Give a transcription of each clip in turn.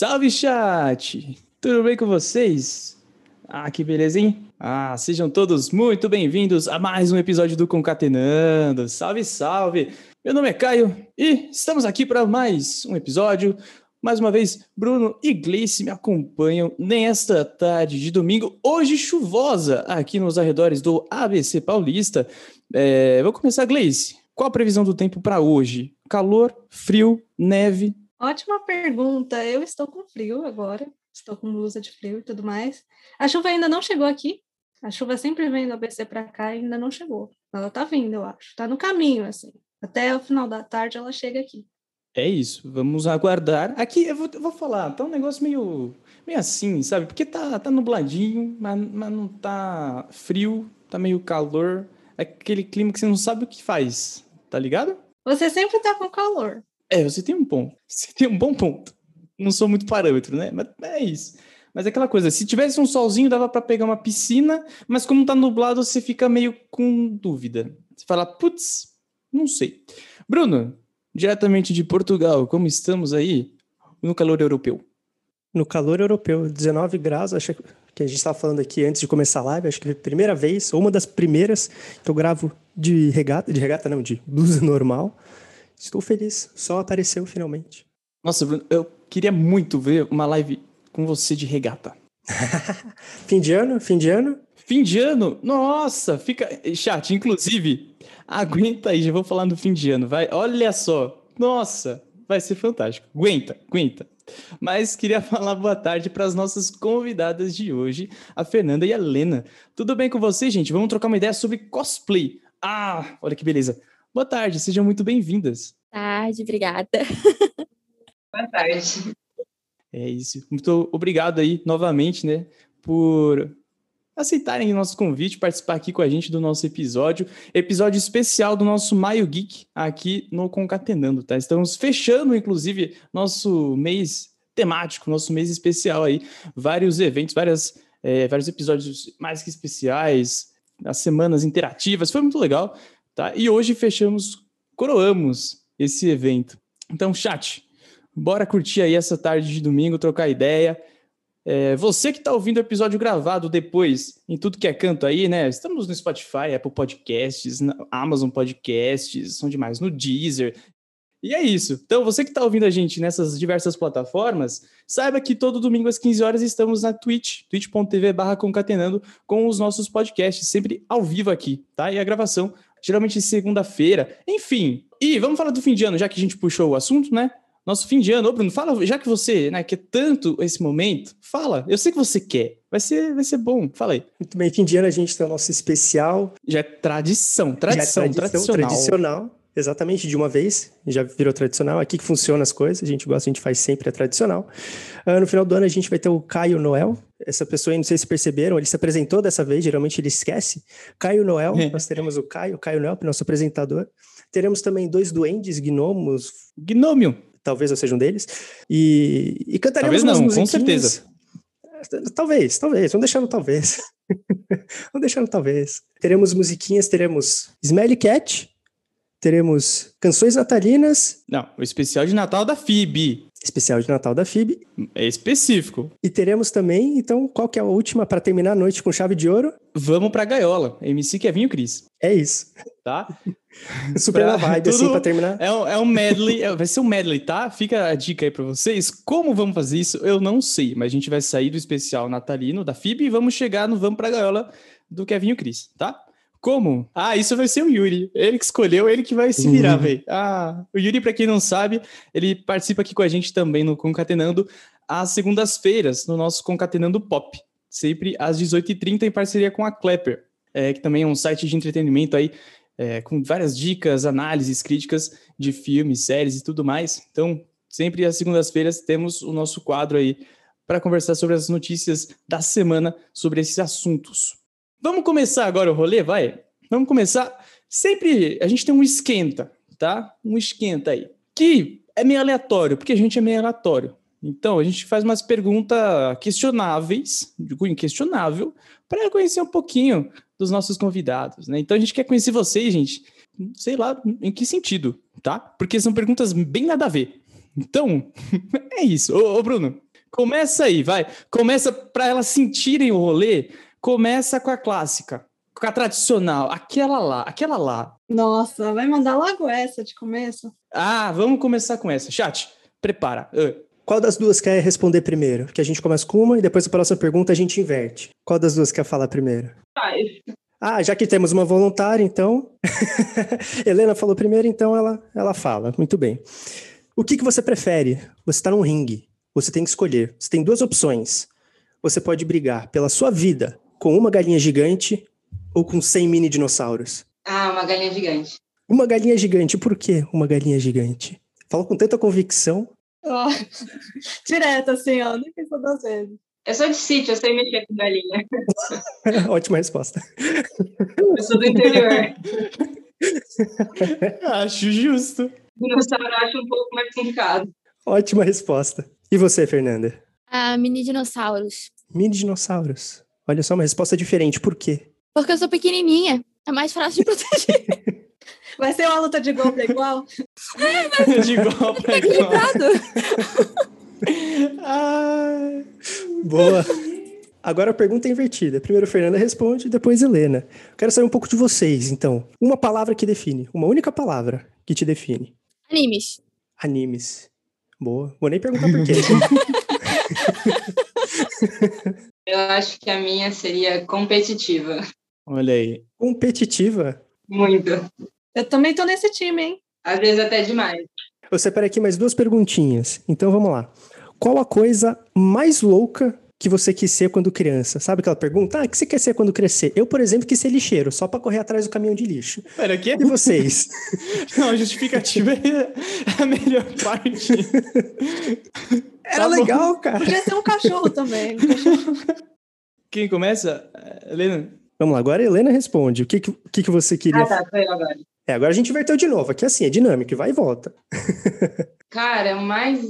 Salve chat! Tudo bem com vocês? Ah, que beleza, hein? Ah, sejam todos muito bem-vindos a mais um episódio do Concatenando. Salve, salve! Meu nome é Caio e estamos aqui para mais um episódio. Mais uma vez, Bruno e Gleice me acompanham nesta tarde de domingo, hoje chuvosa, aqui nos arredores do ABC Paulista. É, vou começar, Gleice. Qual a previsão do tempo para hoje? Calor, frio, neve? Ótima pergunta. Eu estou com frio agora, estou com blusa de frio e tudo mais. A chuva ainda não chegou aqui. A chuva sempre vem do ABC para cá e ainda não chegou. Ela está vindo, eu acho. Está no caminho, assim. Até o final da tarde ela chega aqui. É isso, vamos aguardar. Aqui eu vou, eu vou, falar, tá um negócio meio, meio assim, sabe? Porque tá, tá nubladinho, mas, mas não tá frio, tá meio calor. É aquele clima que você não sabe o que faz, tá ligado? Você sempre tá com calor. É, você tem um ponto. Você tem um bom ponto. Não sou muito parâmetro, né? Mas é isso. Mas é aquela coisa, se tivesse um solzinho, dava para pegar uma piscina, mas como tá nublado, você fica meio com dúvida. Você fala, putz, não sei. Bruno, diretamente de Portugal, como estamos aí no calor europeu? No calor europeu, 19 graus, acho que a gente estava falando aqui antes de começar a live, acho que é a primeira vez, ou uma das primeiras, que eu gravo de regata, de regata não, de blusa normal. Estou feliz, só apareceu finalmente. Nossa, Bruno, eu queria muito ver uma live com você de regata. fim de ano? Fim de ano? Fim de ano? Nossa, fica. Chat, inclusive, aguenta aí, já vou falar no fim de ano, vai. Olha só, nossa, vai ser fantástico. Aguenta, aguenta. Mas queria falar boa tarde para as nossas convidadas de hoje, a Fernanda e a Lena. Tudo bem com vocês, gente? Vamos trocar uma ideia sobre cosplay. Ah, olha que beleza. Boa tarde, sejam muito bem-vindas. Tarde, obrigada. Boa tarde. É isso. Muito obrigado aí novamente, né, por aceitarem o nosso convite, participar aqui com a gente do nosso episódio, episódio especial do nosso Maio Geek aqui no Concatenando, tá? Estamos fechando, inclusive, nosso mês temático, nosso mês especial aí, vários eventos, várias, é, vários episódios mais que especiais, as semanas interativas, foi muito legal. Tá? E hoje fechamos, coroamos esse evento. Então, chat, bora curtir aí essa tarde de domingo, trocar ideia. É, você que está ouvindo o episódio gravado depois, em tudo que é canto aí, né? Estamos no Spotify, Apple Podcasts, Amazon Podcasts, são demais, no Deezer. E é isso. Então, você que está ouvindo a gente nessas diversas plataformas, saiba que todo domingo às 15 horas estamos na Twitch, twitch.tv concatenando, com os nossos podcasts, sempre ao vivo aqui, tá? E a gravação geralmente segunda-feira. Enfim, e vamos falar do fim de ano, já que a gente puxou o assunto, né? Nosso fim de ano, ô Bruno, fala, já que você né, quer tanto esse momento, fala. Eu sei que você quer. Vai ser, vai ser bom. Fala aí. Muito bem, fim de ano a gente tem o nosso especial. Já é tradição, tradição, já é tradição tradicional. tradicional. Exatamente, de uma vez, já virou tradicional. Aqui que funciona as coisas, a gente gosta, a gente faz sempre a tradicional. Uh, no final do ano a gente vai ter o Caio Noel. Essa pessoa aí, não sei se perceberam, ele se apresentou dessa vez, geralmente ele esquece. Caio Noel, nós teremos o Caio, Caio Noel, nosso apresentador. Teremos também dois duendes, gnomos. Gnômio. Talvez eu seja um deles. E, e cantaremos talvez não, com certeza. Talvez, talvez. Vamos deixar no talvez. Vamos deixar no talvez. Teremos musiquinhas, teremos Smelly Cat, teremos canções natalinas. Não, o especial de Natal da FIB. Especial de Natal da FIB. É específico. E teremos também, então, qual que é a última para terminar a noite com chave de ouro? Vamos pra gaiola. MC Kevinho Cris. É isso. Tá? Super na vibe, assim, pra terminar. É um, é um medley, é, vai ser um medley, tá? Fica a dica aí pra vocês. Como vamos fazer isso, eu não sei, mas a gente vai sair do especial natalino da FIB e vamos chegar no Vamos pra Gaiola do Kevinho Cris, tá? Como? Ah, isso vai ser o Yuri. Ele que escolheu, ele que vai se virar, uhum. velho. Ah, o Yuri, para quem não sabe, ele participa aqui com a gente também no Concatenando às segundas-feiras, no nosso Concatenando Pop. Sempre às 18h30, em parceria com a Klepper, é, que também é um site de entretenimento aí, é, com várias dicas, análises, críticas de filmes, séries e tudo mais. Então, sempre às segundas-feiras temos o nosso quadro aí para conversar sobre as notícias da semana sobre esses assuntos. Vamos começar agora o rolê, vai? Vamos começar. Sempre a gente tem um esquenta, tá? Um esquenta aí. Que é meio aleatório, porque a gente é meio aleatório. Então, a gente faz umas perguntas questionáveis, digo inquestionável, para conhecer um pouquinho dos nossos convidados, né? Então, a gente quer conhecer vocês, gente, sei lá em que sentido, tá? Porque são perguntas bem nada a ver. Então, é isso. Ô, ô Bruno, Começa aí, vai. Começa para elas sentirem o rolê. Começa com a clássica, com a tradicional, aquela lá, aquela lá. Nossa, vai mandar logo essa de começo? Ah, vamos começar com essa. Chat, prepara. Uh. Qual das duas quer responder primeiro? Que a gente começa com uma e depois a próxima pergunta a gente inverte. Qual das duas quer falar primeiro? Faz. Ah, já que temos uma voluntária, então. Helena falou primeiro, então ela, ela fala. Muito bem. O que, que você prefere? Você está num ringue. Você tem que escolher. Você tem duas opções. Você pode brigar pela sua vida com uma galinha gigante ou com 100 mini dinossauros. Ah, uma galinha gigante. Uma galinha gigante. Por que uma galinha gigante? Fala com tanta convicção. Ó, direto, assim, ó, nem pensou duas vezes. Eu sou de sítio, eu sei mexer com galinha. Ótima resposta. Eu sou do interior. Acho justo. Dinossauro eu acho um pouco mais complicado. Ótima resposta. E você, Fernanda? Ah, mini dinossauros. Mini dinossauros. Olha só, uma resposta diferente. Por quê? Porque eu sou pequenininha. É mais fácil de proteger. Vai ser uma luta de golpe igual? De igual Tá pra igual. Ah, boa. Agora a pergunta é invertida. Primeiro Fernanda responde, depois Helena. Quero saber um pouco de vocês, então. Uma palavra que define. Uma única palavra que te define. Animes. Animes. Boa. Vou nem perguntar por quê. Eu acho que a minha seria competitiva. Olha aí. Competitiva. Muito. Eu também tô nesse time, hein? Às vezes até demais. Eu separei aqui mais duas perguntinhas. Então vamos lá. Qual a coisa mais louca que você quis ser quando criança? Sabe aquela pergunta? Ah, o que você quer ser quando crescer? Eu, por exemplo, quis ser lixeiro, só pra correr atrás do caminhão de lixo. Pera, aqui E vocês? Não, a justificativa é a melhor parte. Era Tá bom. legal, cara. Podia ser um cachorro também. Um cachorro. Quem começa? É, Helena? Vamos lá, agora a Helena responde. O que, que, que, que você queria Ah, tá, foi eu agora. É, agora a gente inverteu de novo. Aqui assim, é dinâmico, vai e volta. Cara, o mais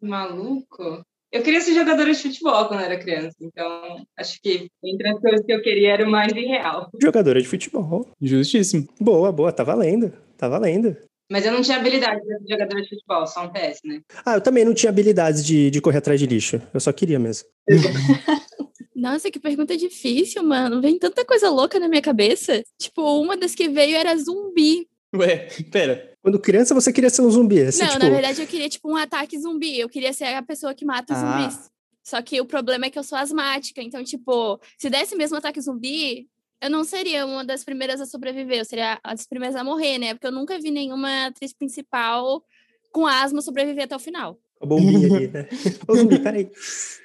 maluco. Eu queria ser jogadora de futebol quando era criança, então acho que entre as coisas que eu queria era o mais irreal. Jogadora de futebol. Justíssimo. Boa, boa, tá valendo. Tá valendo. Mas eu não tinha habilidade para ser jogadora de futebol, só um PS, né? Ah, eu também não tinha habilidades de, de correr atrás de lixo. Eu só queria mesmo. Nossa, que pergunta difícil, mano. Vem tanta coisa louca na minha cabeça. Tipo, uma das que veio era zumbi. Ué, pera. Quando criança, você queria ser um zumbi. Assim, não, tipo, na verdade eu queria, tipo, um ataque zumbi. Eu queria ser a pessoa que mata os Ah. zumbis. Só que o problema é que eu sou asmática. Então, tipo, se desse mesmo ataque zumbi, eu não seria uma das primeiras a sobreviver. Eu seria as primeiras a morrer, né? Porque eu nunca vi nenhuma atriz principal com asma sobreviver até o final. a bombinha ali, né? Ô, zumbi, peraí.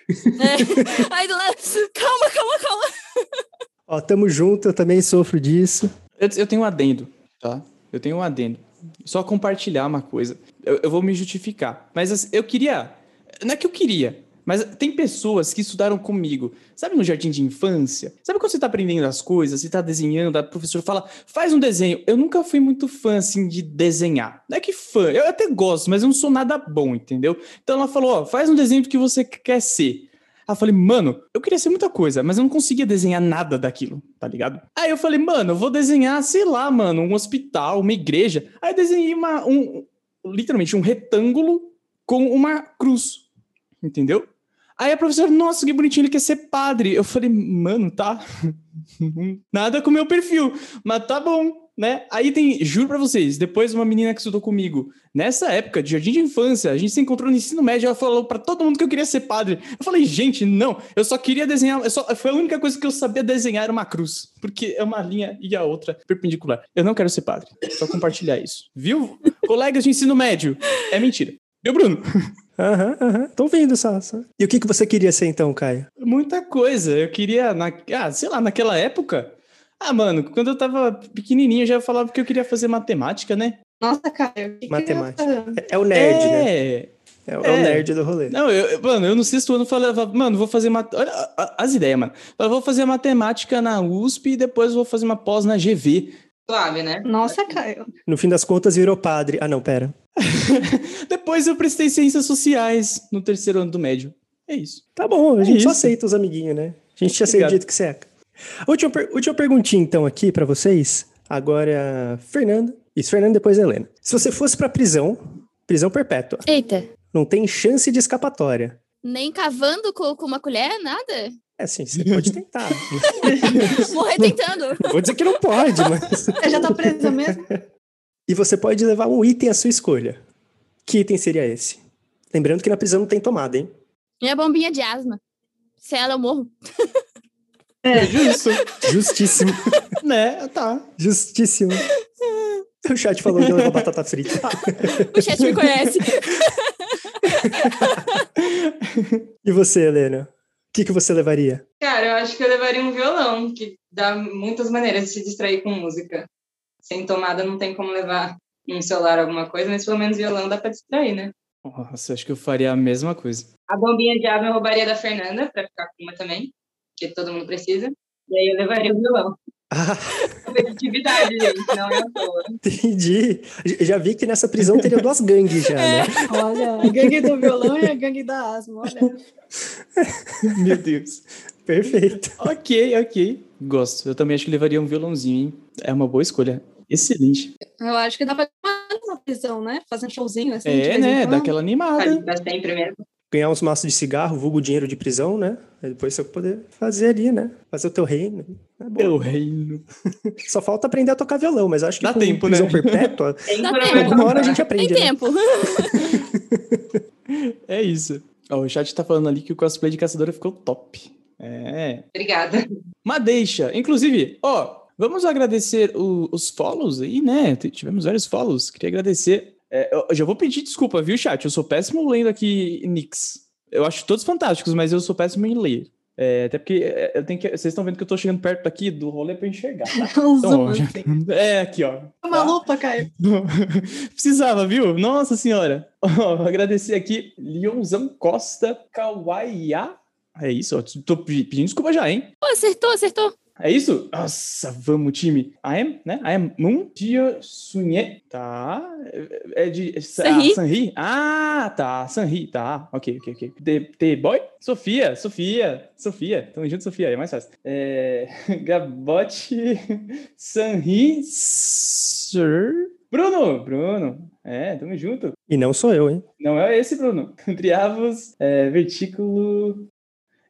É. Aí do lado, calma, calma, calma. Ó, tamo junto, eu também sofro disso. Eu, eu tenho um adendo, tá? Eu tenho um adendo. Só compartilhar uma coisa. Eu, eu vou me justificar. Mas assim, eu queria. Não é que eu queria. Mas tem pessoas que estudaram comigo. Sabe no jardim de infância? Sabe quando você tá aprendendo as coisas, você tá desenhando, a professora fala, faz um desenho. Eu nunca fui muito fã, assim, de desenhar. Não é que fã, eu até gosto, mas eu não sou nada bom, entendeu? Então ela falou, ó, faz um desenho do que você quer ser. Aí eu falei, mano, eu queria ser muita coisa, mas eu não conseguia desenhar nada daquilo, tá ligado? Aí eu falei, mano, eu vou desenhar, sei lá, mano, um hospital, uma igreja. Aí eu desenhei uma, um, literalmente um retângulo com uma cruz, entendeu? Aí a professora, nossa, que bonitinho, ele quer ser padre. Eu falei, mano, tá. Nada com o meu perfil, mas tá bom, né? Aí tem, juro pra vocês, depois uma menina que estudou comigo, nessa época de jardim de infância, a gente se encontrou no ensino médio, ela falou pra todo mundo que eu queria ser padre. Eu falei, gente, não, eu só queria desenhar, eu só, foi a única coisa que eu sabia desenhar era uma cruz, porque é uma linha e a outra perpendicular. Eu não quero ser padre, só compartilhar isso. Viu? Colegas de ensino médio, é mentira. Viu, Bruno? Aham, aham. Tô ouvindo, Sassa. E o que, que você queria ser então, Caio? Muita coisa. Eu queria, na, ah, sei lá, naquela época. Ah, mano, quando eu tava pequenininho, eu já falava que eu queria fazer matemática, né? Nossa, Caio. que que Matemática. fazer? É, é o nerd, né? é. É, o- é É. o nerd do rolê. Não, eu, eu- mano, eu no sexto ano falava, mano, vou fazer mat... Olha as ideias, mano. Eu vou fazer matemática na USP e depois vou fazer uma pós na GV. Suave, né? Nossa, Caio. No fim das contas, virou padre. Ah, não, pera. depois eu prestei ciências sociais no terceiro ano do médio. É isso. Tá bom, a É gente só isso. aceita os amiguinhos, né? A gente já aceita o Obrigado. jeito que você é. Última, per- última perguntinha, então, aqui pra vocês. Agora, Fernanda. Isso, Fernanda, depois Helena. Se você fosse pra prisão, prisão perpétua, Eita. não tem chance de escapatória. Nem cavando com, com uma colher, nada? É assim, você pode tentar. Morrer tentando. Vou dizer que não pode, mas. Você já tá presa mesmo? E você pode levar um item à sua escolha. Que item seria esse? Lembrando que na prisão não tem tomada, hein? Minha bombinha de asma. Se ela eu morro. É justo. Justíssimo. né? Tá. Justíssimo. O chat falou que levou batata frita. O chat me conhece. E você, Helena? O que, que você levaria? Cara, eu acho que eu levaria um violão, que dá muitas maneiras de se distrair com música. Sem tomada não tem como levar um celular alguma coisa, mas pelo menos violão dá pra distrair, né? Nossa, acho que eu faria a mesma coisa. A bombinha de água eu roubaria da Fernanda, pra ficar com uma também, que todo mundo precisa. E aí eu levaria o violão. Ah, Competitividade, gente, não é à toa. entendi. Já vi que nessa prisão teria duas gangues já, né? Olha, a gangue do violão e a gangue da asma, olha. Meu Deus. Perfeito. ok, ok. Gosto. Eu também acho que levaria um violãozinho, hein? É uma boa escolha. Excelente. Eu acho que dá pra uma prisão, né? Fazer um showzinho assim. de É, né? Daquela animada. Ganhar uns maços de cigarro, vulgo dinheiro de prisão, né? Aí depois você vai poder fazer ali, né? Fazer o teu reino. É reino. Só falta aprender a tocar violão, mas acho que Dá com tempo, prisão né? perpétua, Tem alguma hora a gente Tem aprende, né? tempo. É isso. Ó, o chat tá falando ali que o cosplay de caçadora ficou top. É. Obrigada. Mas deixa. Inclusive, ó, vamos agradecer o- os follows aí, né? Tivemos vários follows. Queria agradecer. É, eu já vou pedir desculpa, viu, chat? Eu sou péssimo lendo aqui nicks. Eu acho todos fantásticos, mas eu sou péssimo em ler. É, até porque é, eu tenho que. Vocês estão vendo que eu tô chegando perto aqui do rolê pra enxergar, tá? Então, ó, já-. É, aqui, ó. Uma lupa, Caio. Precisava, viu? Nossa senhora. Ó, agradecer aqui, Leonzão Costa Kawaiá. É isso, ó. Tô pedi- pedindo desculpa já, hein? Pô, acertou, acertou. É isso? Nossa, vamos, time. I am, né? I am Moon Dia Sunye. Tá. É de. Sanri. Ah, Sanri? Ah, tá. Sanri, tá. Ok, ok, ok. The, The Boy? Sofia, Sofia, Sofia. Tamo junto, Sofia, é mais fácil. É... Gabote Sanri Sir. Bruno, Bruno. É, tamo junto. E não sou eu, hein? Não é esse, Bruno. Triavos, é, vertículo.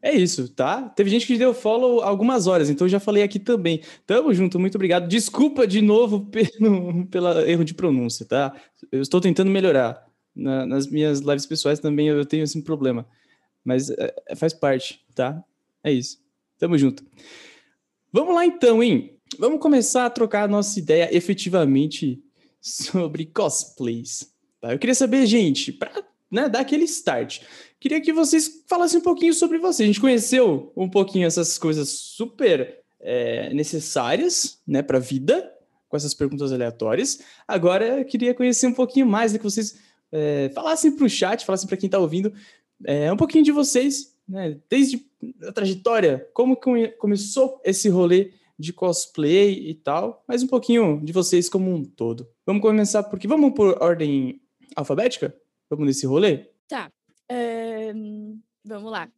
É isso, tá? Teve gente que deu follow algumas horas, então eu já falei aqui também. Tamo junto, muito obrigado. Desculpa de novo pelo pela erro de pronúncia, tá? Eu estou tentando melhorar. Na- nas minhas lives pessoais também eu tenho esse problema. Mas é, é, faz parte, tá? É isso. Tamo junto. Vamos lá então, hein? Vamos começar a trocar a nossa ideia efetivamente sobre cosplays. Tá? Eu queria saber, gente, para né, dar aquele start, queria que vocês falassem um pouquinho sobre você. A gente conheceu um pouquinho essas coisas super é, necessárias né, para a vida, com essas perguntas aleatórias. Agora eu queria conhecer um pouquinho mais, né, que vocês é, falassem para o chat, falassem para quem está ouvindo, é, um pouquinho de vocês, né, desde a trajetória, como come- começou esse rolê de cosplay e tal, mas um pouquinho de vocês como um todo. Vamos começar porque vamos por ordem alfabética? Vamos nesse rolê? Tá. Ahn, vamos lá.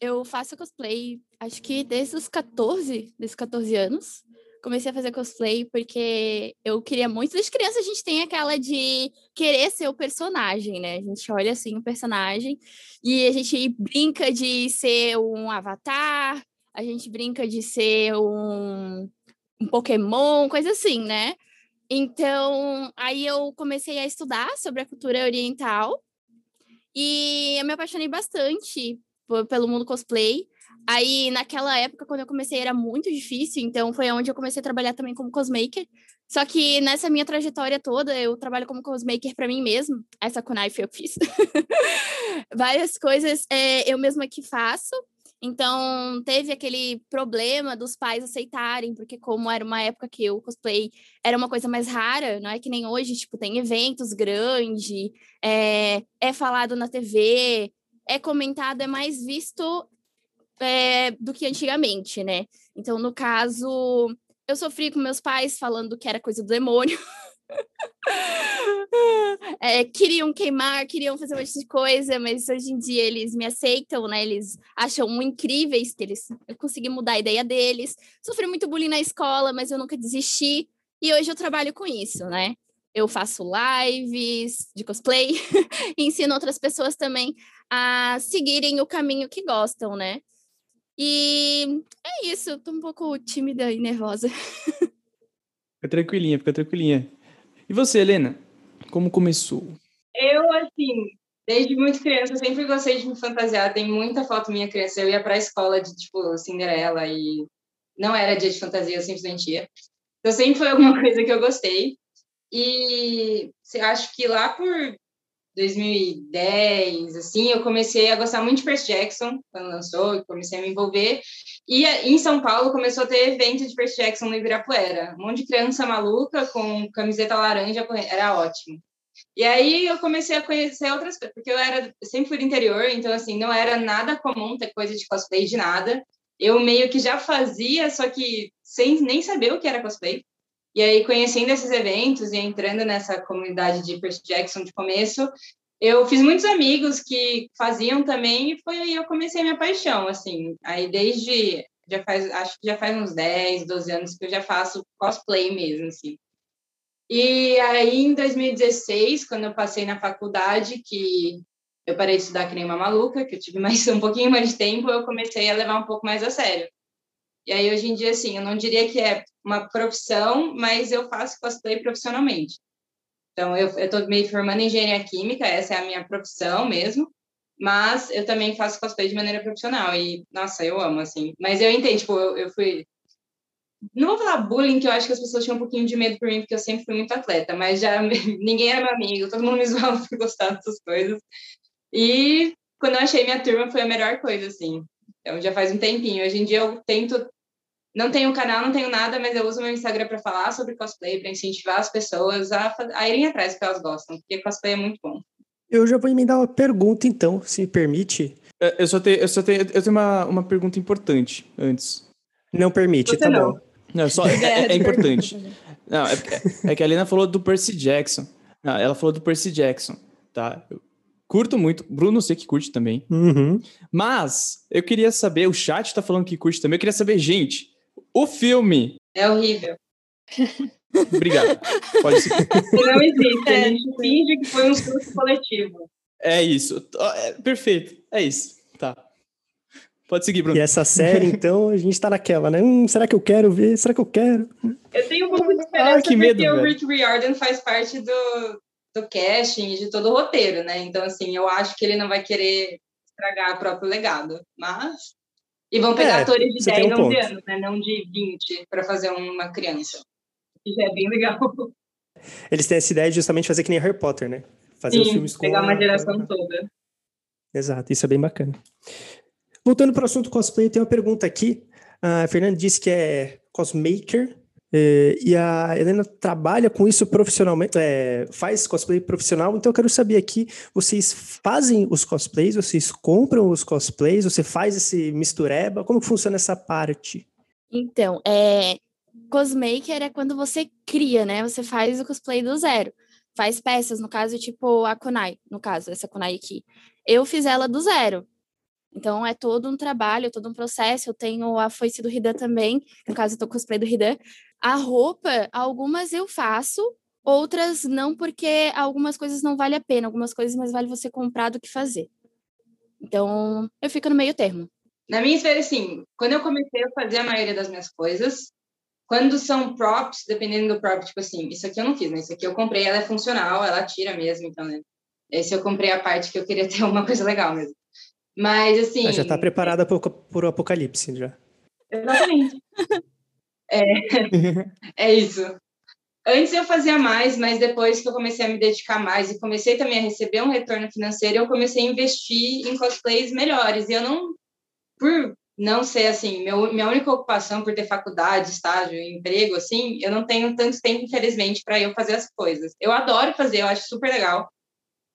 Eu faço cosplay, acho que desde os 14, desde 14 anos. Comecei a fazer cosplay porque eu queria muito. Desde criança a gente tem aquela de querer ser o personagem, né? A gente olha assim o personagem e a gente brinca de ser um avatar, a gente brinca de ser um, um Pokémon, coisa assim, né? Então, aí eu comecei a estudar sobre a cultura oriental e eu me apaixonei bastante pelo mundo cosplay. Aí, naquela época, quando eu comecei, era muito difícil, então foi onde eu comecei a trabalhar também como cosmaker. Só que nessa minha trajetória toda, eu trabalho como cosmaker para mim mesmo. Essa knife eu fiz. Várias coisas é, eu mesma que faço. Então, teve aquele problema dos pais aceitarem, porque como era uma época que o cosplay era uma coisa mais rara, não é que nem hoje, tipo, tem eventos grandes, é, é falado na TV, é comentado, é mais visto é, do que antigamente, né? Então, no caso, eu sofri com meus pais falando que era coisa do demônio. É, queriam queimar, queriam fazer um monte de coisa, mas hoje em dia eles me aceitam, né? Eles acham incríveis que eles eu consegui mudar a ideia deles. Sofri muito bullying na escola, mas eu nunca desisti. E hoje eu trabalho com isso, né? Eu faço lives de cosplay, e ensino outras pessoas também a seguirem o caminho que gostam, né? E é isso, tô um pouco tímida e nervosa. Fica tranquilinha, fica tranquilinha. E você, Helena? Como começou? Eu, assim, desde muito criança, sempre gostei de me fantasiar. Tem muita foto minha criança. Eu ia pra escola de, tipo, Cinderela e não era dia de fantasia, eu simplesmente ia. Então, sempre foi alguma coisa que eu gostei. E acho que lá por 2010, assim, eu comecei a gostar muito de Percy Jackson, quando lançou, comecei a me envolver. E em São Paulo começou a ter evento de Percy Jackson no Ibirapuera. Um monte de criança maluca com camiseta laranja, era ótimo. E aí eu comecei a conhecer outras coisas, porque eu era sempre fui do interior, então assim, não era nada comum ter coisa de cosplay de nada. Eu meio que já fazia, só que sem nem saber o que era cosplay. E aí, conhecendo esses eventos e entrando nessa comunidade de Percy Jackson de começo, eu fiz muitos amigos que faziam também e foi aí eu comecei a minha paixão, assim. Aí desde já faz, acho que já faz uns 10, 12 anos que eu já faço cosplay mesmo, assim. E aí em 2016, quando eu passei na faculdade, que eu parei de estudar que nem uma maluca, que eu tive mais um pouquinho mais de tempo, eu comecei a levar um pouco mais a sério. E aí, hoje em dia, assim, eu não diria que é uma profissão, mas eu faço cosplay profissionalmente. Então, eu estou me formando em engenharia química, essa é a minha profissão mesmo, mas eu também faço cosplay de maneira profissional. E, nossa, eu amo, assim. Mas eu entendo, tipo, eu, eu fui. Não vou falar bullying, que eu acho que as pessoas tinham um pouquinho de medo por mim, porque eu sempre fui muito atleta, mas já ninguém era meu amigo, todo mundo me zoava por gostar dessas coisas. E quando eu achei minha turma, foi a melhor coisa, assim. Então, já faz um tempinho. Hoje em dia, eu tento não tenho canal, não tenho nada, mas eu uso meu Instagram para falar sobre cosplay, para incentivar as pessoas a, a irem atrás porque elas gostam, porque cosplay é muito bom. Eu já vou emendar uma pergunta, então, se me permite. É, eu só tenho, eu só tenho, eu tenho uma, uma pergunta importante antes. Não permite, Você tá não. bom. Não, só, é, é, é importante. Não, é, é, que a Helena falou do Percy Jackson. Não, ela falou do Percy Jackson, tá? Eu curto muito. Bruno, sei que curte também. Uhum. Mas eu queria saber, o chat tá falando que curte também. Eu queria saber, gente, o filme. É horrível. Obrigado. Pode ser. Não existe. A gente finge que foi um surto coletivo. É isso. É, perfeito. É isso. Tá. Pode seguir, Bruno. E essa série, então, a gente tá naquela, né? Hum, será que eu quero ver? Será que eu quero? Eu tenho um pouco de esperança ah, que medo, porque velho. o Rick Riordan faz parte do, do casting e de todo o roteiro, né? Então, assim, eu acho que ele não vai querer estragar o próprio legado. Mas e vão pegar é, atores de 10, um 11 anos, né? Não de 20 para fazer uma criança. Isso é bem legal. Eles têm essa ideia de justamente fazer que nem Harry Potter, né? Fazer Sim, os filmes com. Pegar uma geração toda. Exato, isso é bem bacana. Voltando para o assunto cosplay, tem uma pergunta aqui. A Fernanda disse que é cosmaker. É, e a Helena trabalha com isso profissionalmente, é, faz cosplay profissional, então eu quero saber aqui, vocês fazem os cosplays, vocês compram os cosplays, você faz esse mistureba, como funciona essa parte? Então, é, cosmaker é quando você cria, né, você faz o cosplay do zero, faz peças, no caso, tipo a Kunai, no caso, essa Kunai aqui. Eu fiz ela do zero, então é todo um trabalho, todo um processo. Eu tenho a foice do Ridan também, no caso eu tô cosplay do Ridan. A roupa, algumas eu faço, outras não, porque algumas coisas não vale a pena, algumas coisas mais vale você comprar do que fazer. Então, eu fico no meio termo. Na minha experiência, assim, quando eu comecei a fazer a maioria das minhas coisas, quando são props, dependendo do prop, tipo assim, isso aqui eu não fiz, né? Isso aqui eu comprei, ela é funcional, ela tira mesmo, então, né? Esse eu comprei a parte que eu queria ter uma coisa legal mesmo. Mas, assim... Ela já está preparada para o apocalipse, já. Exatamente. é, é isso. Antes eu fazia mais, mas depois que eu comecei a me dedicar mais e comecei também a receber um retorno financeiro, eu comecei a investir em cosplays melhores. E eu não, por não ser assim, meu, minha única ocupação por ter faculdade, estágio, emprego, assim, eu não tenho tanto tempo, infelizmente, para eu fazer as coisas. Eu adoro fazer, eu acho super legal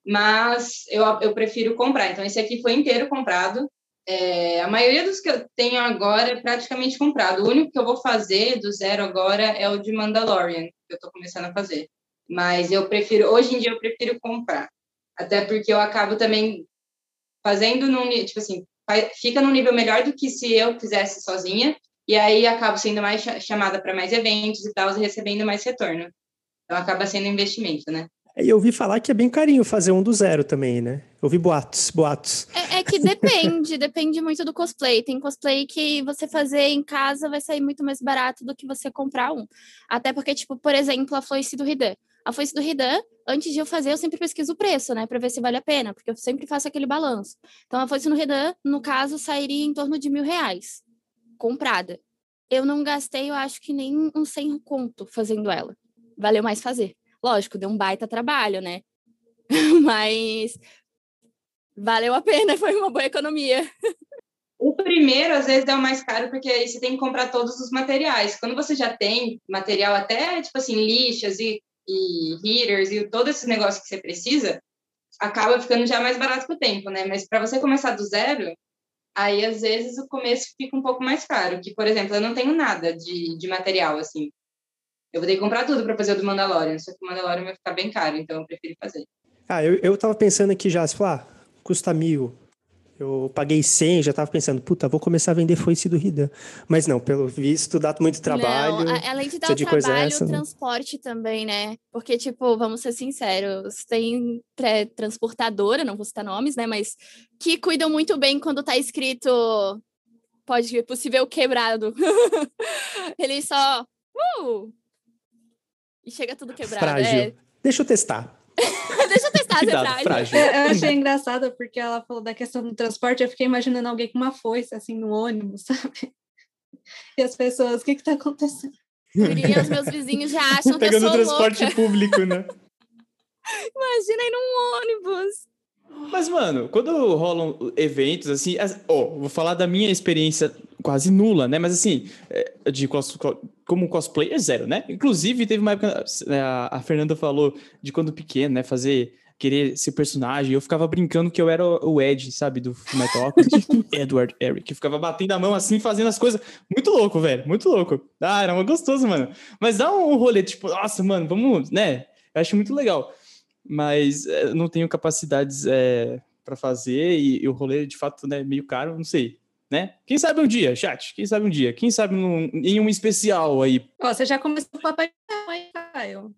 mas eu, eu prefiro comprar. Então, esse aqui foi inteiro comprado. É, a maioria dos que eu tenho agora é praticamente comprado. O único que eu vou fazer do zero agora é o de Mandalorian, que eu estou começando a fazer. Mas eu prefiro, hoje em dia, eu prefiro comprar. Até porque eu acabo também fazendo num, tipo assim, fica num nível melhor do que se eu fizesse sozinha. E aí acabo sendo mais chamada para mais eventos e tal, e recebendo mais retorno. Então acaba sendo investimento, né? E eu ouvi falar que é bem carinho fazer um do zero também, né? Eu ouvi boatos, boatos. É, é que depende, depende muito do cosplay. Tem cosplay que você fazer em casa vai sair muito mais barato do que você comprar um. Até porque, tipo, por exemplo, a foice do Ridan. A foice do Ridan, antes de eu fazer, eu sempre pesquiso o preço, né? Pra ver se vale a pena, porque eu sempre faço aquele balanço. Então, a foice no Ridan, no caso, sairia em torno de mil reais, comprada. Eu não gastei, eu acho que nem um 100 conto fazendo ela. Valeu mais fazer. Lógico, deu um baita trabalho, né? Mas valeu a pena, foi uma boa economia. O primeiro, às vezes, é o mais caro, porque aí você tem que comprar todos os materiais. Quando você já tem material até, tipo assim, lixas e, e heaters e todos esses negócios que você precisa, acaba ficando já mais barato com o tempo, né? Mas para você começar do zero, aí às vezes o começo fica um pouco mais caro. Que, por exemplo, eu não tenho nada de, de material, assim. Eu vou ter que comprar tudo para fazer o do Mandalorian, só que o Mandalorian vai ficar bem caro, então eu prefiro fazer. Ah, eu, eu tava pensando aqui já, se falar, ah, custa mil. Eu paguei 100, já tava pensando, puta, vou começar a vender foice do Ridan. Mas não, pelo visto, dá muito trabalho. Não, além de dar o de trabalho, essa, o transporte não. também, né? Porque, tipo, vamos ser sinceros, tem transportadora, não vou citar nomes, né? Mas que cuidam muito bem quando tá escrito pode possível quebrado. Eles só uh, e chega tudo quebrado. Frágil. É... Deixa eu testar. Deixa eu testar, Cuidado, é frágil. Eu, eu achei engraçado porque ela falou da questão do transporte, eu fiquei imaginando alguém com uma foice, assim, no ônibus, sabe? E as pessoas, o que que tá acontecendo? os meus vizinhos já acham que eu sou louca. Pegando transporte público, né? Imagina aí num ônibus. Mas, mano, quando rolam eventos, assim, ó, oh, vou falar da minha experiência quase nula, né? Mas, assim, é, de como cosplayer, zero, né? Inclusive, teve uma época, né, a, a Fernanda falou de quando pequeno, né? Fazer, querer ser personagem. Eu ficava brincando que eu era o Ed, sabe? Do Metal Edward Eric. Eu ficava batendo a mão assim, fazendo as coisas. Muito louco, velho. Muito louco. Ah, era gostoso, mano. Mas dá um rolê, tipo, nossa, mano, vamos, né? Eu acho muito legal mas é, não tenho capacidades é, para fazer e, e, o rolê de fato é né, meio caro, não sei, né? Quem sabe um dia, chat? Quem sabe um dia? Quem sabe num, em um especial aí? Ó, você já começou o Papai Noel aí, Caio?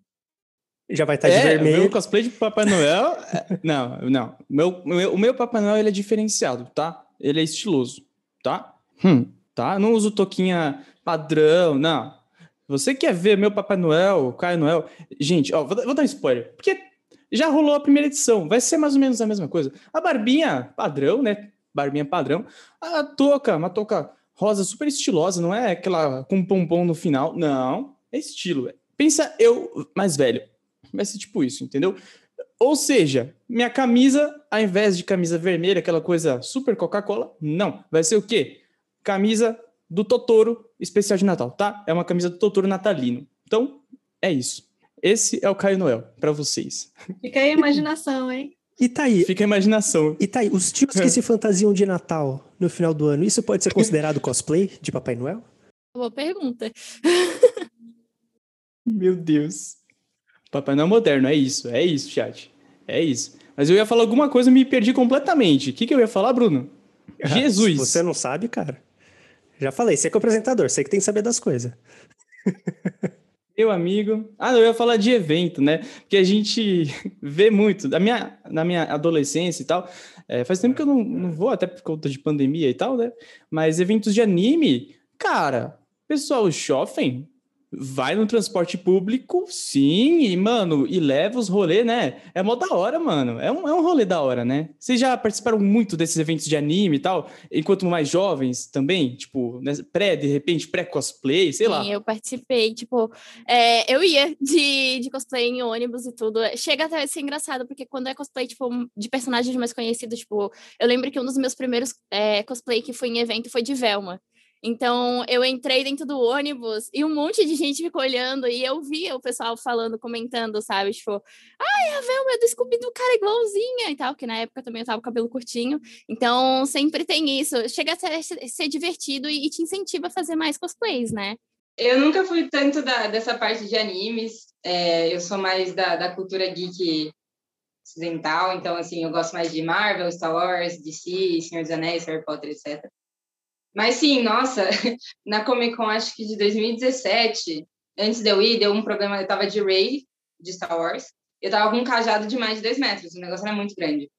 Já vai estar tá de é, vermelho. Meu cosplay de Papai Noel. É, não, não. Meu, meu, o meu Papai Noel ele é diferenciado, tá? Ele é estiloso, tá? Hum, tá? não uso toquinha padrão, não. Você quer ver meu Papai Noel, Caio Noel? Gente, ó, vou, vou dar um spoiler. Porque já rolou a primeira edição, vai ser mais ou menos a mesma coisa. A barbinha padrão, né? Barbinha padrão. A touca, uma touca rosa super estilosa, não é aquela com pompom no final. Não, é estilo. Pensa eu mais velho. Vai ser tipo isso, entendeu? Ou seja, minha camisa, ao invés de camisa vermelha, aquela coisa super Coca-Cola, não. Vai ser o quê? Camisa do Totoro especial de Natal, tá? É uma camisa do Totoro natalino. Então, é isso. Esse é o Caio Noel, para vocês. Fica aí a imaginação, hein? E tá aí. Fica a imaginação. E tá aí, os tios que se fantasiam de Natal no final do ano, isso pode ser considerado cosplay de Papai Noel? Boa pergunta. Meu Deus. Papai Noel moderno, é isso, é isso, chat. É isso. Mas eu ia falar alguma coisa e me perdi completamente. O que, que eu ia falar, Bruno? Jesus. Você não sabe, cara. Já falei, você é que é o apresentador, você que tem que saber das coisas. Meu amigo. Ah, eu ia falar de evento, né? Porque a gente vê muito. Da minha, na minha adolescência e tal, é, faz tempo que eu não, não vou, até por conta de pandemia e tal, né? Mas eventos de anime, cara, pessoal, shopping vai no transporte público, sim, e, mano, e leva os rolês, né? É mó da hora, mano. É um, é um rolê da hora, né? Vocês já participaram muito desses eventos de anime e tal, enquanto mais jovens também? Tipo, né? pré, de repente, pré-cosplay, sei sim, lá. Sim, eu participei, tipo, é, eu ia de, de cosplay em ônibus e tudo. Chega até a ser engraçado, porque quando é cosplay, tipo, de personagens mais conhecidos, tipo, eu lembro que um dos meus primeiros é, cosplay que foi em evento foi de Velma. Então, eu entrei dentro do ônibus e um monte de gente ficou olhando e eu via o pessoal falando, comentando, sabe? Tipo, ai, a Velma é do Scooby do cara igualzinha e tal, que na época também eu tava com cabelo curtinho. Então, sempre tem isso. Chega a ser, ser divertido e, e, te incentiva a fazer mais cosplays, né? Eu nunca fui tanto da, dessa parte de animes. É, eu sou mais da, da cultura geek ocidental, então, assim, eu gosto mais de Marvel, Star Wars, DC, Senhor dos Anéis, Harry Potter, etc. Mas sim, nossa, na Comic Con, acho que de 2017, antes de eu ir, deu um problema, eu tava de Ray, de Star Wars, Eu tava com um cajado de mais de dois metros, o negócio era muito grande.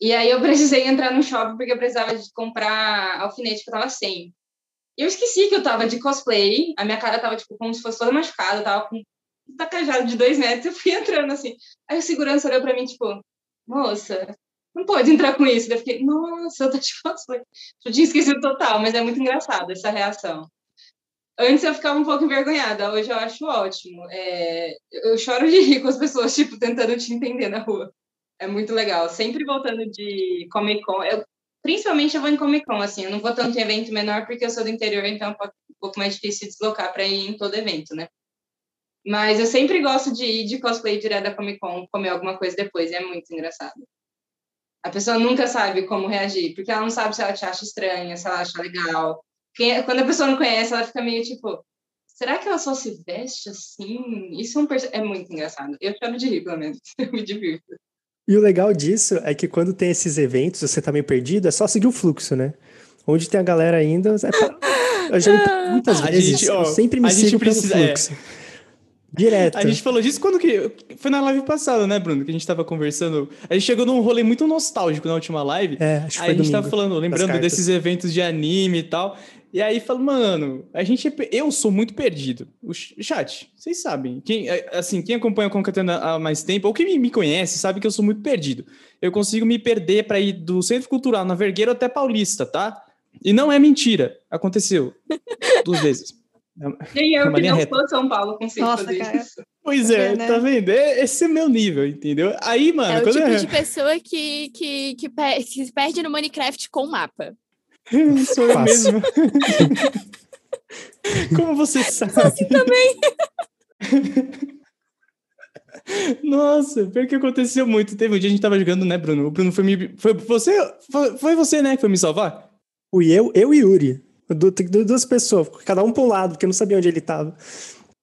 E aí eu precisei entrar no shopping porque eu precisava de comprar alfinete que eu tava sem. Eu esqueci que eu tava de cosplay, a minha cara tava, tipo, como se fosse toda machucada, eu tava com um tacajado de dois metros, eu fui entrando assim. Aí o segurança olhou pra mim, tipo, moça, não pode entrar com isso. Eu fiquei, nossa, eu tô de cosplay. Eu tinha esquecido total, mas é muito engraçado essa reação. Antes eu ficava um pouco envergonhada, hoje eu acho ótimo. É, eu choro de rir com as pessoas, tipo, tentando te entender na rua. É muito legal. Sempre voltando de Comic Con. Eu, principalmente eu vou em Comic Con, assim, eu não vou tanto em evento menor porque eu sou do interior, então é um pouco mais difícil deslocar para ir em todo evento, né? Mas eu sempre gosto de ir de cosplay direto da Comic Con, comer alguma coisa depois, é muito engraçado. A pessoa nunca sabe como reagir, porque ela não sabe se ela te acha estranha, se ela acha legal. Quem, quando a pessoa não conhece, ela fica meio tipo, será que ela só se veste assim? Isso é, um, é muito engraçado. Eu chamo de rir, pelo menos. Eu me divirto. E o legal disso é que quando tem esses eventos, você tá meio perdido, é só seguir o fluxo, né? Onde tem a galera ainda, é pra... eu já muitas vezes, gente, ó, eu sempre me sigo precisa, pelo fluxo. É. Direto. A gente falou disso quando que. Foi na live passada, né, Bruno? Que a gente tava conversando. A gente chegou num rolê muito nostálgico na última live. É, acho que Aí a gente tava falando, lembrando desses eventos de anime e tal. E aí falou, mano, a gente. É eu sou muito perdido. O chat, vocês sabem. Quem, é, assim, quem acompanha o Concatena há mais tempo, ou quem me conhece, sabe que eu sou muito perdido. Eu consigo me perder para ir do Centro Cultural na Vergueiro até Paulista, tá? E não é mentira. Aconteceu. Duas vezes. Nem eu que não reta. sou São Paulo consigo Nossa, fazer cara. isso. Pois é, né? tá vendo? Esse é meu nível, entendeu? Aí, mano. É o tipo de pessoa que, que, que, per que se perde no Minecraft com mapa. Sou eu mesmo. Como você sabe? Sou assim também. Nossa, pior que aconteceu muito. Teve um dia a gente tava jogando, né, Bruno? O Bruno foi me. Foi você, foi, foi você, né, que foi me salvar? Fui eu, eu e Yuri. Du, duas pessoas, cada um para um lado, porque eu não sabia onde ele tava.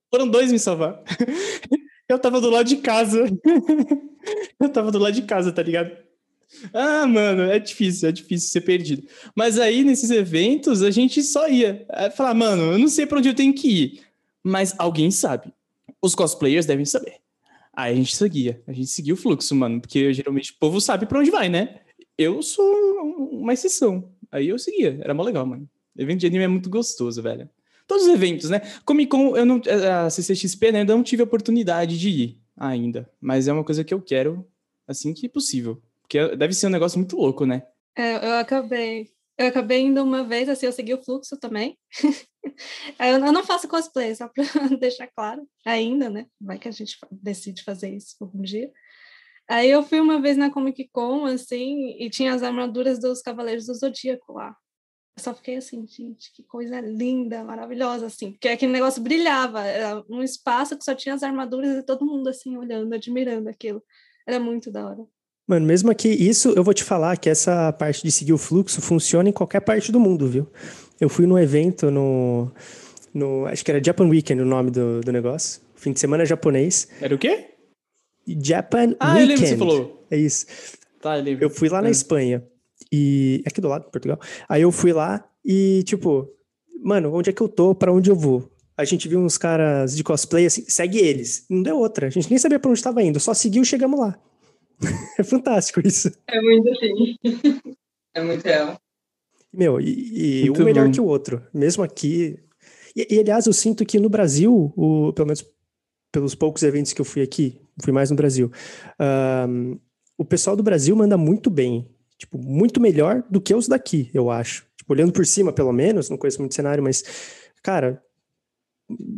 Foram dois me salvar. Eu tava do lado de casa. Eu tava do lado de casa, tá ligado? Ah, mano, é difícil, é difícil ser perdido. Mas aí, nesses eventos, a gente só ia. É, falar, mano, eu não sei para onde eu tenho que ir. Mas alguém sabe. Os cosplayers devem saber. Aí a gente seguia. A gente seguia o fluxo, mano. Porque geralmente o povo sabe para onde vai, né? Eu sou uma exceção. Aí eu seguia. Era mó legal, mano. Evento de anime é muito gostoso, velho. Todos os eventos, né? Comic Con, eu não, a CCXP, né, não tive a oportunidade de ir ainda. Mas é uma coisa que eu quero assim que possível. Porque deve ser um negócio muito louco, né? É, eu acabei. Eu acabei indo uma vez, assim, eu segui o fluxo também. eu não faço cosplay, só para deixar claro, ainda, né? Vai que a gente decide fazer isso algum dia. Aí eu fui uma vez na Comic Con, assim, e tinha as armaduras dos Cavaleiros do Zodíaco lá. Eu só fiquei assim, gente, que coisa linda, maravilhosa, assim, porque aquele negócio brilhava, era um espaço que só tinha as armaduras e todo mundo assim olhando, admirando aquilo. Era muito da hora. Mano, mesmo aqui, isso eu vou te falar que essa parte de seguir o fluxo funciona em qualquer parte do mundo, viu? Eu fui num evento no. no acho que era Japan Weekend o nome do, do negócio. Fim de semana japonês. Era o quê? Japan ah, Weekend. Ah, eu lembro que você falou. É isso. Tá, eu lembro. Eu fui lá é. na Espanha. E aqui do lado, Portugal. Aí eu fui lá e, tipo, mano, onde é que eu tô? Para onde eu vou? A gente viu uns caras de cosplay assim, segue eles. Não deu outra. A gente nem sabia para onde estava indo, só seguiu e chegamos lá. é fantástico isso. É muito assim. é muito real. Meu, e, e um melhor que o outro. Mesmo aqui. E, e, aliás, eu sinto que no Brasil, o, pelo menos pelos poucos eventos que eu fui aqui, fui mais no Brasil, um, o pessoal do Brasil manda muito bem tipo, muito melhor do que os daqui, eu acho. Tipo, olhando por cima, pelo menos, não conheço muito cenário, mas, cara,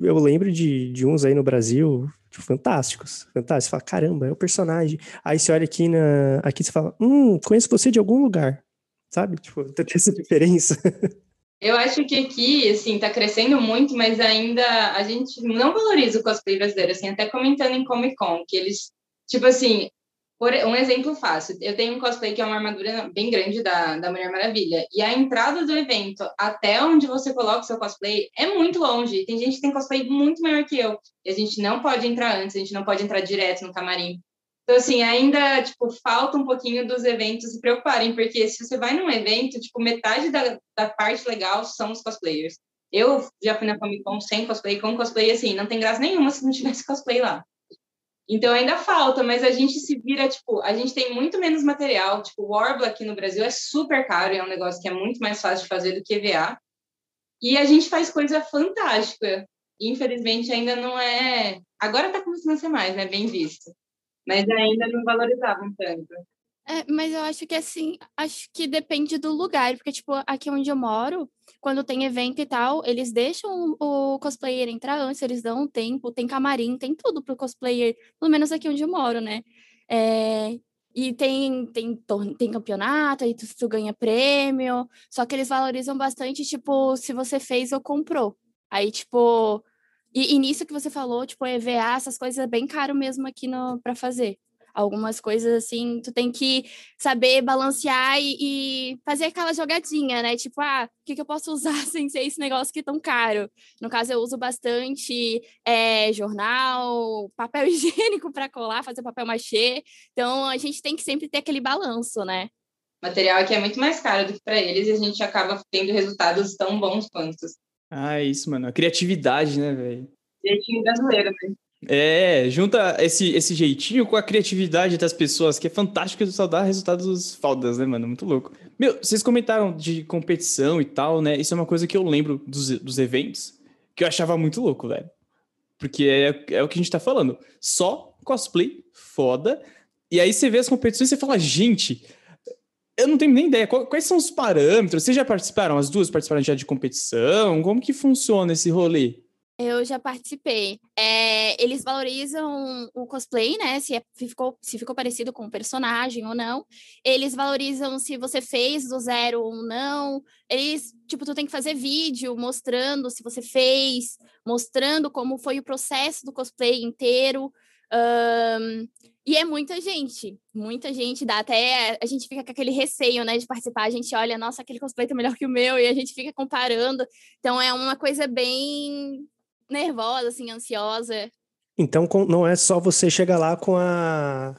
eu lembro de, de uns aí no Brasil, tipo, fantásticos, fantásticos. Você fala, caramba, é o personagem. Aí você olha aqui na, aqui você fala, hum, conheço você de algum lugar, sabe? Tipo, tem essa diferença. Eu acho que aqui, assim, tá crescendo muito, mas ainda a gente não valoriza o cosplay brasileiro, assim, até comentando em Comic Con, que eles, tipo assim, por um exemplo fácil, eu tenho um cosplay que é uma armadura bem grande da, da Mulher Maravilha, e a entrada do evento até onde você coloca o seu cosplay é muito longe. Tem gente que tem cosplay muito maior que eu, e a gente não pode entrar antes, a gente não pode entrar direto no camarim. Então, assim, ainda, tipo, falta um pouquinho dos eventos se preocuparem, porque se você vai num evento, tipo, metade da, da parte legal são os cosplayers. Eu já fui na Comic Con sem cosplay, com cosplay, assim, não tem graça nenhuma se não tivesse cosplay lá. Então ainda falta, mas a gente se vira, tipo, a gente tem muito menos material. Tipo, o Warbler aqui no Brasil é super caro, é um negócio que é muito mais fácil de fazer do que EVA. E a gente faz coisa fantástica. Infelizmente ainda não é. Agora tá começando a ser mais, né? Bem visto. Mas ainda não valorizavam tanto. É, mas eu acho que assim, acho que depende do lugar, porque, tipo, aqui onde eu moro, quando tem evento e tal, eles deixam o cosplayer entrar antes, eles dão um tempo, tem camarim, tem tudo pro cosplayer, pelo menos aqui onde eu moro, né? É, e tem, tem, tem campeonato, aí tu, tu ganha prêmio, só que eles valorizam bastante, tipo, se você fez ou comprou. Aí, tipo, e, e nisso que você falou, tipo, EVA, essas coisas é bem caro mesmo aqui pra fazer algumas coisas assim, tu tem que saber balancear e, e, fazer aquela jogadinha, né? Tipo, ah, o que, que eu posso usar sem ser esse negócio que é tão caro? No caso, eu uso bastante é, jornal, papel higiênico para colar, fazer papel machê. Então, a gente tem que sempre ter aquele balanço, né? Material aqui é muito mais caro do que para eles e a gente acaba tendo resultados tão bons quanto. Ah, é isso, mano. A criatividade, né, velho? Jeitinho brasileiro, né? É, junta esse, esse jeitinho com a criatividade das pessoas, que é fantástico só dá resultados faldas, né, mano? Muito louco. Meu, vocês comentaram de competição e tal, né? Isso é uma coisa que eu lembro dos, dos eventos, que eu achava muito louco, velho. Porque é, é o que a gente tá falando. Só cosplay foda. E aí você vê as competições e você fala, gente, eu não tenho nem ideia. Quais são os parâmetros? Vocês já participaram? As duas participaram já de competição? Como que funciona esse rolê? Eu já participei. É, eles valorizam o cosplay, né? Se, é, ficou, se ficou parecido com o personagem ou não. Eles valorizam se você fez do zero ou não. Eles, tipo, tu tem que fazer vídeo mostrando se você fez, mostrando como foi o processo do cosplay inteiro. Um, e é muita gente, muita gente, dá até. A gente fica com aquele receio, né, de participar. A gente olha, nossa, aquele cosplay tá melhor que o meu, e a gente fica comparando. Então é uma coisa bem nervosa, assim, ansiosa. Então não é só você chegar lá com a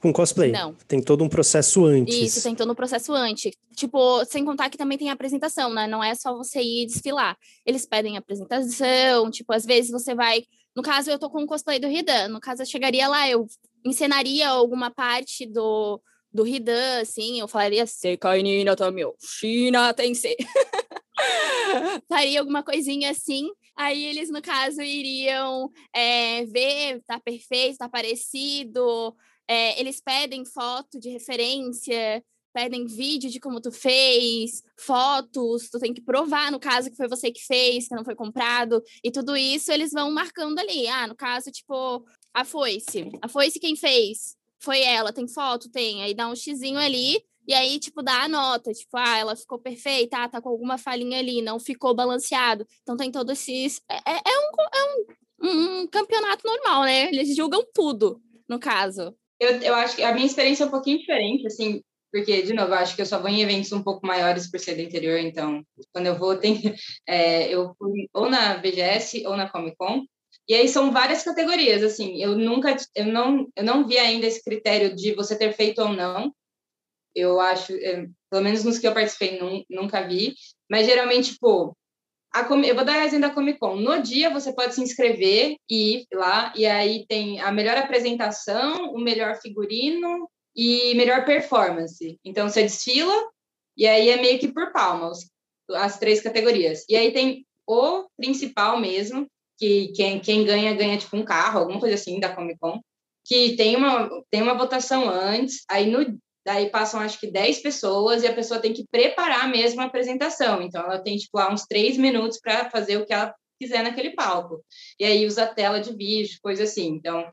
com cosplay. Não. Tem todo um processo antes. Isso, tem todo um processo antes. Tipo, sem contar que também tem a apresentação, né? Não é só você ir desfilar. Eles pedem apresentação, tipo, às vezes você vai. No caso, eu tô com o cosplay do Ridan. No caso, eu chegaria lá, eu encenaria alguma parte do, do Ridan, assim, eu falaria Sekai ni Natamio, China Tensei. Faria alguma coisinha assim. Aí eles, no caso, iriam é, ver, tá perfeito, tá parecido. É, eles pedem foto de referência, pedem vídeo de como tu fez, fotos, tu tem que provar, no caso, que foi você que fez, que não foi comprado, e tudo isso eles vão marcando ali. Ah, no caso, tipo, a foice. A foice quem fez? Foi ela, tem foto? Tem. Aí dá um xizinho ali, e aí, tipo, dá a nota, tipo, ah, ela ficou perfeita, ah, tá com alguma falhinha ali, não ficou balanceado. Então tem todos esses. É, é, é, um, é um, um, campeonato normal, né? Eles julgam tudo, no caso. Eu, eu acho que a minha experiência é um pouquinho diferente, assim, porque, de novo, acho que eu só vou em eventos um pouco maiores por ser do interior, então, quando eu vou, tem, é, eu fui ou na BGS ou na Comic Con, e aí são várias categorias, assim, eu nunca, eu não, eu não vi ainda esse critério de você ter feito ou não, eu acho, é, pelo menos nos que eu participei, nunca vi. Mas geralmente, tipo, a, eu vou dar a da Comic Con. No dia você pode se inscrever e ir lá, e aí tem a melhor apresentação, o melhor figurino e melhor performance. Então você desfila, e aí é meio que por palmas, as três categorias. E aí tem o principal mesmo, que quem, quem ganha, ganha tipo um carro, alguma coisa assim da Comic Con, que tem uma, tem uma votação antes, aí no, daí passam acho que 10 pessoas e a pessoa tem que preparar mesmo a apresentação. Então ela tem tipo lá uns três minutos para fazer o que ela quiser naquele palco. E aí usa tela de vídeo, coisa assim. Então,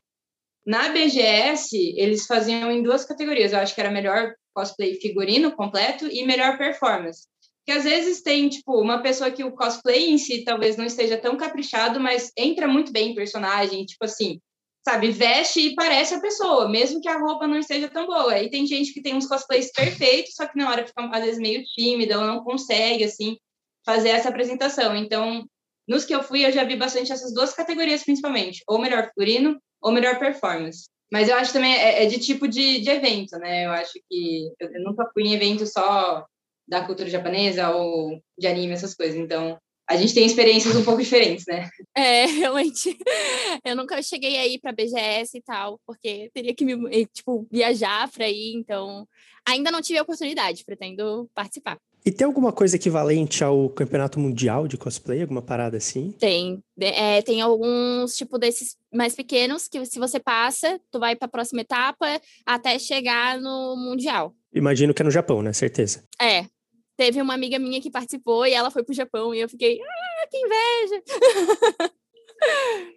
na BGS, eles faziam em duas categorias. Eu acho que era melhor cosplay figurino completo e melhor performance. Que às vezes tem, tipo, uma pessoa que o cosplay em si talvez não esteja tão caprichado, mas entra muito bem em personagem, tipo assim, sabe, veste e parece a pessoa, mesmo que a roupa não esteja tão boa. E tem gente que tem uns cosplays perfeitos, só que na hora fica às vezes meio tímida ou não consegue assim fazer essa apresentação. Então, nos que eu fui, eu já vi bastante essas duas categorias principalmente, ou melhor figurino ou melhor performance. Mas eu acho também é, é de tipo de, de evento, né? Eu acho que eu, eu nunca fui em evento só da cultura japonesa ou de anime, essas coisas. Então, a gente tem experiências um pouco diferentes, né? É, realmente. Eu nunca cheguei aí para BGS e tal, porque teria que me, tipo, viajar para ir, então ainda não tive a oportunidade, pretendo participar. E tem alguma coisa equivalente ao campeonato mundial de cosplay, alguma parada assim? Tem. É, tem alguns, tipo, desses mais pequenos, que se você passa, tu vai para a próxima etapa até chegar no mundial. Imagino que é no Japão, né? Certeza. É. Teve uma amiga minha que participou e ela foi pro Japão e eu fiquei, ah, que inveja!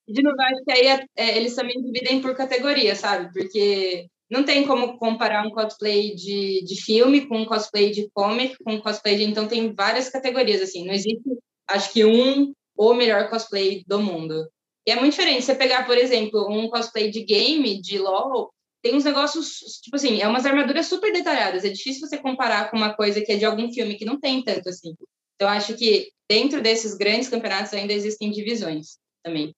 De novo, acho que aí é, é, eles também dividem por categoria, sabe? Porque não tem como comparar um cosplay de, de filme com um cosplay de comic, com um cosplay de. Então, tem várias categorias, assim. Não existe, acho que, um ou melhor cosplay do mundo. E é muito diferente. Você pegar, por exemplo, um cosplay de game, de LoL, tem uns negócios, tipo assim, é umas armaduras super detalhadas. É difícil você comparar com uma coisa que é de algum filme que não tem tanto assim. Então, acho que dentro desses grandes campeonatos ainda existem divisões também.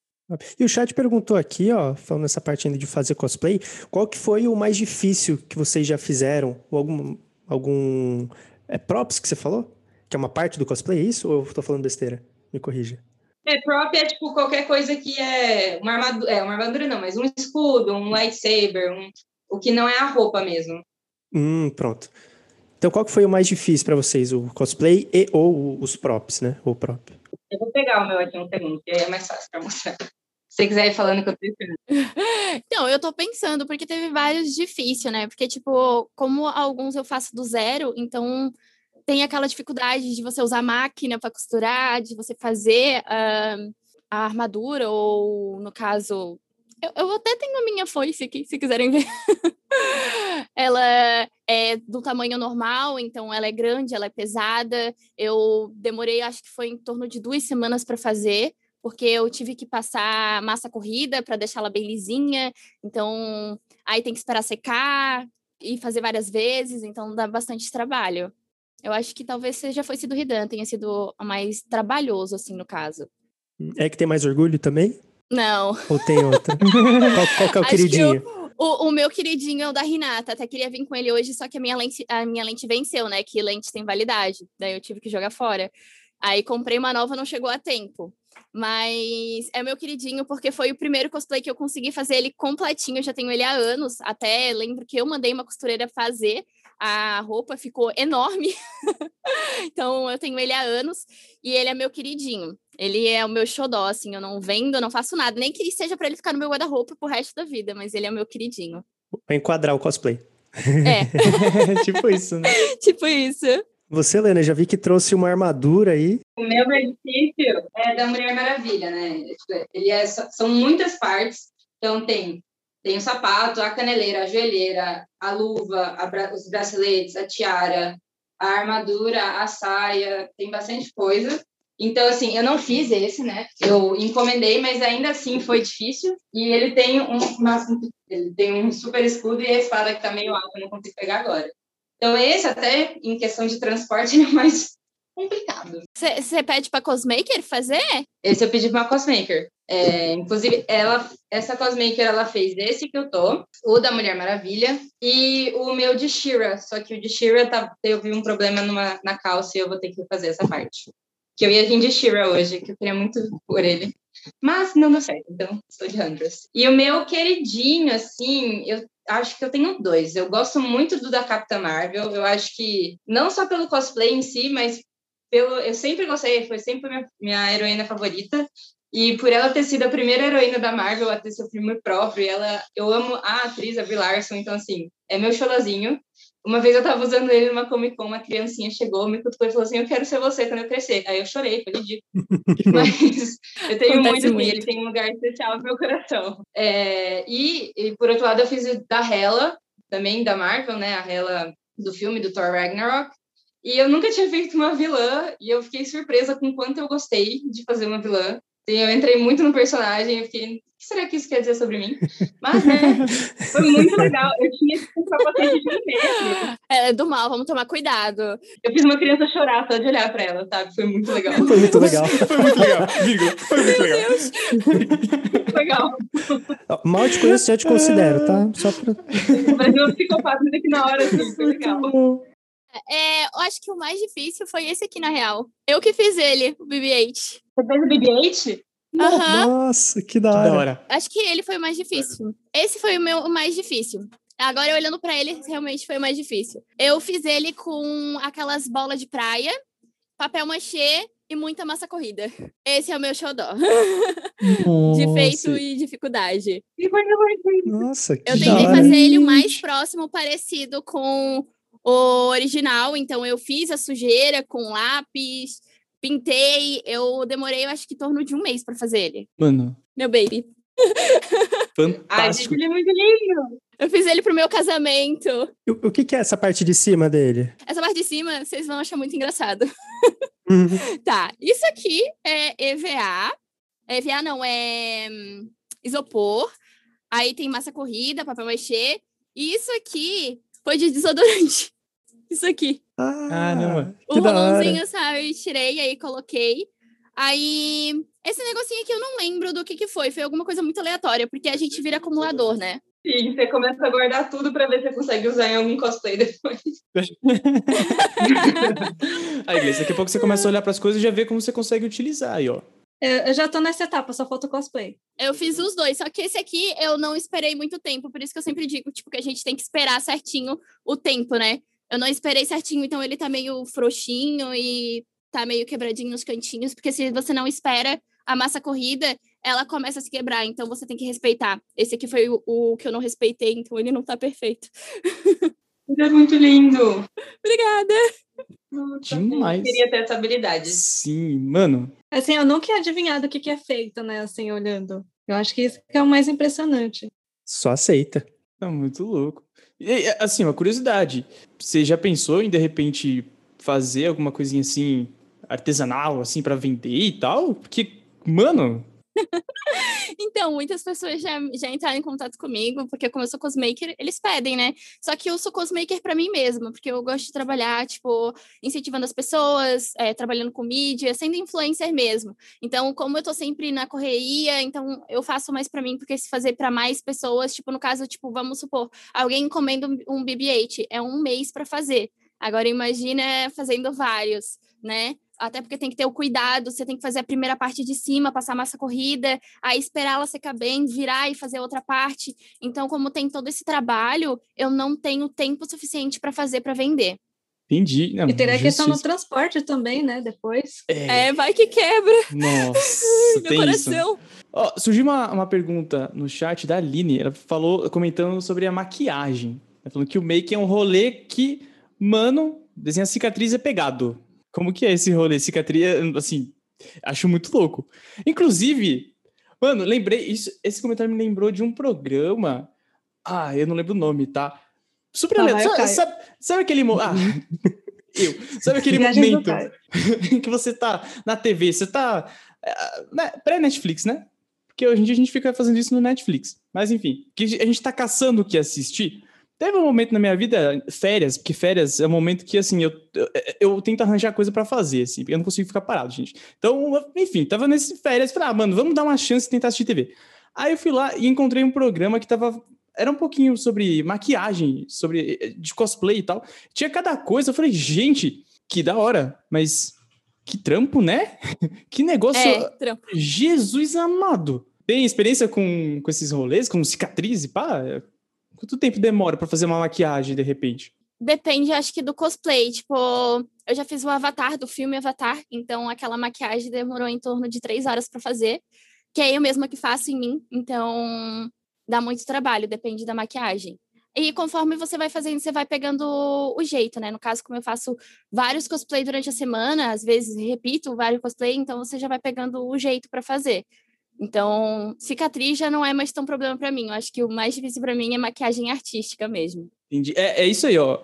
E o chat perguntou aqui, ó, falando nessa parte ainda de fazer cosplay, qual que foi o mais difícil que vocês já fizeram? Ou algum, algum é props que você falou? Que é uma parte do cosplay, é isso? Ou eu tô falando besteira? Me corrija. É, prop é tipo qualquer coisa que é uma armadura, é uma armadura não, mas um escudo, um lightsaber, um, o que não é a roupa mesmo. Hum, pronto. Então qual que foi o mais difícil para vocês, o cosplay e ou os props, né? Ou prop? Eu vou pegar o meu aqui um segundo, que aí é mais fácil para mostrar. Se você quiser ir falando que eu tô. Então, eu tô pensando, porque teve vários difíceis, né? Porque, tipo, como alguns eu faço do zero, então tem aquela dificuldade de você usar máquina para costurar, de você fazer uh, a armadura, ou no caso. Eu, eu até tenho a minha foice aqui, se quiserem ver. ela é do tamanho normal, então ela é grande, ela é pesada. Eu demorei, acho que foi em torno de duas semanas para fazer porque eu tive que passar massa corrida para deixá-la bem lisinha. Então, aí tem que esperar secar e fazer várias vezes, então dá bastante trabalho. Eu acho que talvez seja foi sido Ridan, tenha sido mais trabalhoso, assim, no caso. É que tem mais orgulho também? Não. Ou tem outra? qual, qual que é o queridinho? O, o, meu queridinho é o da Renata. Até queria vir com ele hoje, só que a minha lente, a minha lente venceu, né? Que lente tem validade. Daí eu tive que jogar fora. Aí comprei uma nova, não chegou a tempo. Mas é meu queridinho porque foi o primeiro cosplay que eu consegui fazer ele completinho. Eu já tenho ele há anos. Até lembro que eu mandei uma costureira fazer. A roupa ficou enorme. então eu tenho ele há anos e ele é meu queridinho. Ele é o meu xodó, assim. Eu não vendo, não faço nada. Nem que seja para ele ficar no meu guarda-roupa pro resto da vida, mas ele é o meu queridinho. Pra enquadrar o cosplay. É. tipo isso, né? tipo isso. Você, Helena, já vi que trouxe uma armadura aí. O meu benefício é da Mulher Maravilha, né? Tipo, ele é, são muitas partes. Então, tem, tem o sapato, a caneleira, a joelheira, a luva, a bra os braceletes, a tiara, a armadura, a saia, tem bastante coisa. Então, assim, eu não fiz esse, né? Eu encomendei, mas ainda assim foi difícil. E ele tem um, uma, ele tem um super escudo e a espada que tá meio alta, eu não consigo pegar agora. Então, esse até, em questão de transporte, é mais complicado. Você pede para cosmaker fazer? Esse eu pedi para uma cosmaker. É, inclusive, ela, essa cosmaker, ela fez esse que eu tô, o da Mulher Maravilha, e o meu de Shira. Só que o de Shira tá, teve um problema numa, na calça e eu vou ter que fazer essa parte. Que eu ia vir de Shira hoje, que eu queria muito por ele. Mas não deu certo, então estou de Huntress. E o meu queridinho, assim, eu acho que eu tenho dois. Eu gosto muito do da Capitã Marvel. Eu acho que não só pelo cosplay em si, mas pelo. Eu sempre gostei, foi sempre minha, minha heroína favorita. E por ela ter sido a primeira heroína da Marvel a ter seu filme próprio, ela, eu amo a atriz, a Brie Larson, então assim, é meu cholazinho. Uma vez eu tava usando ele numa Comic Con, uma criancinha chegou, me cutucou e falou assim: Eu quero ser você quando eu crescer. Aí eu chorei, foi ridículo. Mas eu tenho muito, muito. ele tem um lugar especial no meu coração. É, e, e, por outro lado, eu fiz da Hela, também da Marvel, né? A Hela do filme do Thor Ragnarok. E eu nunca tinha feito uma vilã, e eu fiquei surpresa com quanto eu gostei de fazer uma vilã. Eu entrei muito no personagem, eu fiquei, o que será que isso quer dizer sobre mim? Mas, né, foi muito legal. Eu tinha esse capacete de mesmo. É do mal, vamos tomar cuidado. Eu fiz uma criança chorar só de olhar pra ela, sabe? Foi muito legal. Foi muito legal. foi muito legal, Vigo. Foi muito Meu legal. Legal. Mal te conheço, já te considero, tá? Só pra... Mas eu psicopata aqui na hora, assim, foi legal. É, eu acho que o mais difícil foi esse aqui, na real. Eu que fiz ele, o BB-8. Você fez o BB-8? Aham. Nossa, que da Que hora. da hora. Acho que ele foi o mais difícil. Esse foi o meu o mais difícil. Agora, olhando pra ele, realmente foi o mais difícil. Eu fiz ele com aquelas bolas de praia, papel machê e muita massa corrida. Esse é o meu xodó. De feito e dificuldade. Nossa, que Eu da tentei hora. fazer ele o mais próximo parecido com o original, então eu fiz a sujeira com lápis, pintei, eu demorei, eu acho que em torno de um mês pra fazer ele. Mano, Meu baby. Ai, gente, fantástico. ele é muito lindo. Eu fiz ele pro meu casamento. O, o que, que é essa parte de cima dele? Essa parte de cima, vocês vão achar muito engraçado. Uhum. Tá, isso aqui é EVA. EVA não, é hum, isopor. Aí tem massa corrida, papel machê. E isso aqui foi de desodorante. Isso aqui. Ah, Caramba. que o rolãozinho, sabe? Tirei, aí coloquei. Aí, esse negocinho aqui eu não lembro do que que foi. Foi alguma coisa muito aleatória, porque a gente vira acumulador, né? Sim, você começa a guardar tudo pra ver se você consegue usar em algum cosplay depois. Aí, Gleice, daqui a pouco você começa a olhar pras coisas e já vê como você consegue utilizar aí, ó. Eu, eu já tô nessa etapa, só falta o cosplay. Eu fiz os dois, só que esse aqui eu não esperei muito tempo, por isso que eu sempre digo, tipo, que a gente tem que esperar certinho o tempo, né? Eu não esperei certinho, então ele tá meio frouxinho e tá meio quebradinho nos cantinhos, porque se você não espera a massa corrida, ela começa a se quebrar, então você tem que respeitar. Esse aqui foi o, o que eu não respeitei, então ele não tá perfeito. Ele é muito lindo. Obrigada! Nossa, Demais. Eu queria ter essa habilidade. Sim, mano. Assim, eu nunca ia adivinhar do que, que é feito, né? Assim, olhando. Eu acho que isso que é o mais impressionante. Só aceita. Tá muito louco. E, assim, uma curiosidade. Você já pensou em, de repente, fazer alguma coisinha assim, artesanal, assim, pra vender e tal? Porque, mano, Então, muitas pessoas já, já entraram em contato comigo, porque como eu sou cosmaker, eles pedem, né? Só que eu sou cosmaker para mim mesma, porque eu gosto de trabalhar, tipo, incentivando as pessoas, é, trabalhando com mídia, sendo influencer mesmo. Então, como eu tô sempre na correria, então eu faço mais para mim, porque se fazer para mais pessoas, tipo, no caso, tipo, vamos supor, alguém encomenda um, um BB-8, é um mês para fazer. Agora, imagina fazendo vários, né? Até porque tem que ter o cuidado, você tem que fazer a primeira parte de cima, passar massa corrida, aí esperar ela secar bem, virar e fazer outra parte. Então, como tem todo esse trabalho, eu não tenho tempo suficiente para fazer para vender. entendi. Não, E teria a questão do justiça. transporte também, né? Depois. É, É, vai que quebra nossa, meu tem isso. coração. Ó, surgiu uma, uma pergunta no chat da Aline. Ela falou, comentando sobre a maquiagem. Ela falou que o make é um rolê que, mano, desenhar cicatriz é pegado. Como que é esse rolê? Cicatriz, assim, acho muito louco. Inclusive, mano, lembrei, isso, esse comentário me lembrou de um programa. Ah, eu não lembro o nome, tá? Super o Sabe, sabe, sabe aquele. mo- Ah, eu. Sabe aquele momento que você tá na TV, você tá. é, né, Pré-Netflix, né? Porque hoje em dia a gente fica fazendo isso no Netflix. Mas enfim, que a gente tá caçando o que assistir. Teve um momento na minha vida, férias, porque férias é um momento que, assim, eu, eu, eu tento arranjar coisa pra fazer, assim, porque eu não consigo ficar parado, gente. Então, enfim, tava nesse férias, falei, ah, mano, vamos dar uma chance de tentar assistir TV. Aí eu fui lá e encontrei um programa que tava. Era um pouquinho sobre maquiagem, sobre de cosplay e tal. Tinha cada coisa, eu falei, gente, que da hora, mas que trampo, né? que negócio. É, trampo. Jesus amado. Tem experiência com, com esses rolês, com cicatriz e pá? Quanto tempo demora pra fazer uma maquiagem de repente? Depende, acho que do cosplay. Tipo, eu já fiz o Avatar do filme Avatar, então aquela maquiagem demorou em torno de três horas para fazer, que é eu mesma que faço em mim, então dá muito trabalho, depende da maquiagem. E conforme você vai fazendo, você vai pegando o jeito, né? No caso, como eu faço vários cosplay durante a semana, às vezes repito vários cosplay, então você já vai pegando o jeito para fazer. Então, cicatriz já não é mais tão problema para mim. Eu acho que o mais difícil para mim é maquiagem artística mesmo. Entendi. É, é isso aí, ó.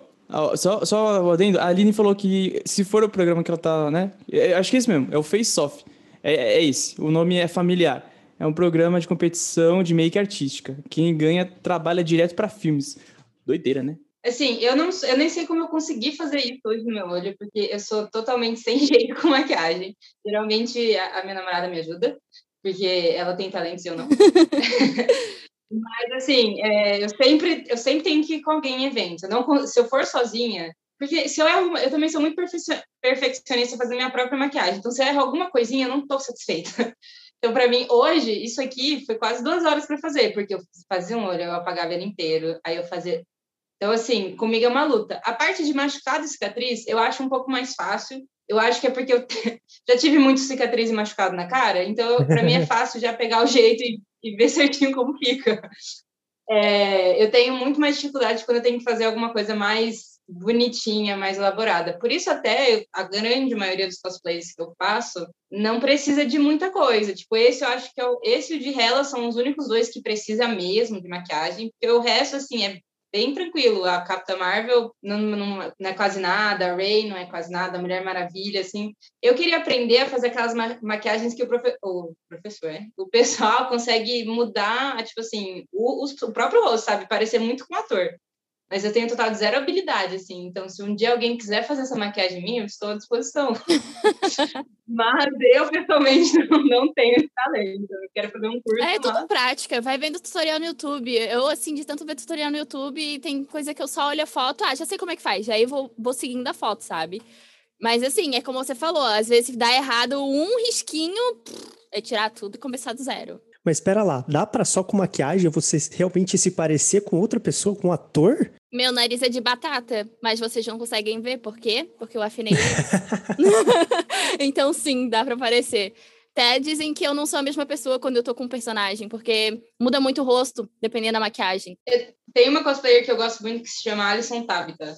Só, só adendo, a Aline falou que se for o programa que ela tá, né? é- acho que é esse mesmo, é o Face Off. É, é esse, o nome é familiar. É um programa de competição de make artística. Quem ganha trabalha direto pra filmes. Doideira, né? Assim, eu, não, eu nem sei como eu consegui fazer isso hoje no meu olho, porque eu sou totalmente sem jeito com maquiagem. Geralmente a, a minha namorada me ajuda, porque ela tem talentos e eu não. Mas assim, é, eu, sempre, eu sempre tenho que ir com alguém em evento. Não, se eu for sozinha, Porque se eu erro, eu também sou muito perfeccionista fazendo minha própria maquiagem. Então, se eu erro alguma coisinha, eu não estou satisfeita. Então, para mim, hoje, isso aqui foi quase duas horas para fazer, porque eu fazia um olho, eu apagava ele inteiro, aí eu fazia. Então, assim, comigo é uma luta. A parte de machucado e cicatriz, eu acho um pouco mais fácil. Eu acho que é porque eu já tive muito cicatriz e machucado na cara, então, para mim, é fácil já pegar o jeito e, e ver certinho como fica. É, eu tenho muito mais dificuldade quando eu tenho que fazer alguma coisa mais bonitinha, mais elaborada. Por isso até a grande maioria dos cosplays que eu faço não precisa de muita coisa. Tipo, esse eu acho que é o, esse e o de Hela são os únicos dois que precisa mesmo de maquiagem, porque o resto assim é bem tranquilo. A Capitã Marvel não, não, não, é quase nada, a Ray não é quase nada, a Mulher Maravilha, assim. Eu queria aprender a fazer aquelas ma maquiagens que o, profe o professor, é? o pessoal consegue mudar, tipo assim, o, o próprio rosto, sabe? Parecer muito com o ator. Mas eu tenho total de zero habilidade, assim. Então, se um dia alguém quiser fazer essa maquiagem minha, eu estou à disposição. mas eu, pessoalmente, não, não tenho esse talento. Eu quero fazer um curso. É, é tudo prática. Vai vendo tutorial no YouTube. Eu, assim, de tanto ver tutorial no YouTube, tem coisa que eu só olho a foto. Ah, já sei como é que faz. Aí eu vou, vou seguindo a foto, sabe? Mas, assim, é como você falou. Às vezes, se dá errado um risquinho, é tirar tudo e começar do zero. Mas espera lá, dá para só com maquiagem você realmente se parecer com outra pessoa, com um ator? Meu nariz é de batata, mas vocês não conseguem ver, por quê? Porque eu afinei. então, sim, dá para parecer. Até dizem que eu não sou a mesma pessoa quando eu tô com um personagem, porque muda muito o rosto, dependendo da maquiagem. Tem uma cosplayer que eu gosto muito que se chama Alison Tabita.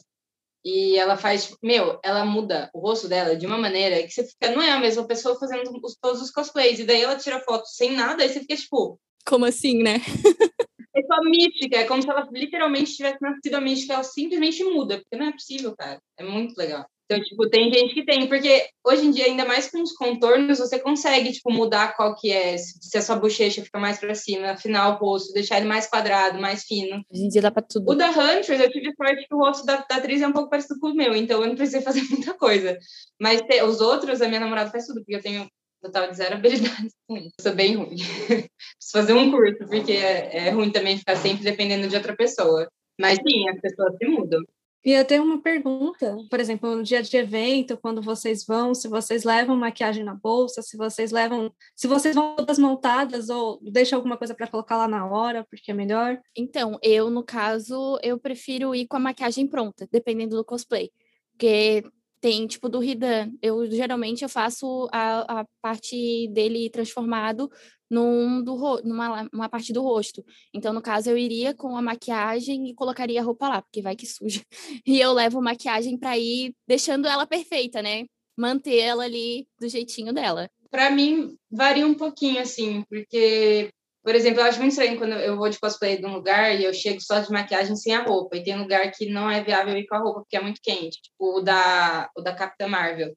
E ela faz, tipo, meu, ela muda o rosto dela de uma maneira que você fica, não é a mesma pessoa fazendo os, todos os cosplays. E daí ela tira foto sem nada, e você fica tipo. Como assim, né? é só mística, é como se ela literalmente tivesse nascido a mística, ela simplesmente muda, porque não é possível, cara. É muito legal. Então, tipo, tem gente que tem, porque hoje em dia, ainda mais com os contornos, você consegue, tipo, mudar qual que é, se a sua bochecha fica mais para cima, afinar o rosto, deixar ele mais quadrado, mais fino. Hoje em dia dá pra tudo. O da Huntress, eu tive sorte que o rosto da, da atriz é um pouco parecido com o meu, então eu não precisei fazer muita coisa. Mas te, os outros, a minha namorada faz tudo, porque eu tenho total de zero habilidades com isso. Eu sou bem ruim. Preciso fazer um curso, porque é, é ruim também ficar sempre dependendo de outra pessoa. Mas sim, as pessoas se mudam. E eu tenho uma pergunta, por exemplo, no dia de evento, quando vocês vão, se vocês levam maquiagem na bolsa, se vocês levam, se vocês vão todas montadas ou deixa alguma coisa para colocar lá na hora, porque é melhor. Então, eu no caso, eu prefiro ir com a maquiagem pronta, dependendo do cosplay, porque tem tipo do Ridan, eu geralmente eu faço a, a parte dele transformado num do, numa uma parte do rosto. Então, no caso, eu iria com a maquiagem e colocaria a roupa lá, porque vai que suja. E eu levo maquiagem para ir deixando ela perfeita, né? Manter ela ali do jeitinho dela. Para mim, varia um pouquinho, assim, porque, por exemplo, eu acho muito estranho quando eu vou de cosplay de um lugar e eu chego só de maquiagem sem a roupa. E tem lugar que não é viável ir com a roupa, porque é muito quente. Tipo o da, o da Capitã Marvel.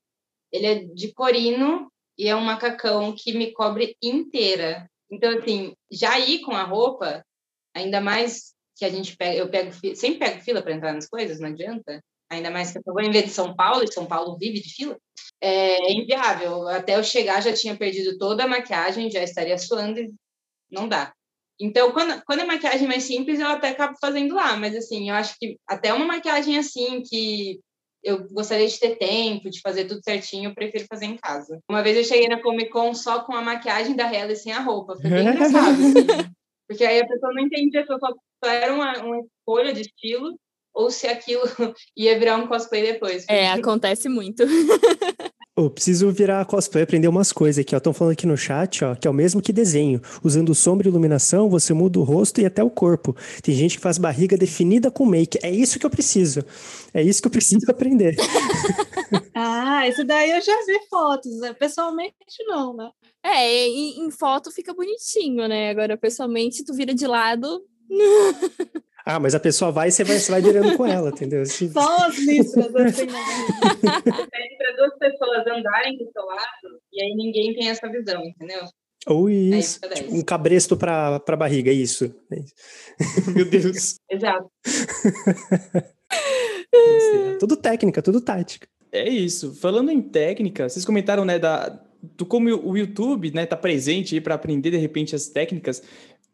Ele é de corino e é um macacão que me cobre inteira. Então, assim, já ir com a roupa, ainda mais que a gente pega, eu pego, sempre pego fila para entrar nas coisas, não adianta. Ainda mais que eu vou em vez de São Paulo, e São Paulo vive de fila, é inviável. Até eu chegar já tinha perdido toda a maquiagem, já estaria suando e não dá. Então, quando, quando é maquiagem mais simples, eu até acabo fazendo lá, mas assim, eu acho que até uma maquiagem assim, que eu gostaria de ter tempo, de fazer tudo certinho, eu prefiro fazer em casa. Uma vez eu cheguei na Comic Con só com a maquiagem da Hela e sem a roupa. Foi bem engraçado. Assim. Porque aí a pessoa não entendia se eu só, só era uma, uma escolha de estilo ou se aquilo ia virar um cosplay depois. É, acontece muito. Oh, preciso virar cosplay e aprender umas coisas aqui, ó. Estão falando aqui no chat, ó, que é o mesmo que desenho. Usando sombra e iluminação, você muda o rosto e até o corpo. Tem gente que faz barriga definida com make. É isso que eu preciso. É isso que eu preciso aprender. ah, isso daí eu já vi fotos. Né? Pessoalmente, não, né? É, em, em foto fica bonitinho, né? Agora, pessoalmente, tu vira de lado. Ah, mas a pessoa vai e você vai, você vai virando com ela, entendeu? Assim... Só as listras, assim. Né? Pede para duas pessoas andarem do seu lado e aí ninguém tem essa visão, entendeu? Ou isso, é tipo, um cabresto para a barriga, isso. Meu Deus. Exato. tudo técnica, tudo tática. É isso. Falando em técnica, vocês comentaram, né, da, do como o YouTube, né, tá presente aí para aprender de repente as técnicas.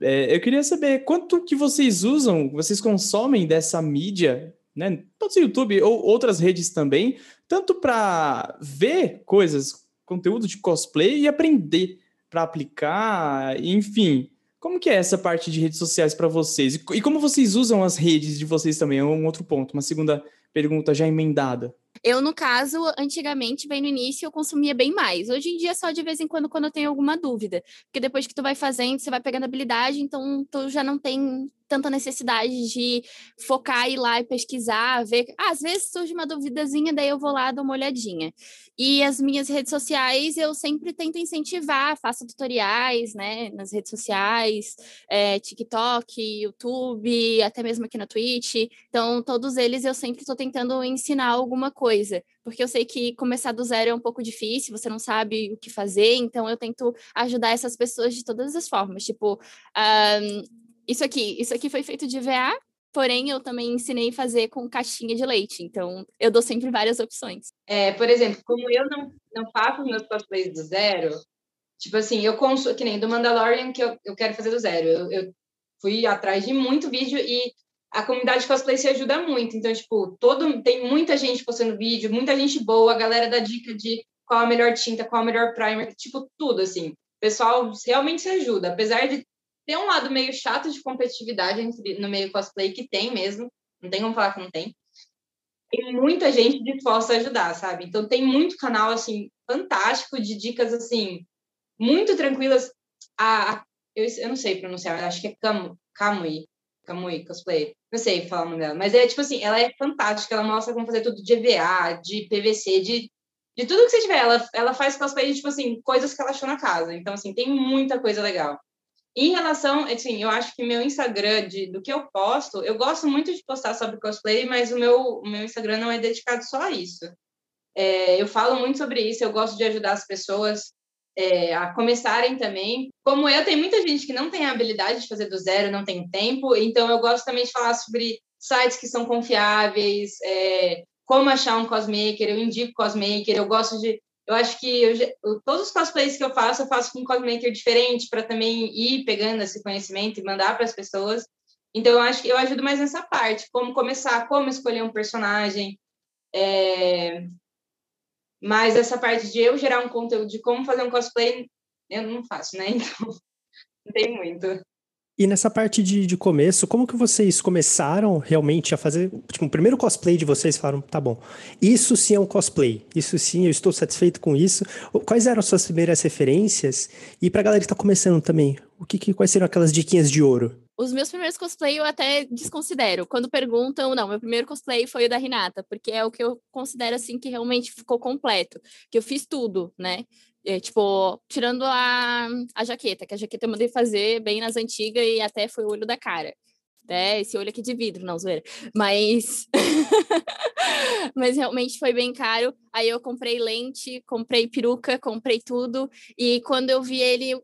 É, eu queria saber quanto que vocês usam, vocês consomem dessa mídia né? Pode ser YouTube ou outras redes também, tanto para ver coisas, conteúdo de cosplay e aprender para aplicar, enfim. Como que é essa parte de redes sociais para vocês? E como vocês usam as redes de vocês também? É um outro ponto, uma segunda pergunta já emendada. Eu, no caso, antigamente, bem no início, eu consumia bem mais. Hoje em dia, só de vez em quando, quando eu tenho alguma dúvida. Porque depois que tu vai fazendo, você vai pegando habilidade, então tu já não tem tanta necessidade de focar, ir lá e pesquisar, ver. Às vezes surge uma duvidazinha, daí eu vou lá, dou uma olhadinha. E as minhas redes sociais, eu sempre tento incentivar, faço tutoriais, né, nas redes sociais, é, TikTok, YouTube, até mesmo aqui na Twitch. Então, todos eles eu sempre estou tentando ensinar alguma coisa, porque eu sei que começar do zero é um pouco difícil, você não sabe o que fazer, então eu tento ajudar essas pessoas de todas as formas. Tipo, um, isso aqui, isso aqui foi feito de VA, porém eu também ensinei a fazer com caixinha de leite, então eu dou sempre várias opções. É, por exemplo, como eu não, não faço meus cosplays do zero, tipo assim, eu consumo, que nem do Mandalorian que eu, eu quero fazer do zero, eu, eu fui atrás de muito vídeo e a comunidade de cosplay se ajuda muito, então, tipo, todo, tem muita gente postando vídeo, muita gente boa, a galera dá dica de qual a melhor tinta, qual a melhor primer, tipo, tudo, assim. O pessoal realmente se ajuda, apesar de tem um lado meio chato de competitividade no meio cosplay, que tem mesmo, não tem como falar que não tem. Tem muita gente disposta a ajudar, sabe? Então tem muito canal, assim, fantástico, de dicas, assim, muito tranquilas. A, a eu, eu não sei pronunciar, acho que é Camu, Kamui, Kamui Cosplay, não sei falar o nome dela, mas é tipo assim, ela é fantástica, ela mostra como fazer tudo de EVA, de PVC, de, de tudo que você tiver. Ela, ela faz cosplay de, tipo assim, coisas que ela achou na casa. Então, assim, tem muita coisa legal. Em relação, assim, eu acho que meu Instagram, de, do que eu posto, eu gosto muito de postar sobre cosplay, mas o meu, o meu Instagram não é dedicado só a isso. É, eu falo muito sobre isso, eu gosto de ajudar as pessoas é, a começarem também. Como eu, tem muita gente que não tem a habilidade de fazer do zero, não tem tempo, então eu gosto também de falar sobre sites que são confiáveis, é, como achar um cosmaker, eu indico cosmaker, eu gosto de eu acho que eu, todos os cosplays que eu faço, eu faço com um cosmaker diferente para também ir pegando esse conhecimento e mandar para as pessoas. Então, eu acho que eu ajudo mais nessa parte, como começar, como escolher um personagem. É... Mas essa parte de eu gerar um conteúdo de como fazer um cosplay, eu não faço, né? Então, não tem muito. E nessa parte de, de começo, como que vocês começaram realmente a fazer, tipo, o primeiro cosplay de vocês falaram, tá bom, isso sim é um cosplay, isso sim, eu estou satisfeito com isso. Quais eram as suas primeiras referências? E pra galera que tá começando também, o que, que quais seriam aquelas diquinhas de ouro? Os meus primeiros cosplay eu até desconsidero. Quando perguntam, não, meu primeiro cosplay foi o da Renata, porque é o que eu considero assim que realmente ficou completo, que eu fiz tudo, né? É, tipo, tirando a, a jaqueta, que a jaqueta eu mandei fazer bem nas antigas e até foi o olho da cara. Né? Esse olho aqui de vidro, não, zoeira. Mas. Mas realmente foi bem caro. Aí eu comprei lente, comprei peruca, comprei tudo. E quando eu vi ele,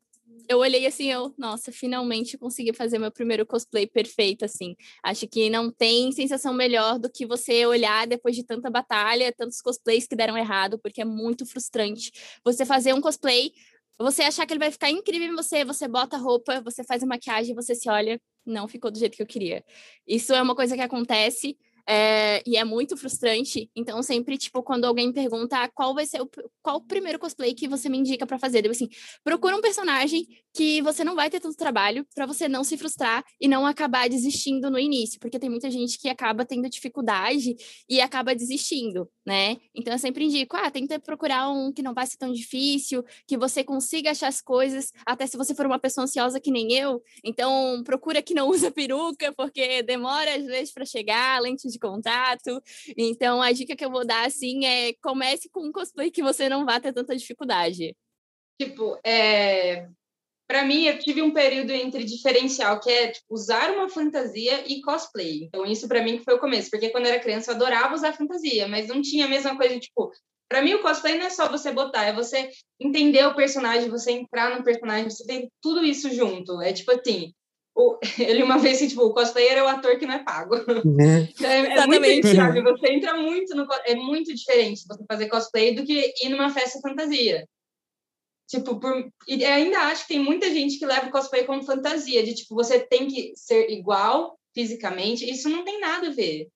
eu olhei assim, eu, nossa, finalmente consegui fazer meu primeiro cosplay perfeito, assim. Acho que não tem sensação melhor do que você olhar depois de tanta batalha, tantos cosplays que deram errado, porque é muito frustrante você fazer um cosplay, você achar que ele vai ficar incrível em você, você bota a roupa, você faz a maquiagem, você se olha, não ficou do jeito que eu queria. Isso é uma coisa que acontece é, e é muito frustrante. Então, sempre, tipo, quando alguém pergunta ah, qual vai ser o, qual o primeiro cosplay que você me indica para fazer, eu assim, procura um personagem que você não vai ter tanto trabalho para você não se frustrar e não acabar desistindo no início, porque tem muita gente que acaba tendo dificuldade e acaba desistindo, né? Então, eu sempre indico, ah, tenta procurar um que não vai ser tão difícil, que você consiga achar as coisas, até se você for uma pessoa ansiosa que nem eu, então procura que não usa peruca, porque demora às vezes para chegar, lente de contato. Então, a dica que eu vou dar, assim, é comece com um cosplay que você não vá ter tanta dificuldade. Tipo, é... para mim, eu tive um período entre diferencial, que é tipo, usar uma fantasia e cosplay. Então, isso para mim que foi o começo, porque quando eu era criança eu adorava usar fantasia, mas não tinha a mesma coisa, tipo, para mim, o cosplay não é só você botar, é você entender o personagem, você entrar no personagem, você tem tudo isso junto. É tipo assim, o, ele uma vez, tipo, o cosplayer é o ator que não é pago. Uhum. é, é muito diferente, você entra muito no... É muito diferente você fazer cosplay do que ir numa festa fantasia. Tipo, por, e ainda acho que tem muita gente que leva o cosplay como fantasia, de tipo, você tem que ser igual fisicamente, isso não tem nada a ver.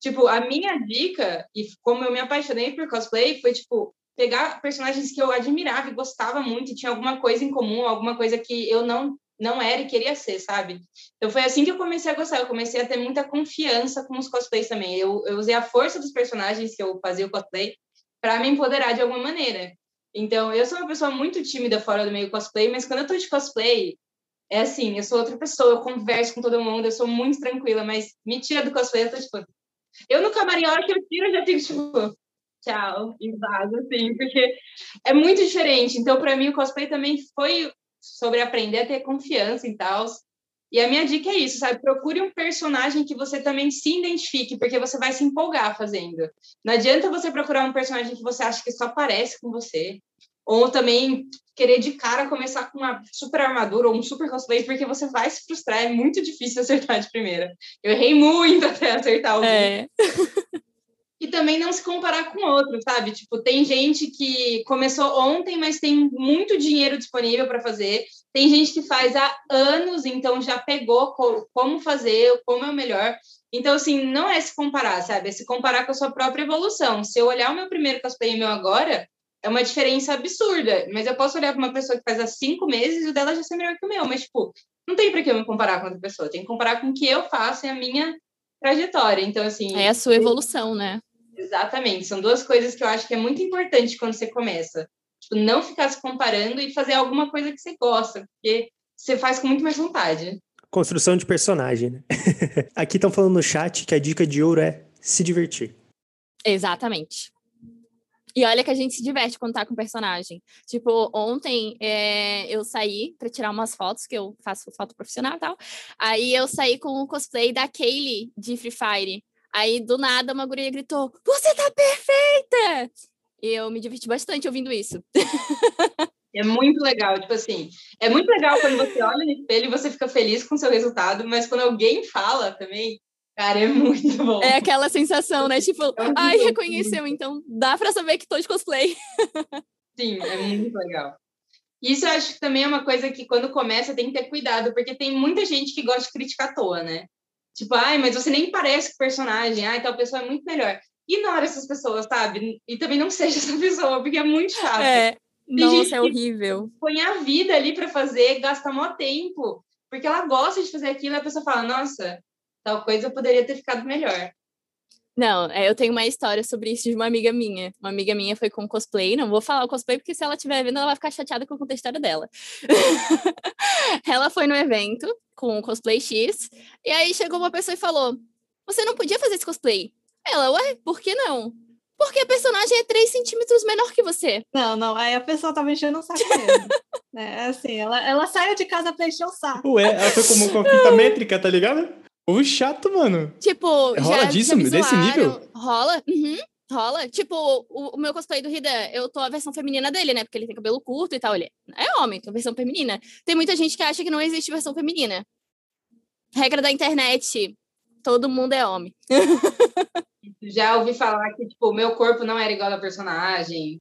Tipo, a minha dica, e como eu me apaixonei por cosplay, foi, tipo, pegar personagens que eu admirava e gostava muito, e tinha alguma coisa em comum, alguma coisa que eu não não era e queria ser, sabe? Então foi assim que eu comecei a gostar, eu comecei a ter muita confiança com os cosplays também. Eu, eu usei a força dos personagens que eu fazia o cosplay para me empoderar de alguma maneira. Então, eu sou uma pessoa muito tímida fora do meio cosplay, mas quando eu tô de cosplay, é assim, eu sou outra pessoa, eu converso com todo mundo, eu sou muito tranquila, mas me tira do cosplay, eu tô tipo. Eu no camarim, a hora que eu tiro, eu já fico tipo, tchau, e vago, assim, porque é muito diferente. Então, para mim, o cosplay também foi sobre aprender a ter confiança e tal. E a minha dica é isso, sabe? Procure um personagem que você também se identifique, porque você vai se empolgar fazendo. Não adianta você procurar um personagem que você acha que só parece com você. Ou também querer de cara começar com uma super armadura ou um super cosplay, porque você vai se frustrar. É muito difícil acertar de primeira. Eu errei muito até acertar o. É. e também não se comparar com outro, sabe? Tipo, tem gente que começou ontem, mas tem muito dinheiro disponível para fazer. Tem gente que faz há anos, então já pegou como fazer, como é o melhor. Então, assim, não é se comparar, sabe? É se comparar com a sua própria evolução. Se eu olhar o meu primeiro cosplay e o meu agora, é uma diferença absurda. Mas eu posso olhar para uma pessoa que faz há cinco meses e o dela já ser melhor que o meu. Mas, tipo, não tem para que eu me comparar com outra pessoa. Tem que comparar com o que eu faço e a minha trajetória. Então, assim. É a sua evolução, né? Exatamente. São duas coisas que eu acho que é muito importante quando você começa. Tipo, não ficar se comparando e fazer alguma coisa que você gosta, porque você faz com muito mais vontade. Construção de personagem, né? Aqui estão falando no chat que a dica de ouro é se divertir. Exatamente. E olha que a gente se diverte quando tá com personagem. Tipo, ontem é, eu saí para tirar umas fotos, que eu faço foto profissional e tal. Aí eu saí com o cosplay da Kaylee de Free Fire. Aí, do nada, uma guria gritou: Você tá perfeita! E eu me diverti bastante ouvindo isso. É muito legal, tipo assim, é muito legal quando você olha no espelho e você fica feliz com o seu resultado, mas quando alguém fala também, cara, é muito bom. É aquela sensação, né? Tipo, é ai, bom. reconheceu, então dá pra saber que tô de cosplay. Sim, é muito legal. Isso eu acho que também é uma coisa que quando começa tem que ter cuidado, porque tem muita gente que gosta de criticar à toa, né? Tipo, ai, mas você nem parece com o personagem, ai, tal pessoa é muito melhor. Ignora essas pessoas, sabe? E também não seja essa pessoa, porque é muito chato. É, Tem nossa, é horrível. Põe a vida ali para fazer, gasta mó tempo, porque ela gosta de fazer aquilo, e a pessoa fala, nossa, tal coisa poderia ter ficado melhor. Não, é, eu tenho uma história sobre isso de uma amiga minha. Uma amiga minha foi com cosplay, não vou falar o cosplay porque se ela estiver vendo ela vai ficar chateada que eu contei a história dela. ela foi no evento com o cosplay X e aí chegou uma pessoa e falou: "Você não podia fazer esse cosplay?" Ela, ué, por que não? Porque a personagem é 3 centímetros menor que você. Não, não, aí a pessoa tava enchendo o saco mesmo. é assim, ela, ela saiu de casa pra encher o saco. Ué, ela foi como com a fita métrica, tá ligado? O chato, mano. Tipo, rola já, disso, já desse nível? Rola, uhum, rola. Tipo, o, o, meu cosplay do Rida, eu tô a versão feminina dele, né? Porque ele tem cabelo curto e tal. Ele é homem, tô a versão feminina. Tem muita gente que acha que não existe versão feminina. Regra da internet, todo mundo é homem. já ouvi falar que, tipo, o meu corpo não era igual ao personagem.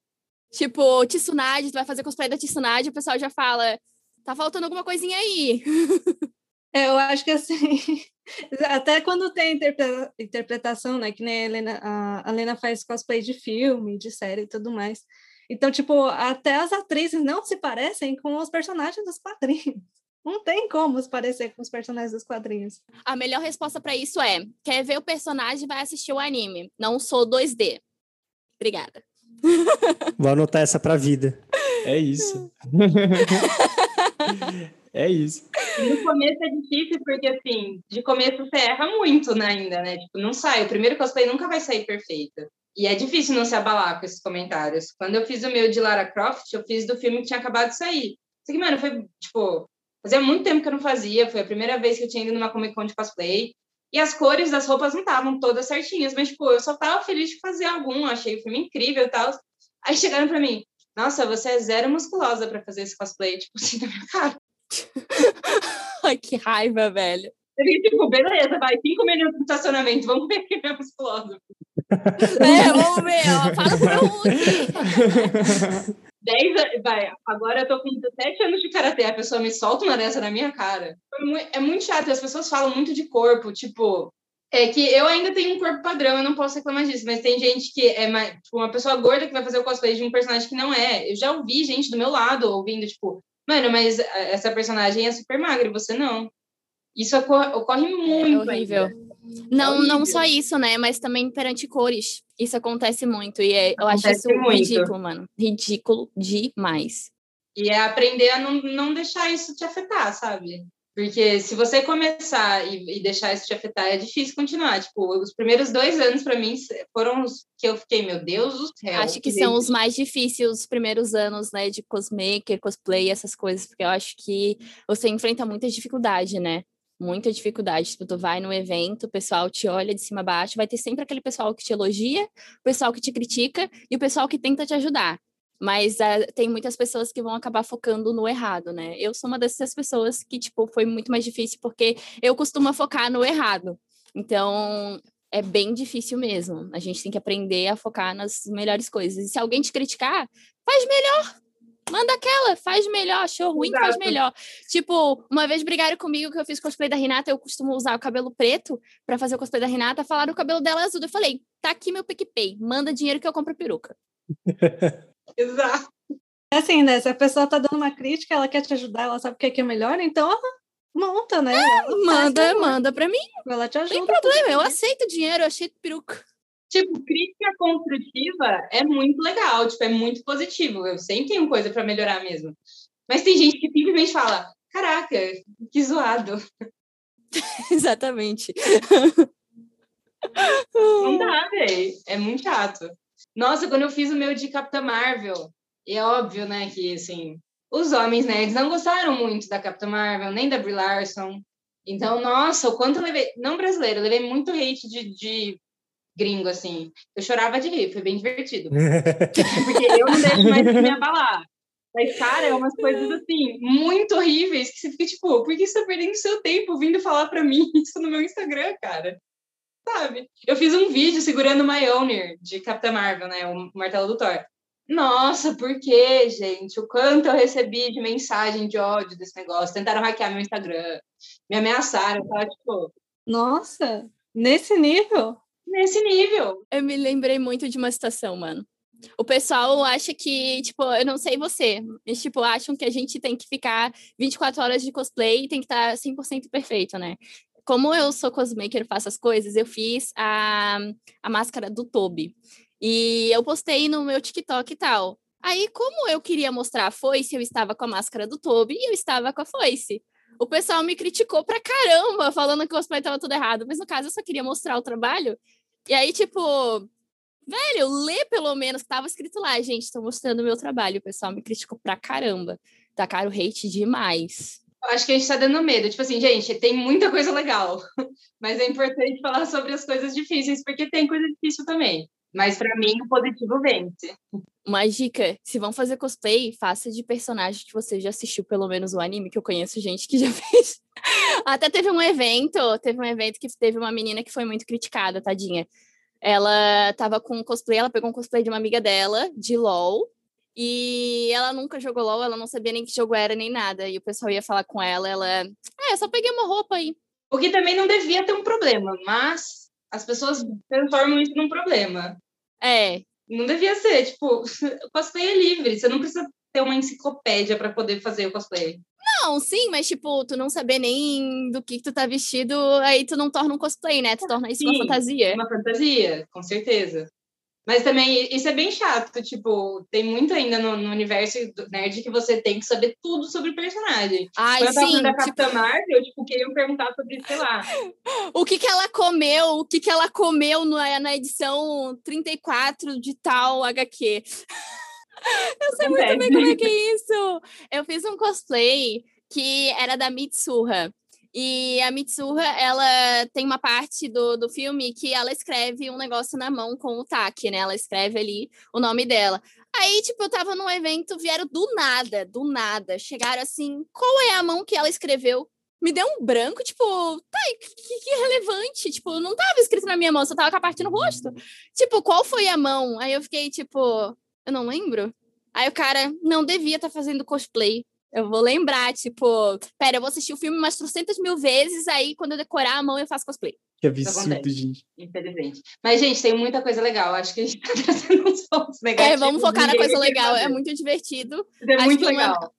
Tipo, Tsunade, tu vai fazer cosplay da Tsunade, o pessoal já fala, tá faltando alguma coisinha aí. É, eu acho que assim, até quando tem interpreta interpretação, né, que nem a Helena, a Helena faz cosplay de filme, de série e tudo mais. Então, tipo, até as atrizes não se parecem com os personagens dos quadrinhos. Não tem como se parecer com os personagens dos quadrinhos. A melhor resposta para isso é: quer ver o personagem, vai assistir o anime. Não sou 2D. Obrigada. Vou anotar essa pra vida. É isso. É isso. No começo é difícil, porque assim, de começo você erra muito né, ainda, né? Tipo, não sai. O primeiro cosplay nunca vai sair perfeito. E é difícil não se abalar com esses comentários. Quando eu fiz o meu de Lara Croft, eu fiz do filme que tinha acabado de sair. Isso aqui, mano, foi, tipo, fazia muito tempo que eu não fazia. Foi a primeira vez que eu tinha ido numa Comic Con de cosplay. E as cores das roupas não estavam todas certinhas, mas, tipo, eu só tava feliz de fazer algum. Achei o filme incrível e tal. Aí chegaram pra mim, nossa, você é zero musculosa para fazer esse cosplay, tipo assim, na minha cara. Ai, que raiva, velho. Eu tipo, beleza, vai, cinco minutos de estacionamento, vamos ver quem é musculoso. É, vamos ver, ó, fala pra um. Dez vai, agora eu tô com 17 anos de karatê, a pessoa me solta uma dessa na minha cara. É muito chato, as pessoas falam muito de corpo, tipo, É que eu ainda tenho um corpo padrão, eu não posso reclamar disso, mas tem gente que é mais, tipo, uma pessoa gorda que vai fazer o cosplay de um personagem que não é. Eu já ouvi gente do meu lado ouvindo, tipo, mano, mas essa personagem é super magra e você não. Isso ocorre, ocorre muito. É horrível. Ainda. Não, É não só isso, né? Mas também perante cores. Isso acontece muito. E é- eu acho isso muito. ridículo, mano. Ridículo demais. E é aprender a não, não deixar isso te afetar, sabe? Porque se você começar e, e deixar isso te afetar, é difícil continuar. Tipo, os primeiros dois anos, para mim, foram os que eu fiquei, meu Deus do céu. acho que são os mais difíceis os primeiros anos, né? De cosmaker, cosplay, essas coisas. Porque eu acho que você enfrenta muita dificuldade, né? Muita dificuldade. Tipo, tu vai no evento, o pessoal te olha de cima a baixo, vai ter sempre aquele pessoal que te elogia, o pessoal que te critica e o pessoal que tenta te ajudar. Mas ah, tem muitas pessoas que vão acabar focando no errado, né? Eu sou uma dessas pessoas que, tipo, foi muito mais difícil porque eu costumo focar no errado. Então, é bem difícil mesmo. A gente tem que aprender a focar nas melhores coisas. E se alguém te criticar, faz melhor. Manda aquela, faz melhor, achou ruim, faz Exato. melhor. Tipo, uma vez brigaram comigo que eu fiz cosplay da Renata, eu costumo usar o cabelo preto para fazer o cosplay da Renata, falaram o cabelo dela é azul. Eu falei, tá aqui meu PicPay, manda dinheiro que eu compro peruca. Exato. É assim, né? Se a pessoa tá dando uma crítica, ela quer te ajudar, ela sabe o que é, que é melhor, então ela monta, né? Faz Manda, manda pra mim, Ela te não ajuda. tem problema, eu aceito dinheiro, eu achei peruca. Tipo, crítica construtiva é muito legal, tipo, é muito positivo. Eu sempre tenho coisa para melhorar mesmo. Mas tem gente que simplesmente fala: caraca, que zoado. Exatamente. Não dá, velho. É muito chato. Nossa, quando eu fiz o meu de Capitã Marvel, e é óbvio, né, que, assim, os homens nerds não gostaram muito da Capitã Marvel, nem da Brie Larson. Então, nossa, o quanto eu levei... Não brasileiro, eu levei muito hate de, de gringo, assim. Eu chorava de rir, foi bem divertido. Porque eu não deixo mais de me abalar. Mas, cara, é umas coisas, assim, muito horríveis, que você fica, tipo, por que você tá perdendo seu tempo vindo falar pra mim isso no meu Instagram, cara? Sabe? Eu fiz um vídeo segurando o Mjolnir de Capitã Marvel, né? O martelo do Thor. Nossa, por que, gente? O quanto eu recebi de mensagem de ódio desse negócio. Tentaram hackear meu Instagram, me ameaçaram, tá? Tipo, Nossa, nesse nível? nesse nível. Eu me lembrei muito de uma situação, mano. O pessoal acha que, tipo, eu não sei você, mas, tipo, acham que a gente tem que ficar 24 horas de cosplay e tem que estar 100% perfeito, né? Como eu sou cosmaker, faço as coisas, eu fiz a, a máscara do Toby. E eu postei no meu TikTok e tal. Aí, como eu queria mostrar a foice, eu estava com a máscara do Toby e eu estava com a foice. O pessoal me criticou pra caramba, falando que o cosplay tava tudo errado. Mas, no caso, eu só queria mostrar o trabalho. E aí, tipo, velho, lê pelo menos que tava escrito lá, gente, tô mostrando o meu trabalho. O pessoal me criticou pra caramba. Tacaram hate demais. Eu Acho que a gente tá dando medo. Tipo assim, gente, tem muita coisa legal. Mas é importante falar sobre as coisas difíceis, porque tem coisa difícil também. Mas para mim, o positivo vence. Uma dica: se vão fazer cosplay, faça de personagem que você já assistiu pelo menos o anime, que eu conheço gente que já fez. Até teve um evento, teve um evento que teve uma menina que foi muito criticada, tadinha. Ela tava com um cosplay, ela pegou um cosplay de uma amiga dela, de LOL, e ela nunca jogou LOL, ela não sabia nem que jogo era nem nada. E o pessoal ia falar com ela, ela. Ah, eu só peguei uma roupa aí. O que também não devia ter um problema, mas as pessoas transformam isso num problema. É, Não devia ser, tipo, o cosplay é livre, você não precisa ter uma enciclopédia para poder fazer o cosplay. Não, sim, mas tipo, tu não saber nem do que, que tu tá vestido, aí tu não torna um cosplay, né? Tu torna isso uma Sim. fantasia. Uma fantasia, com certeza. Mas também isso é bem chato, tipo, tem muito ainda no, no universo do nerd que você tem que saber tudo sobre o personagem. Ai, Quando sim, da tipo, Capitã Marvel, eu tipo, queria perguntar sobre, sei lá, o que que ela comeu, o que que ela comeu na, na edição 34 de tal HQ. Eu sei muito bem como é que é isso. Eu fiz um cosplay que era da Mitsuha. E a Mitsuha, ela tem uma parte do, do filme que ela escreve um negócio na mão com o taque, né? Ela escreve ali o nome dela. Aí, tipo, eu tava num evento, vieram do nada, do nada. Chegaram assim, qual é a mão que ela escreveu? Me deu um branco, tipo, tá, que, que relevante. Tipo, não tava escrito na minha mão, só tava com a parte no rosto. Tipo, qual foi a mão? Aí eu fiquei, tipo, eu não lembro. Aí o cara não devia estar fazendo cosplay. Eu vou lembrar, tipo, pera, eu vou assistir o filme umas trocentas mil vezes, aí quando eu decorar a mão eu faço cosplay. Que absurdo, gente. Infelizmente. Mas, gente, tem muita coisa legal. Acho que a gente tá trazendo uns pontos negativos. É, vamos focar na coisa legal. É muito divertido. É Acho muito que uma- legal.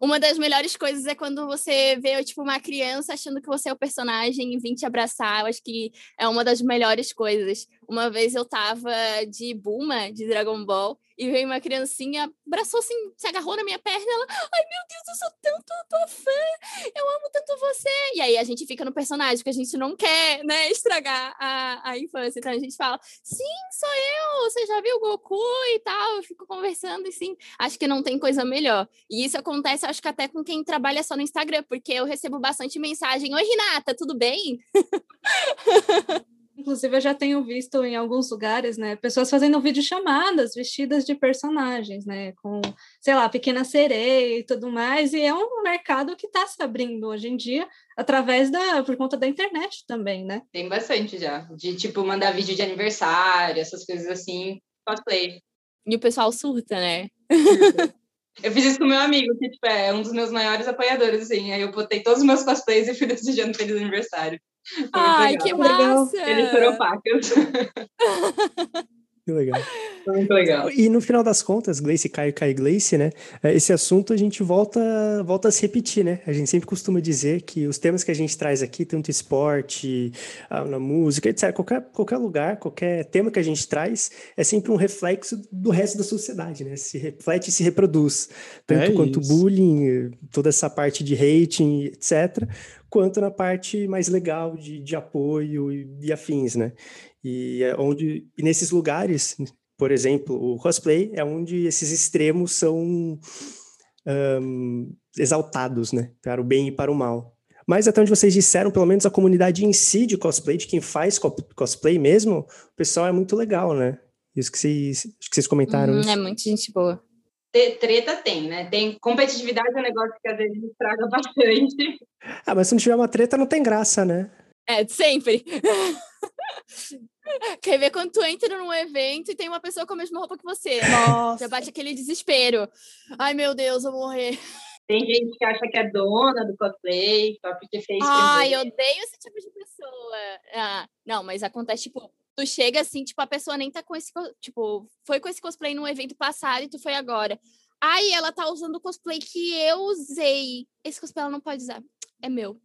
Uma das melhores coisas é quando você vê, tipo, uma criança achando que você é o personagem e vem te abraçar. Eu acho que é uma das melhores coisas. Uma vez eu tava de Bulma, de Dragon Ball, e veio uma criancinha, abraçou assim, se agarrou na minha perna, ela, ai meu Deus, eu sou tanto tua fã, eu amo tanto você. E aí a gente fica no personagem, porque a gente não quer, né, estragar a, a infância. Então a gente fala, sim, sou eu, você já viu o Goku e tal, eu fico conversando e sim, acho que não tem coisa melhor. E isso acontece, acho que até com quem trabalha só no Instagram, porque eu recebo bastante mensagem: Oi, Renata, tudo bem? Inclusive, eu já tenho visto em alguns lugares, né, pessoas fazendo videochamadas vestidas de personagens, né, com, sei lá, pequena sereia e tudo mais, e é um mercado que está se abrindo hoje em dia através da, por conta da internet também, né? Tem bastante já. De, tipo, mandar vídeo de aniversário, essas coisas assim. Cosplay. E o pessoal surta, né? Eu fiz isso com meu amigo, que tipo, é um dos meus maiores apoiadores, assim. Aí eu botei todos os meus cosplays e fui desejando feliz aniversário. Foi Ai, legal. que massa! Eles foram pacas. Que legal. Muito legal. E no final das contas, Gleice Caio Caio Gleice, né? eh, Esse assunto a gente volta, volta a se repetir, né? A gente sempre costuma dizer que os temas que a gente traz aqui, tanto esporte, na música, etc., qualquer, qualquer lugar, qualquer tema que a gente traz, é sempre um reflexo do resto da sociedade, né? Se reflete e se reproduz. Tanto É quanto isso. bullying, toda essa parte de hating, etc., quanto na parte mais legal de, de apoio e, e afins, né? E é onde, e nesses lugares, por exemplo, o cosplay é onde esses extremos são ahn, exaltados, né? Para o bem e para o mal. Mas até onde vocês disseram, pelo menos a comunidade em si de cosplay, de quem faz co- cosplay mesmo, o pessoal é muito legal, né? Isso que vocês, que vocês comentaram. Hum, é muito gente boa. Treta tem, né? Tem competitividade é um negócio que às vezes estraga bastante. Ah, mas se não tiver uma treta, não tem graça, né? É, sempre. Quer ver quando tu entra num evento e tem uma pessoa com a mesma roupa que você? Já bate aquele desespero. Ai, meu Deus, eu vou morrer. Tem gente que acha que é dona do cosplay, só porque fez. Ai, eu odeio esse tipo de pessoa. Ah, não, mas acontece, tipo, tu chega assim, tipo, a pessoa nem tá com esse, tipo, foi com esse cosplay no evento passado e tu foi agora. Ai, ela tá usando o cosplay que eu usei. Esse cosplay ela não pode usar. É meu.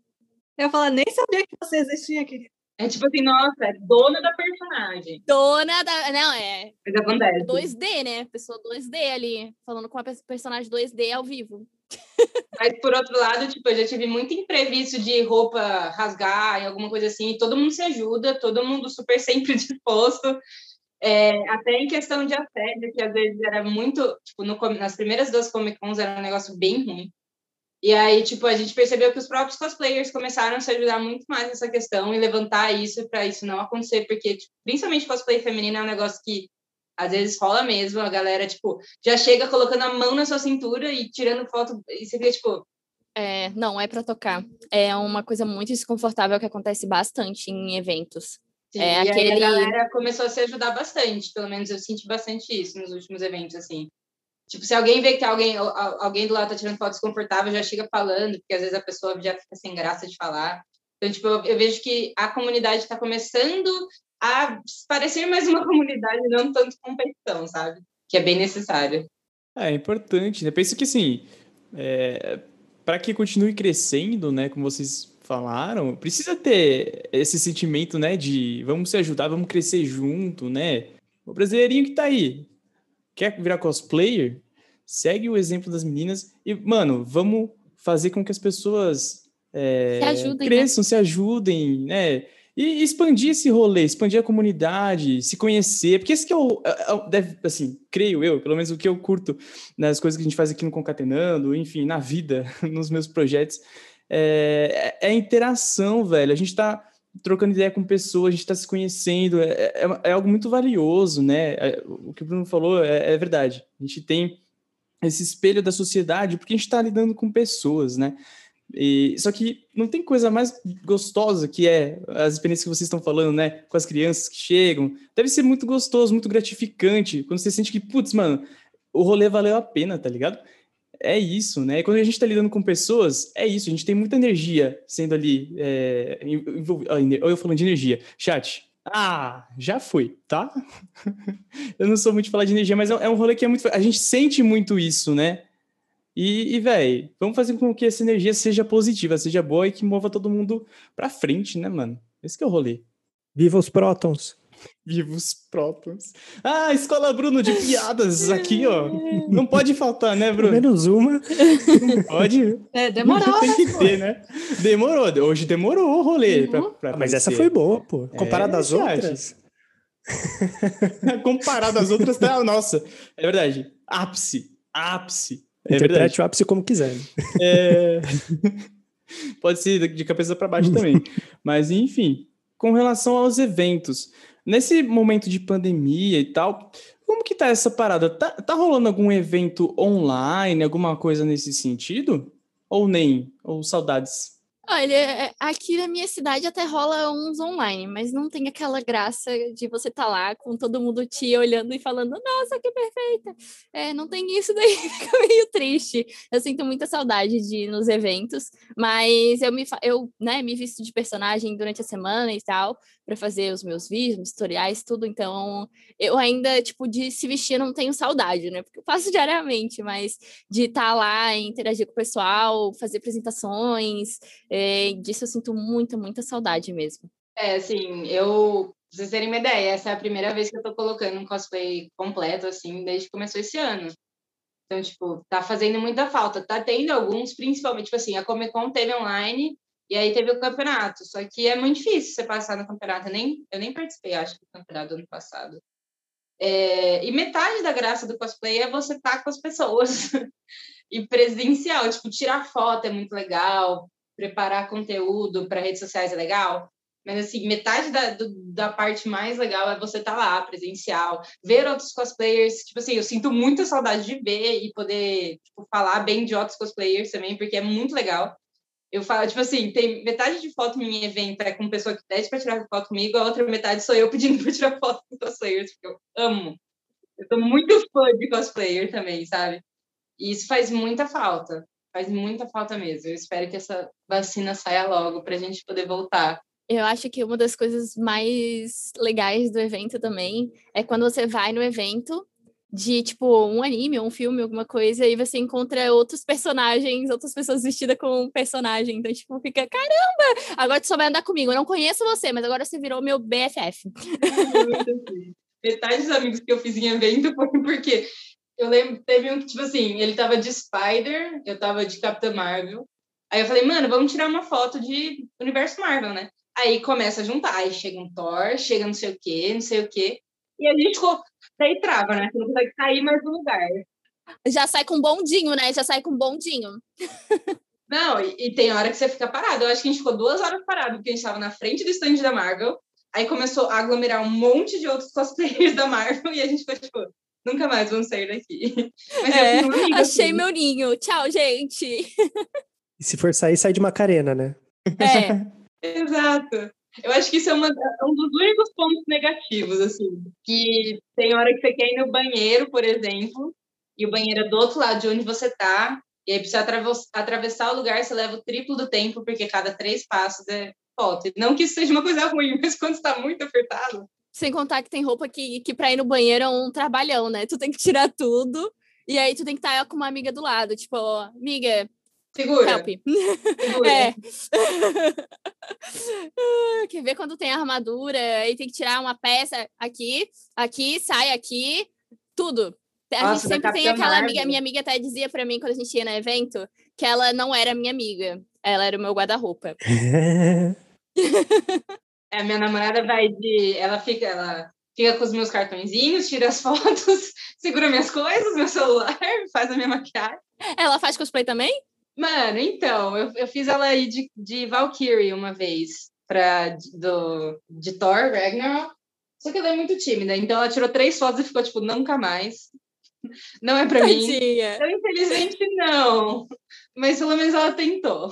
Eu falar, nem sabia que você existia, querida. É tipo assim, nossa, é dona da personagem. Dona da. Não, é Mas acontece. 2D, né? Pessoa 2D ali, falando com a pe- personagem 2D ao vivo. Mas por outro lado, tipo, eu já tive muito imprevisto de roupa rasgar e alguma coisa assim, e todo mundo se ajuda, todo mundo super sempre disposto. É, até em questão de assédio, que às vezes era muito, tipo, no nas primeiras duas Comic Cons era um negócio bem ruim. E aí, tipo, a gente percebeu que os próprios cosplayers começaram a se ajudar muito mais nessa questão e levantar isso para isso não acontecer, porque, tipo, principalmente cosplay feminino é um negócio que às vezes rola mesmo, a galera, tipo, já chega colocando a mão na sua cintura e tirando foto, e você fica, tipo, É, não, é pra tocar. É uma coisa muito desconfortável que acontece bastante em eventos. Sim, É, aquele- a galera começou a se ajudar bastante, pelo menos eu senti bastante isso nos últimos eventos, assim. Tipo, se alguém vê que alguém, al- al- alguém do lado tá tirando foto desconfortável, já chega falando, porque às vezes a pessoa já fica sem graça de falar. Então, tipo, eu, vejo que a comunidade está começando a parecer mais uma comunidade, não tanto competição, sabe? Que é bem necessário. É, é importante, né? Penso que assim, para que continue crescendo, né, como vocês falaram, precisa ter esse sentimento, né, de vamos se ajudar, vamos crescer junto, né? O brasileirinho que tá aí, quer virar cosplayer, segue o exemplo das meninas e, mano, vamos fazer com que as pessoas é, Se ajudem, né? cresçam, se ajudem, né? E expandir esse rolê, expandir a comunidade, se conhecer, porque esse que é o, é- é- deve, assim, creio eu, pelo menos o que eu curto nas coisas que a gente faz aqui no Concatenando, enfim, na vida, nos meus projetos, é, é a interação, velho. A gente tá trocando ideia com pessoas, a gente tá se conhecendo, é, é, é algo muito valioso, né? É, O que o Bruno falou é, é verdade. A gente tem esse espelho da sociedade porque a gente está lidando com pessoas, né? E, só que não tem coisa mais gostosa que é as experiências que vocês estão falando, né? Com as crianças que chegam. Deve ser muito gostoso, muito gratificante, quando você sente que, putz, mano, o rolê valeu a pena, tá ligado? É isso, né? Quando a gente está lidando com pessoas, é isso. A gente tem muita energia sendo ali é, envolvida. Eu falando de energia. Chat. Ah, já fui, tá? eu não sou muito de falar de energia, mas é, é um rolê que é muito. A gente sente muito isso, né? E, e velho, vamos fazer com que essa energia seja positiva, seja boa e que mova todo mundo pra frente, né, mano? Esse que é o rolê. Viva os prótons! Vivos prótons. Ah, Escola Bruno de piadas aqui, ó. Não pode faltar, né, Bruno? Menos uma. Não pode. É, demorou. Tem que ter, né? Demorou. Hoje demorou o rolê. Uhum. Pra, pra Ah, mas essa foi boa, pô. Comparado É, às verdade. outras. Comparado às outras, tá. Nossa, é verdade. Ápice. Ápice. É verdade. Interprete o ápice como quiser. É... Pode ser de cabeça para baixo também. Mas, enfim, com relação aos eventos, nesse momento de pandemia e tal, como que tá essa parada? Tá, tá rolando algum evento online, alguma coisa nesse sentido? Ou nem? Ou saudades? Olha, é, aqui na minha cidade até rola uns online, mas não tem aquela graça de você estar lá com todo mundo te olhando e falando, nossa, que perfeita. É, não tem isso daí, fica meio triste. Eu sinto muita saudade de ir nos eventos, mas eu me, eu, né, me visto de personagem durante a semana e tal, para fazer os meus vídeos, meus tutoriais, tudo, então eu ainda, tipo, de se vestir não tenho saudade, né? Porque eu faço diariamente, mas de estar lá, interagir com o pessoal, fazer apresentações, é, disso eu sinto muita, muita saudade mesmo. É, assim, eu, pra vocês terem uma ideia, essa é a primeira vez que eu tô colocando um cosplay completo, assim, desde que começou esse ano. Então, tipo, tá fazendo muita falta. Tá tendo alguns, principalmente, tipo assim, a Comic Con teve online e aí teve o campeonato. Só que é muito difícil você passar no campeonato. Eu nem, eu nem participei, acho, do campeonato do ano passado. É, e metade da graça do cosplay é você estar com as pessoas. e presencial, tipo, tirar foto é muito legal, preparar conteúdo para redes sociais é legal. Mas, assim, metade da, do- da parte mais legal é você estar lá, presencial, ver outros cosplayers. Tipo assim, eu sinto muita saudade de ver e poder tipo, falar bem de outros cosplayers também, porque é muito legal. Eu falo, tipo assim, tem metade de foto minha evento é com pessoa que pede para tirar foto comigo, a outra metade sou eu pedindo para tirar foto com cosplayers, porque eu amo. Eu sou muito fã de cosplayer também, sabe? E isso faz muita falta. Faz muita falta mesmo. Eu espero que essa vacina saia logo para a gente poder voltar. Eu acho que uma das coisas mais legais do evento também é quando você vai no evento de, tipo, um anime, um filme, alguma coisa, e você encontra outros personagens, outras pessoas vestidas com um personagem. Então, tipo, fica, caramba, agora tu só vai andar comigo. Eu não conheço você, mas agora você virou meu BFF. Metade dos amigos que eu fiz em evento foi porque eu lembro, teve um que, tipo assim, ele tava de Spider, eu tava de Capitã Marvel. Aí eu falei, mano, vamos tirar uma foto de universo Marvel, né? Aí começa a juntar, aí chega um Thor, chega não sei o quê, não sei o quê. E a gente ficou. Daí trava, né? Você não consegue sair mais do lugar. Já sai com bondinho, né? Já sai com bondinho. Não, e, e tem hora que você fica parado. Eu acho que a gente ficou duas horas parado, porque a gente estava na frente do stand da Marvel. Aí começou a aglomerar um monte de outros cosplayers da Marvel e a gente ficou tipo, nunca mais vamos sair daqui. Mas eu É, uma amiga, achei assim. meu ninho. Tchau, gente. E se for sair, sai de Macarena, né? É. Exato. Eu acho que isso é uma, é um dos únicos pontos negativos, assim. Que tem hora que você quer ir no banheiro, por exemplo, e o banheiro é do outro lado de onde você tá, e aí precisa atravessar o lugar, você leva o triplo do tempo, porque cada três passos é foto. Não que isso seja uma coisa ruim, mas quando está muito apertado, Sem contar que tem roupa que, que pra ir no banheiro é um trabalhão, né? Tu tem que tirar tudo. E aí tu tem que estar com uma amiga do lado. Tipo, ó, amiga, segura. help. segura. É. Quer ver quando tem armadura aí tem que tirar uma peça aqui, aqui, sai aqui, tudo. A Nossa, gente sempre tem aquela amiga, minha amiga até dizia pra mim quando a gente ia no evento que ela não era minha amiga, ela era o meu guarda-roupa. É, a minha namorada vai de. Ela fica, ela fica com os meus cartõezinhos, tira as fotos, segura minhas coisas, meu celular, faz a minha maquiagem. Ela faz cosplay também? Mano, então, eu, eu fiz ela ir de, de Valkyrie uma vez pra, do, de Thor, Ragnarok. Só que ela é muito tímida, então ela tirou três fotos e ficou tipo, nunca mais. Não é pra mim. Tadinha. Então, infelizmente, não. Mas pelo menos ela tentou.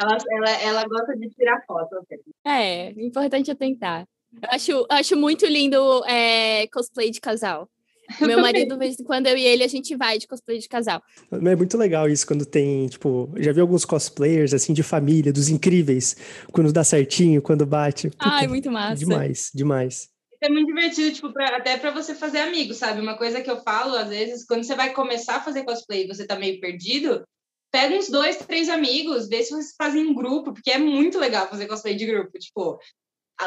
Ela, ela, ela gosta de tirar foto. É, importante é tentar. Eu acho, acho muito lindo é, cosplay de casal. Meu marido, de vez em quando, eu e ele, a gente vai de cosplay de casal. É muito legal isso quando tem, tipo, já vi alguns cosplayers, assim, de família, dos incríveis, quando dá certinho, quando bate. Puta, Ai, muito massa. Demais, demais. É muito divertido, tipo, pra, até para você fazer amigos, sabe? Uma coisa que eu falo, às vezes, quando você vai começar a fazer cosplay e você tá meio perdido, pega uns dois, três amigos, vê se vocês fazem em grupo, porque é muito legal fazer cosplay de grupo. Tipo,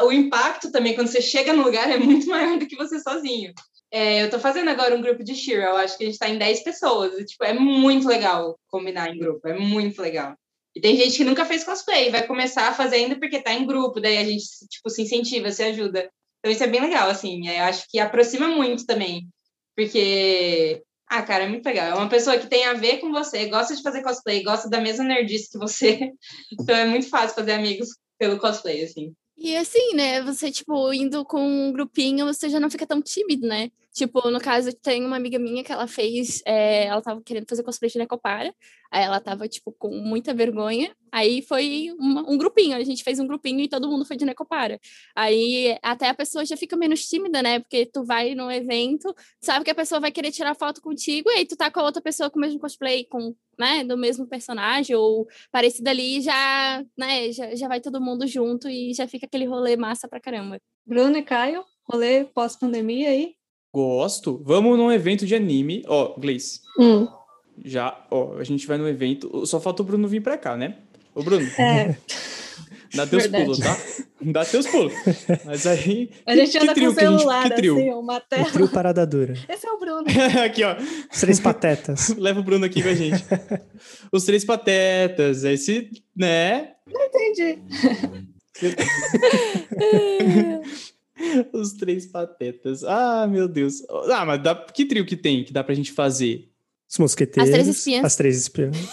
o impacto também, quando você chega no lugar, é muito maior do que você sozinho. É, eu tô fazendo agora um grupo de Shira, eu acho que a gente tá em 10 pessoas. E, tipo, é muito legal combinar em grupo, é muito legal. E tem gente que nunca fez cosplay, vai começar fazendo porque tá em grupo, daí a gente, tipo, se incentiva, se ajuda. Então isso é bem legal, assim. Eu acho que aproxima muito também. Porque, ah, cara, é muito legal. É uma pessoa que tem a ver com você, gosta de fazer cosplay, gosta da mesma nerdice que você. Então é muito fácil fazer amigos pelo cosplay, assim. E assim, né? Você, tipo, indo com um grupinho, você já não fica tão tímido, né? Tipo, no caso, tem uma amiga minha que ela fez, é, ela tava querendo fazer cosplay de Necopara, aí ela tava, tipo, com muita vergonha, aí foi uma, um grupinho, a gente fez um grupinho e todo mundo foi de Necopara. Aí até a pessoa já fica menos tímida, né? Porque tu vai num evento, sabe que a pessoa vai querer tirar foto contigo, e aí tu tá com a outra pessoa com o mesmo cosplay, com, né, do mesmo personagem, ou parecido ali, já, né, já, já vai todo mundo junto e já fica aquele rolê massa pra caramba. Bruno e Caio, rolê pós-pandemia aí? Gosto. Vamos num evento de anime. Ó, oh, Gleice. Hum. Já, ó, a gente vai no evento. Só falta o Bruno vir pra cá, né? Ô, Bruno. É. Dá teus Verdade. pulos, tá? Dá teus pulos. Mas aí. A gente anda com o celular, que, gente, que trio? assim, uma tela. O trio parada dura. Esse é o Bruno. aqui, ó. Os três patetas. Leva o Bruno aqui com a gente. Os três patetas. Esse, né? Não entendi. Os três patetas. Ah, meu Deus. Ah, mas dá... que trio que tem que dá pra gente fazer? Os mosqueteiros. As três espiãs. As três espiãs.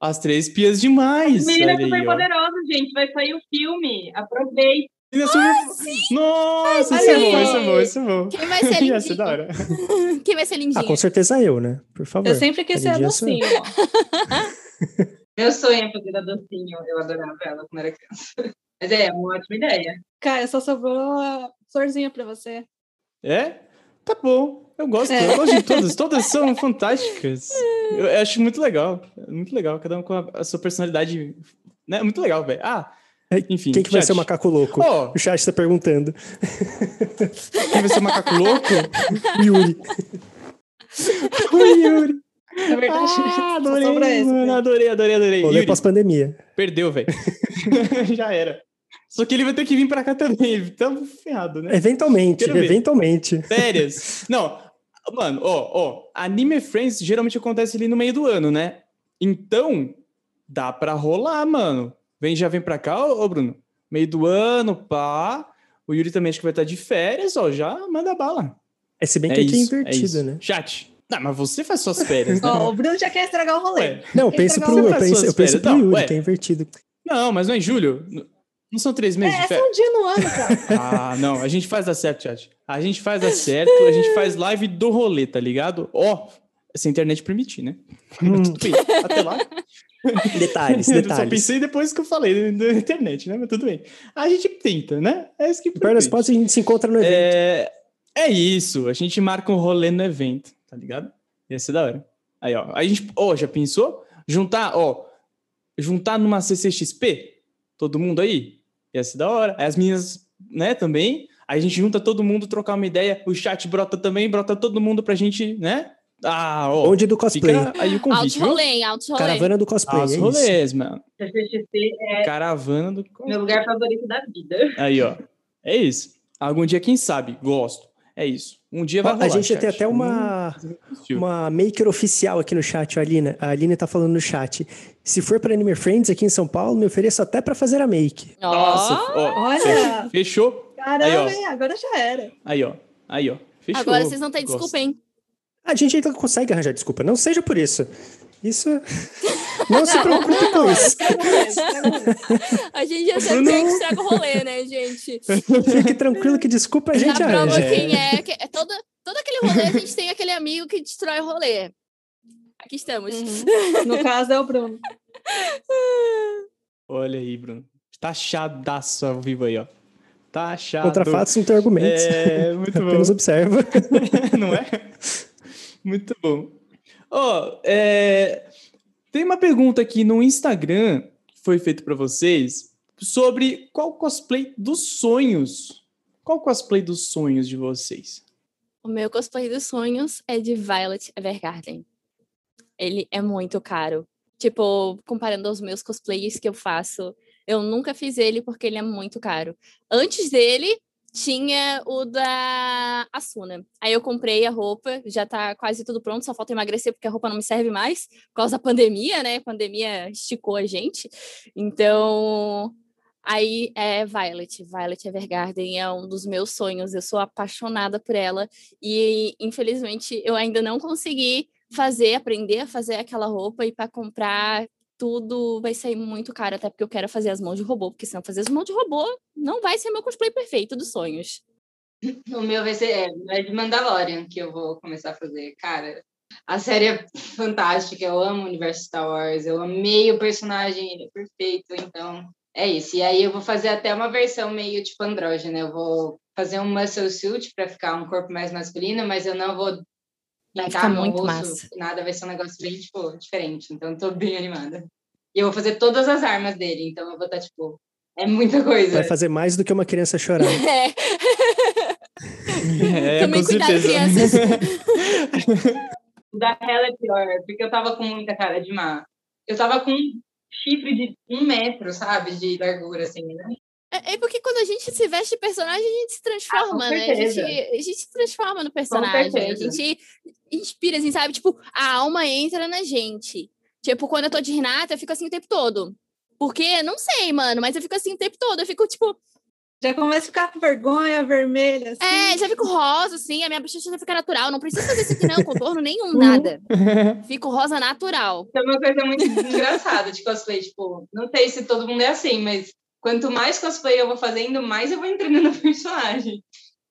As três espiãs demais. Menina é super poderosa, gente. Vai sair o filme. Aproveite. Ah, Nossa, isso é bom, isso é bom, isso é bom. Quem vai ser lindinho? da hora. Quem vai ser lindinho? Ah, com certeza eu, né? Por favor. Eu sempre quis ser a docinho. Meu sonho é fazer a docinho. Eu adorava ela quando era criança. Mas é, é uma ótima ideia. Cara, só sobrou a florzinha pra você. É? Tá bom. Eu gosto, é. eu gosto de todas. Todas são fantásticas. Eu, eu, acho muito legal. Muito legal. Cada um com a, a sua personalidade. Né? Muito legal, velho. Ah, enfim. Quem que vai ser o macaco louco? Oh. O chat tá perguntando. Quem vai ser o macaco louco? Yuri. o Yuri. É verdade. Ah, adorei, mano, adorei, adorei, adorei. Rolê pós-pandemia. Perdeu, velho. Já era. Só que ele vai ter que vir pra cá também. Ele tá ferrado, né? Eventualmente, eventualmente. Férias. Não, mano, ó, ó. Anime Friends geralmente acontece ali no meio do ano, né? Então, dá pra rolar, mano. Vem, já vem pra cá, ô, ô Bruno. Meio do ano, pá. O Yuri também acho que vai estar de férias, ó. Já manda bala. É, se bem é que isso, aqui é invertido, é né? Chat. Não, mas você faz suas férias, né? oh, o Bruno já quer estragar o rolê. Ué. Não, eu penso pro, eu penso, eu penso pro Yuri, que é invertido. Não, mas não é em julho. Não são três meses é, de férias? É, um dia no ano, cara. ah, não. A gente faz dar certo, chat. A gente faz dar certo, a gente faz live do rolê, tá ligado? Ó, oh, se a internet permitir, né? Hum. Tudo bem. Até lá. Detalhes, detalhes. Só pensei depois que eu falei da internet, né? Mas tudo bem. A gente tenta, né? É isso que Pernas pode a gente se encontra no evento. É... é isso. A gente marca um rolê no evento, tá ligado? Ia ser da hora. Aí, ó. A gente, ó, oh, já pensou? Juntar, ó, juntar numa CCXP? Todo mundo aí? Ia ser da hora. Aí as minhas, né, também. Aí a gente junta todo mundo, trocar uma ideia. O chat brota também, brota todo mundo pra gente, né? Ah, ó. Onde do cosplay. aí o convite, alto rolê, alto rolê. Caravana do cosplay. Altos é rolês, mano. CCXP é Caravana do cosplay. Meu lugar favorito da vida. Aí, ó. É isso. Algum dia, quem sabe? Gosto. É isso. Um dia vai rolar, A gente chat. tem até uma, uma maker oficial aqui no chat, a Aline. A Aline tá falando no chat. Se for para Anime Friends aqui em São Paulo, me ofereço até para fazer a make. Nossa, ó, olha! Fechou? Caramba, aí, agora já era. Aí, ó. Aí, ó. Fechou. Agora vocês não têm desculpa, hein? A gente ainda consegue arranjar desculpa. Não seja por isso. Isso. Não se preocupe com isso. A gente já sabe quem estraga o rolê, né, gente? Fique tranquilo que desculpa a gente Já prova quem é. Que, é todo, todo aquele rolê, a gente tem aquele amigo que destrói o rolê. Aqui estamos. Uhum. No caso é o Bruno. Olha aí, Bruno. Tá chadaço ao vivo aí, ó. Taxado. Contra fatos não tem argumentos. É, muito bom. Apenas observa. não é? Muito bom. Ó, oh, é... tem uma pergunta aqui no Instagram que foi feita para vocês sobre qual cosplay dos sonhos. Qual cosplay dos sonhos de vocês? O meu cosplay dos sonhos é de Violet Evergarden. Ele é muito caro. Tipo, comparando aos meus cosplays que eu faço, eu nunca fiz ele porque ele é muito caro. Antes dele, tinha o da Asuna. Aí eu comprei a roupa, já tá quase tudo pronto, só falta emagrecer porque a roupa não me serve mais, por causa da pandemia, né? A pandemia esticou a gente. Então, aí é Violet. Violet Evergarden é um dos meus sonhos, eu sou apaixonada por ela e infelizmente eu ainda não consegui fazer, aprender a fazer aquela roupa e para comprar tudo vai sair muito caro, até porque eu quero fazer as mãos de robô, porque se não fazer as mãos de robô, não vai ser meu cosplay perfeito dos sonhos. O meu vai ser é, é de Mandalorian que eu vou começar a fazer. Cara, a série é fantástica, eu amo o universo Star Wars, eu amei o personagem, ele é perfeito, então é isso. E aí eu vou fazer até uma versão meio tipo andrógena, eu vou fazer um muscle suit para ficar um corpo mais masculino, mas eu não vou Vai ficar muito massa. Nada, vai ser um negócio bem, tipo, diferente. Então, eu tô bem animada. E eu vou fazer todas as armas dele, então eu vou estar, tá, tipo, é muita coisa. Vai fazer mais do que uma criança chorar. É. é Também cuidar de crianças. da Hela é pior, porque eu tava com muita cara de má. Eu tava com um chifre de um metro, sabe, de largura, assim, né? É, é porque quando a gente se veste de personagem, a gente se transforma, ah, né? A gente, a gente se transforma no personagem. A gente inspira, assim, sabe? Tipo, a alma entra na gente. Tipo, quando eu tô de Renata, eu fico assim o tempo todo. Porque, não sei, mano, mas eu fico assim o tempo todo. Eu fico, tipo. Já começa a ficar com vergonha vermelha. Assim. É, já fico rosa, assim, a minha bochecha já fica natural. Não precisa fazer isso aqui, não, contorno nenhum, uhum. nada. Fico rosa natural. É uma coisa muito engraçada de cosplay. Tipo, não sei se todo mundo é assim, mas quanto mais cosplay eu vou fazendo, mais eu vou entrando no personagem.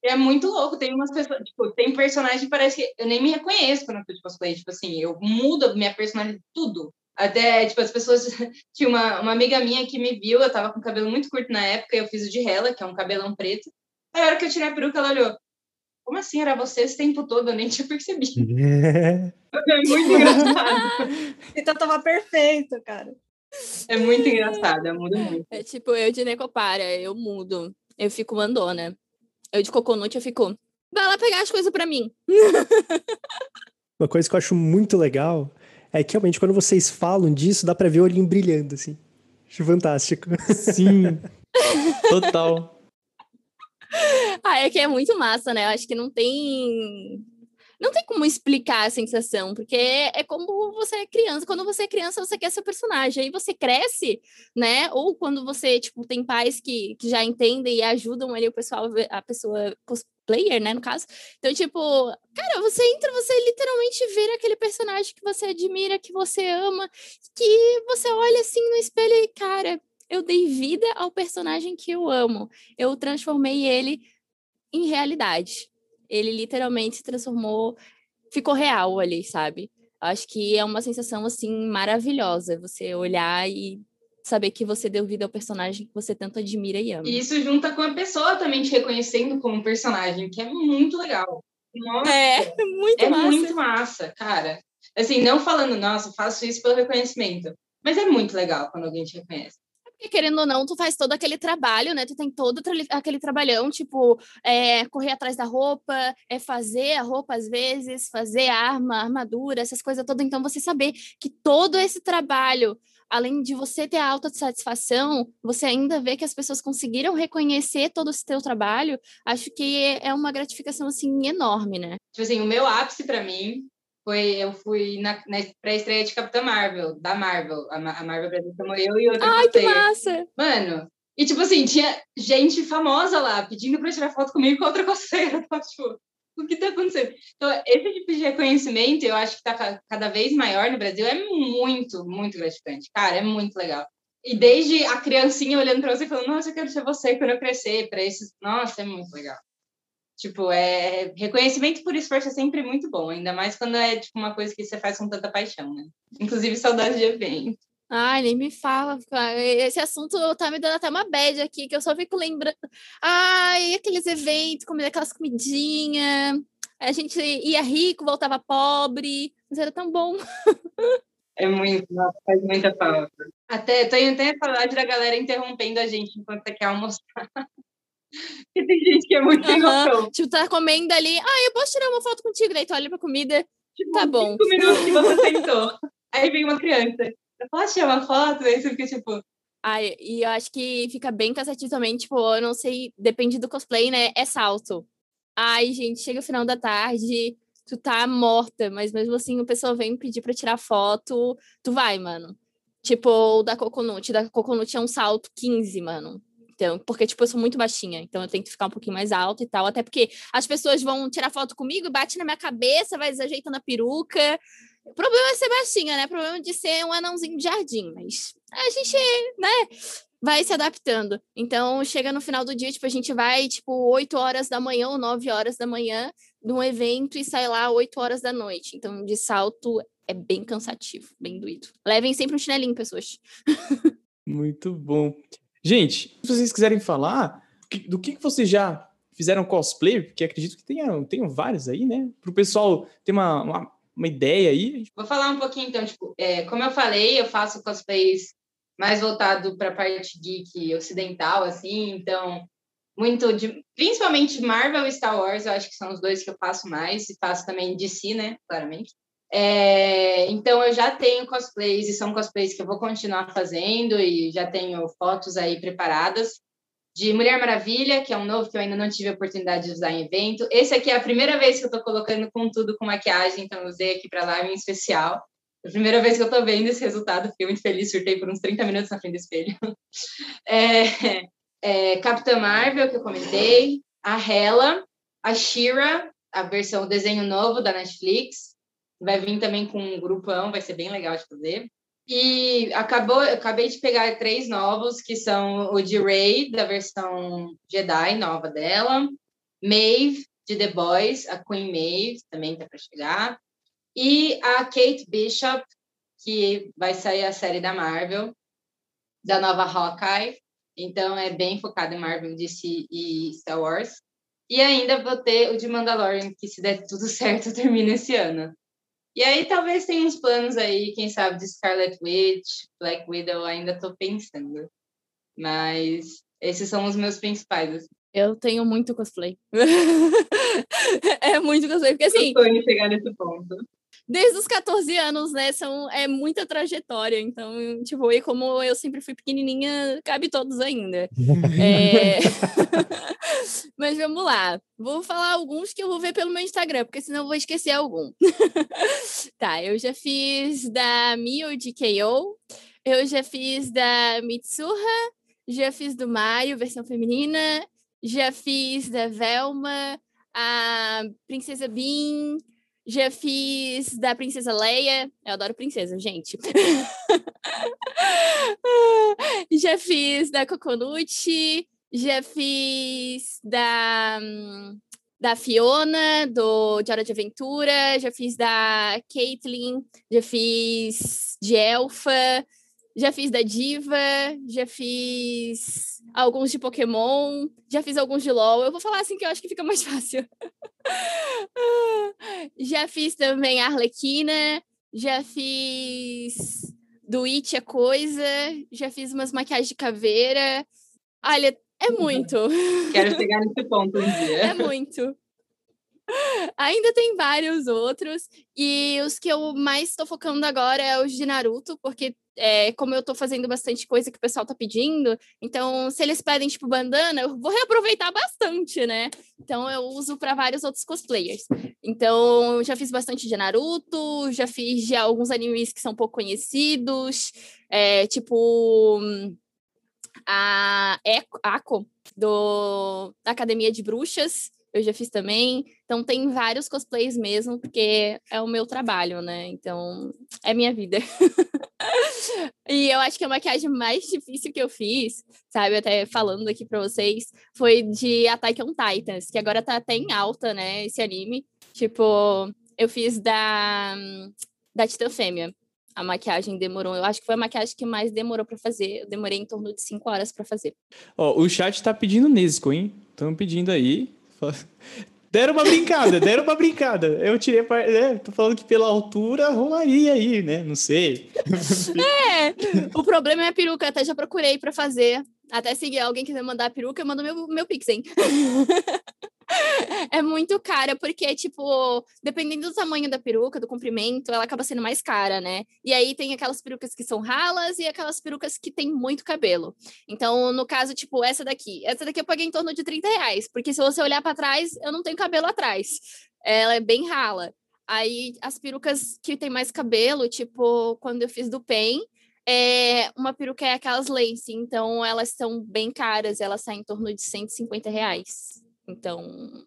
E é muito louco, tem umas pessoas, tipo, tem personagem que parece que eu nem me reconheço quando eu tô de cosplay, tipo assim, eu mudo minha personalidade, tudo. Até, tipo, as pessoas. Tinha uma, uma amiga minha que me viu, eu tava com cabelo muito curto na época, eu fiz o de rela, que é um cabelão preto. Aí, a hora que eu tirei a peruca, ela olhou. Como assim? Era você esse tempo todo? Eu nem tinha percebido. é muito engraçado. então tava perfeito, cara. É muito engraçado, eu mudo muito. É tipo, eu de Necopara, eu mudo. Eu fico mandona. Eu de Coconut, eu fico. Vai lá pegar as coisas para mim. Uma coisa que eu acho muito legal é que realmente quando vocês falam disso, dá pra ver o olhinho brilhando, assim. Acho fantástico. Sim. Total. Ah, é que é muito massa, né? Eu acho que não tem não tem como explicar a sensação, porque é, como você é criança. Quando você é criança, você quer ser personagem. Aí você cresce, né? Ou quando você, tipo, tem pais que, que já entendem e ajudam ali o pessoal, a pessoa cosplayer, né, no caso. Então, tipo, cara, você entra, você literalmente vê aquele personagem que você admira, que você ama, que você olha assim no espelho e, cara, eu dei vida ao personagem que eu amo. Eu transformei ele em realidade ele literalmente se transformou, ficou real ali, sabe? Acho que é uma sensação assim maravilhosa você olhar e saber que você deu vida ao personagem que você tanto admira e ama. E isso junta com a pessoa também te reconhecendo como personagem, que é muito legal. Nossa, é, muito é massa. muito massa, cara. Assim, não falando, nossa, faço isso pelo reconhecimento, mas é muito legal quando alguém te reconhece. Porque, querendo ou não, tu faz todo aquele trabalho, né? Tu tem todo aquele trabalhão, tipo, é, correr atrás da roupa, é fazer a roupa às vezes, fazer arma, armadura, essas coisas todas. Então, você saber que todo esse trabalho, além de você ter a alta satisfação, você ainda vê que as pessoas conseguiram reconhecer todo esse teu trabalho, acho que é uma gratificação, assim, enorme, né? Tipo assim, o meu ápice para mim foi eu fui na, na pré-estreia de Capitã Marvel, da Marvel. A, a Marvel Brasil chamou eu e outra Ai, que massa! Mano, e tipo assim, tinha gente famosa lá pedindo pra tirar foto comigo com outra coceira. Tá? Tipo, o que tá acontecendo? Então, esse tipo de reconhecimento, eu acho que tá cada vez maior no Brasil, é muito, muito gratificante. Cara, é muito legal. E desde a criancinha olhando pra você e falando, nossa, eu quero ser você quando eu crescer, para esses. Nossa, é muito legal. Tipo, é reconhecimento por esforço é sempre muito bom, ainda mais quando é tipo uma coisa que você faz com tanta paixão, né? Inclusive saudade de evento. Ai, nem me fala. Esse assunto tá me dando até uma bad aqui, que eu só fico lembrando. Ai, aqueles eventos, comendo aquelas comidinhas. A gente ia rico, voltava pobre, mas era tão bom. É muito, faz muita falta. Até tenho até saudade da galera interrompendo a gente enquanto você quer almoçar. Porque tem gente que é muito uhum. Tipo, tá comendo ali, ah, eu posso tirar uma foto contigo, daí tu olha pra comida, tipo, tá bom. Cinco minutos que você sentou. Aí vem uma criança, eu posso tirar uma foto? Aí você fica tipo... Ai, e eu acho que fica bem cansativo também, tipo, eu não sei, depende do cosplay, né, é salto. Ai, gente, chega o final da tarde, tu tá morta, mas mesmo assim o pessoal vem pedir pra tirar foto, tu vai, mano. Tipo, o da Coconut, da Coconut é um salto 15, mano. Então, porque, tipo, eu sou muito baixinha, então eu tenho que ficar um pouquinho mais alta e tal. Até porque as pessoas vão tirar foto comigo, bate na minha cabeça, vai ajeitando a peruca. O problema é ser baixinha, né? O problema de ser um anãozinho de jardim. Mas a gente, né, vai se adaptando. Então, chega no final do dia, tipo, a gente vai, tipo, 8 horas da manhã ou 9 horas da manhã num evento e sai lá 8 horas da noite. Então, de salto é bem cansativo, bem doído. Levem sempre um chinelinho, pessoas. Muito bom. Gente, se vocês quiserem falar do que, vocês já fizeram cosplay, porque acredito que tenham, tenham vários aí, né? Para o pessoal ter uma, uma, uma, ideia aí. Vou falar um pouquinho, então, tipo, é, como eu falei, eu faço cosplays mais voltado para a parte geek ocidental, assim, então, muito de, principalmente Marvel e Star Wars, eu acho que são os dois que eu faço mais, e faço também DC, né, claramente. É, então eu já tenho cosplays e são cosplays que eu vou continuar fazendo e já tenho fotos aí preparadas de Mulher Maravilha, que é um novo que eu ainda não tive a oportunidade de usar em evento. Esse aqui é a primeira vez que eu estou colocando com tudo com maquiagem, então usei aqui para lá em especial. É a primeira vez que eu estou vendo esse resultado, fiquei muito feliz, surtei por uns 30 minutos na frente do espelho. É, é, Capitã Marvel, que eu comentei, a Hela, a Shira, a versão o desenho novo da Netflix, Vai vir também com um grupão, vai ser bem legal de fazer. E acabou, acabei de pegar três novos, que são o de Rey, da versão Jedi nova dela, Maeve, de The Boys, a Queen Maeve, também está para chegar, e a Kate Bishop, que vai sair a série da Marvel, da nova Hawkeye, então é bem focada em Marvel, DC e Star Wars. E ainda vou ter o de Mandalorian, que se der tudo certo, termina esse ano. E aí talvez tenha uns planos aí, quem sabe, de Scarlet Witch, Black Widow, ainda tô pensando. Mas esses são os meus principais. Assim. Eu tenho muito cosplay. é muito cosplay, porque assim. Eu sonho chegar nesse ponto desde os 14 anos, né? São, é muita trajetória. Então, tipo, e como eu sempre fui pequenininha, cabe todos ainda. é... Mas vamos lá. Vou falar alguns que eu vou ver pelo meu Instagram, porque senão eu vou esquecer algum. tá, eu já fiz da Mio de KO, eu já fiz da Mitsuha, já fiz do Maio, versão feminina, já fiz da Velma, a Princesa Bean, já fiz da Princesa Leia. Eu adoro princesa, gente. já fiz da Coconut. Já fiz da, da Fiona, do De Hora de Aventura. Já fiz da Caitlyn. Já fiz de Elfa. Já fiz da Diva. Já fiz alguns de Pokémon. Já fiz alguns de LOL. Eu vou falar assim que eu acho que fica mais fácil. já fiz também Arlequina, já fiz do It a Coisa, já fiz umas maquiagens de caveira. Olha, é muito. Quero chegar nesse ponto um dia. É muito. Ainda tem vários outros, e os que eu mais estou focando agora é os de Naruto, porque é, como eu estou fazendo bastante coisa que o pessoal está pedindo, então se eles pedem tipo bandana, eu vou reaproveitar bastante, né? Então eu uso para vários outros cosplayers. Então já fiz bastante de Naruto, já fiz de alguns animes que são pouco conhecidos, é, tipo a Ako do da Academia de Bruxas, eu já fiz também. Então tem vários cosplays mesmo, porque é o meu trabalho, né? Então é minha vida. e eu acho que a maquiagem mais difícil que eu fiz, sabe, até falando aqui para vocês, foi de Attack on Titans, que agora tá até em alta, né, esse anime. Tipo, eu fiz da da Titã Fêmea. A maquiagem demorou, eu acho que foi a maquiagem que mais demorou para fazer. Eu demorei em torno de cinco horas para fazer. Ó, o chat tá pedindo Nesco, hein? Estão pedindo aí. Deram uma brincada, deram uma brincada. Eu tirei, né? Tô falando que pela altura rolaria aí, né? Não sei. É, o problema é a peruca, até já procurei para fazer. Até se alguém quiser mandar a peruca, eu mando meu, meu pix, hein? é muito cara, porque, tipo, dependendo do tamanho da peruca, do comprimento, ela acaba sendo mais cara, né? E aí tem aquelas perucas que são ralas e aquelas perucas que tem muito cabelo. Então, no caso, tipo, essa daqui. Essa daqui eu paguei em torno de 30 reais, porque se você olhar para trás, eu não tenho cabelo atrás. Ela é bem rala. Aí, as perucas que tem mais cabelo, tipo, quando eu fiz do PEN, é, uma peruca é aquelas lace, então elas são bem caras, elas saem em torno de 150 reais. Então,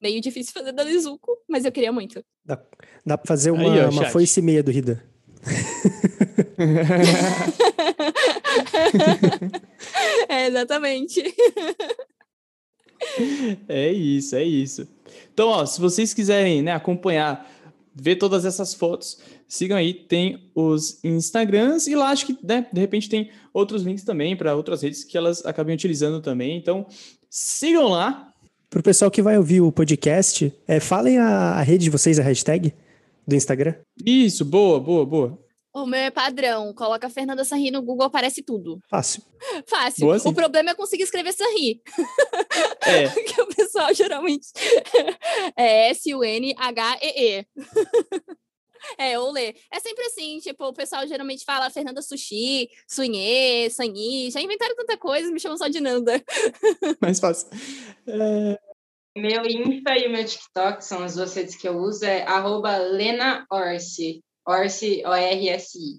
meio difícil fazer da Lizuko, mas eu queria muito. Dá, dá pra fazer uma, Aí, ó, uma foice e meia do Rida. é, exatamente. É isso, é isso. Então, ó, se vocês quiserem né, acompanhar, ver todas essas fotos, sigam aí, tem os Instagrams e lá acho que, né, de repente tem outros links também para outras redes que elas acabem utilizando também. Então, sigam lá. Para o pessoal que vai ouvir o podcast, é, falem a, a rede de vocês, a hashtag do Instagram. Isso, boa, boa, boa. O meu é padrão. Coloca Fernanda Sarri no Google, aparece tudo. Fácil. Fácil. Boa, o problema é conseguir escrever Sarri. É. que o pessoal geralmente é S-U-N-H-E-E. É, ou ler. É sempre assim, tipo, o pessoal geralmente fala Fernanda Sushi, Sunhê, Sanhi, já inventaram tanta coisa, me chamam só de Nanda. Mais fácil. É... Meu Insta e o meu TikTok são as duas redes que eu uso, é arroba Lena Orsi. Orsi, O-R-S-I.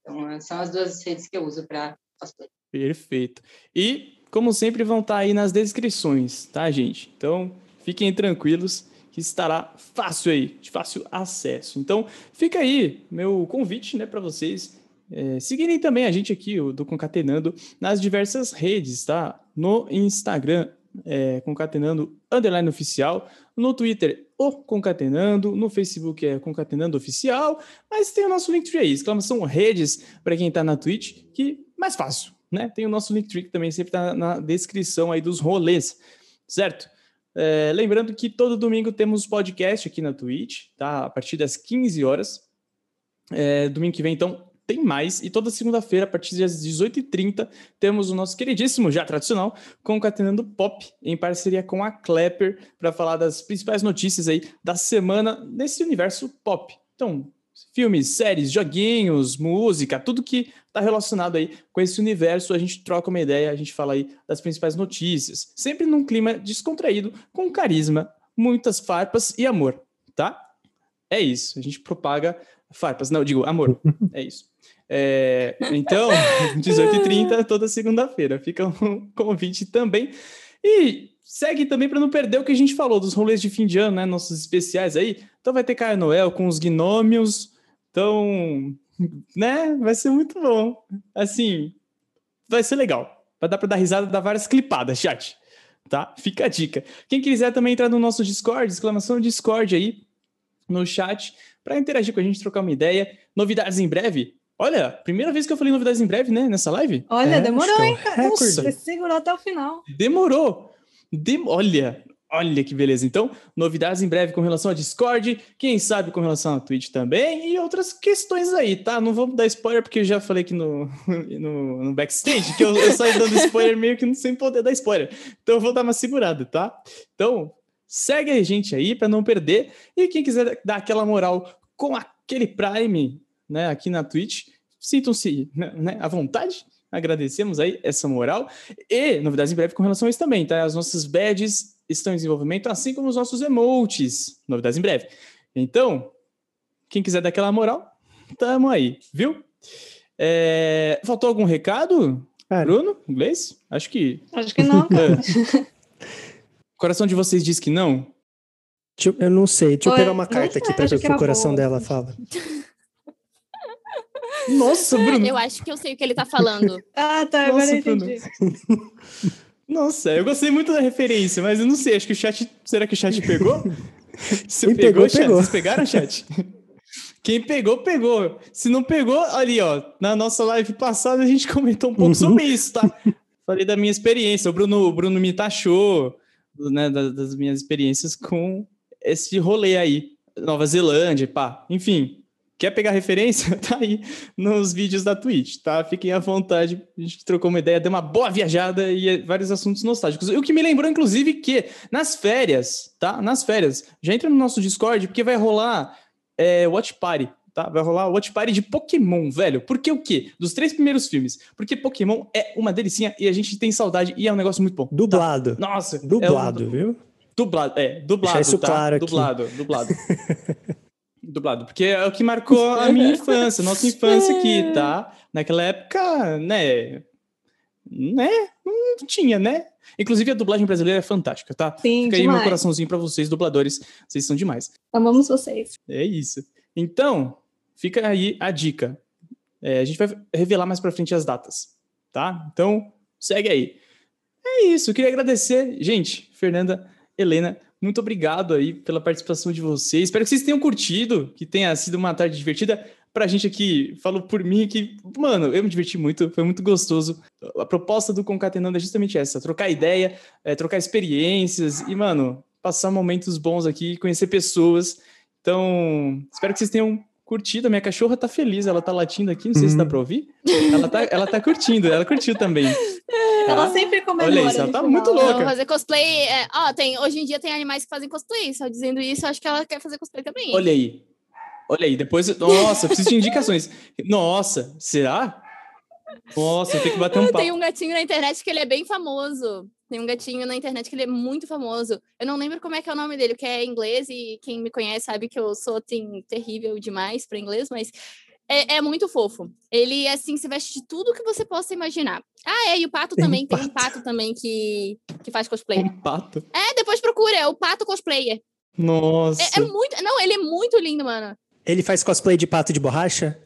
Então, são as duas redes que eu uso para cosplay. Perfeito. E, como sempre, vão estar tá aí nas descrições, tá, gente? Então, fiquem tranquilos que estará fácil aí, de fácil acesso. Então, fica aí meu convite, né, para vocês é, seguirem também a gente aqui, o do Concatenando, nas diversas redes, tá? No Instagram, é, Concatenando Underline Oficial, no Twitter, o Concatenando, no Facebook é Concatenando Oficial, mas tem o nosso Linktree aí, exclamação redes para quem está na Twitch, que mais fácil, né? Tem o nosso Linktree que também sempre está na descrição aí dos rolês, certo? É, lembrando que todo domingo temos podcast aqui na Twitch, tá? A partir das 15 horas. É, domingo que vem, então, tem mais. E toda segunda-feira, a partir das 18h30, temos o nosso queridíssimo, já tradicional, Concatenando Pop, em parceria com a Clapper, para falar das principais notícias aí da semana nesse universo pop. Então, filmes, séries, joguinhos, música, tudo que está relacionado aí com esse universo, a gente troca uma ideia, a gente fala aí das principais notícias, sempre num clima descontraído, com carisma, muitas farpas e amor, tá? É isso, a gente propaga farpas, não, digo amor, é isso. É, então, 18h30 toda segunda-feira, fica um convite também. E segue também para não perder o que a gente falou dos rolês de fim de ano, né? Nossos especiais aí. Então vai ter Caio Noel com os gnômios. Então, né? Vai ser muito bom. Assim, vai ser legal. Vai dar para dar risada, dar várias clipadas, chat. Tá? Fica a dica. Quem quiser também entrar no nosso Discord, exclamação Discord aí no chat para interagir com a gente, trocar uma ideia. Novidades em breve? Olha, primeira vez que eu falei novidades em breve, né? Nessa live. Olha, é, demorou, hein, cara? Você segurou até o final. Demorou. Dem olha, olha que beleza. Então, novidades em breve com relação a Discord, quem sabe com relação a Twitch também e outras questões aí, tá? Não vamos dar spoiler porque eu já falei aqui no, no, no backstage que eu, eu dando spoiler meio que sem poder dar spoiler. Então, eu vou dar uma segurada, tá? Então, segue a gente aí para não perder. E quem quiser dar aquela moral com aquele Prime, né, aqui na Twitch, sintam-se né, né, à vontade Agradecemos aí essa moral. E novidades em breve com relação a isso também, tá? As nossas badges estão em desenvolvimento, assim como os nossos emotes. Novidades em breve. Então, quem quiser dar aquela moral, tamo aí, viu? É... Faltou algum recado? Cara. Bruno? Inglês? Acho que. Acho que não, cara. o coração de vocês diz que não? Eu, não sei. Deixa eu pegar uma carta aqui para ver o que o coração dela fala. Nossa, Bruno. Eu acho que eu sei o que ele tá falando. ah, tá. Nossa, agora eu entendi. Nossa, eu gostei muito da referência, mas eu não sei. Acho que o chat. Será que o chat pegou? Você pegou, pegou, chat? Pegou. Vocês pegaram, chat? Quem pegou, pegou. Se não pegou, ali, ó, na nossa live passada a gente comentou um pouco uhum. sobre isso, tá? Falei da minha experiência. O Bruno, o Bruno me taxou né, das, das minhas experiências com esse rolê aí. Nova Zelândia, pá. Enfim, Quer pegar referência? Tá aí nos vídeos da Twitch, tá? Fiquem à vontade. A gente trocou uma ideia, deu uma boa viajada e é vários assuntos nostálgicos. O que me lembrou, inclusive, que nas férias, tá? Nas férias, já entra no nosso Discord, porque vai rolar é, Watch Party, tá? Vai rolar Watch Party de Pokémon, velho. Porque o quê? Dos três primeiros filmes. Porque Pokémon é uma delicinha e a gente tem saudade e é um negócio muito bom. Tá? Dublado. Tá? Nossa. Dublado, é um... viu? Dublado, é, dublado, Deixar isso tá? claro dublado, aqui. dublado. dublado, porque é o que marcou a minha infância, nossa infância aqui, tá? Naquela época, né? Né? Não tinha, né? Inclusive a dublagem brasileira é fantástica, tá? Sim, Fica demais. aí meu coraçãozinho para vocês, dubladores. Vocês são demais. Amamos vocês. É isso. Então, fica aí a dica. É, a gente vai revelar mais para frente as datas, tá? Então, segue aí. É isso. Queria agradecer, gente, Fernanda, Helena, muito obrigado aí pela participação de vocês. Espero que vocês tenham curtido, que tenha sido uma tarde divertida. Pra gente aqui, falo por mim que, mano, eu me diverti muito, foi muito gostoso. A proposta do Concatenando é justamente essa: trocar ideia, é, trocar experiências e, mano, passar momentos bons aqui, conhecer pessoas. Então, espero que vocês tenham curtido. A minha cachorra tá feliz, ela tá latindo aqui, não sei uhum. se dá pra ouvir. Ela tá, ela tá curtindo, ela curtiu também. Ela tá? sempre comemora. Olha isso, ela tá muito louca. Fazer cosplay. É, ó, tem, hoje em dia tem animais que fazem cosplay. Só dizendo isso, acho que ela quer fazer cosplay também. Olha aí. Olha aí, depois. Nossa, preciso de indicações. Nossa, será? Nossa, eu tenho que bater um papo. Tem um gatinho na internet que ele é bem famoso. Tem um gatinho na internet que ele é muito famoso. Eu não lembro como é que é o nome dele, que é inglês, e quem me conhece sabe que eu sou assim, terrível demais para inglês, mas é, é, muito fofo. Ele, assim, se veste de tudo que você possa imaginar. Ah, é, e o Pato tem também, um pato. tem um Pato também que, que faz cosplay. Um Pato? É, depois procura, é o Pato Cosplayer. Nossa. É, é muito, não, ele é muito lindo, mano. Ele faz cosplay de pato de borracha?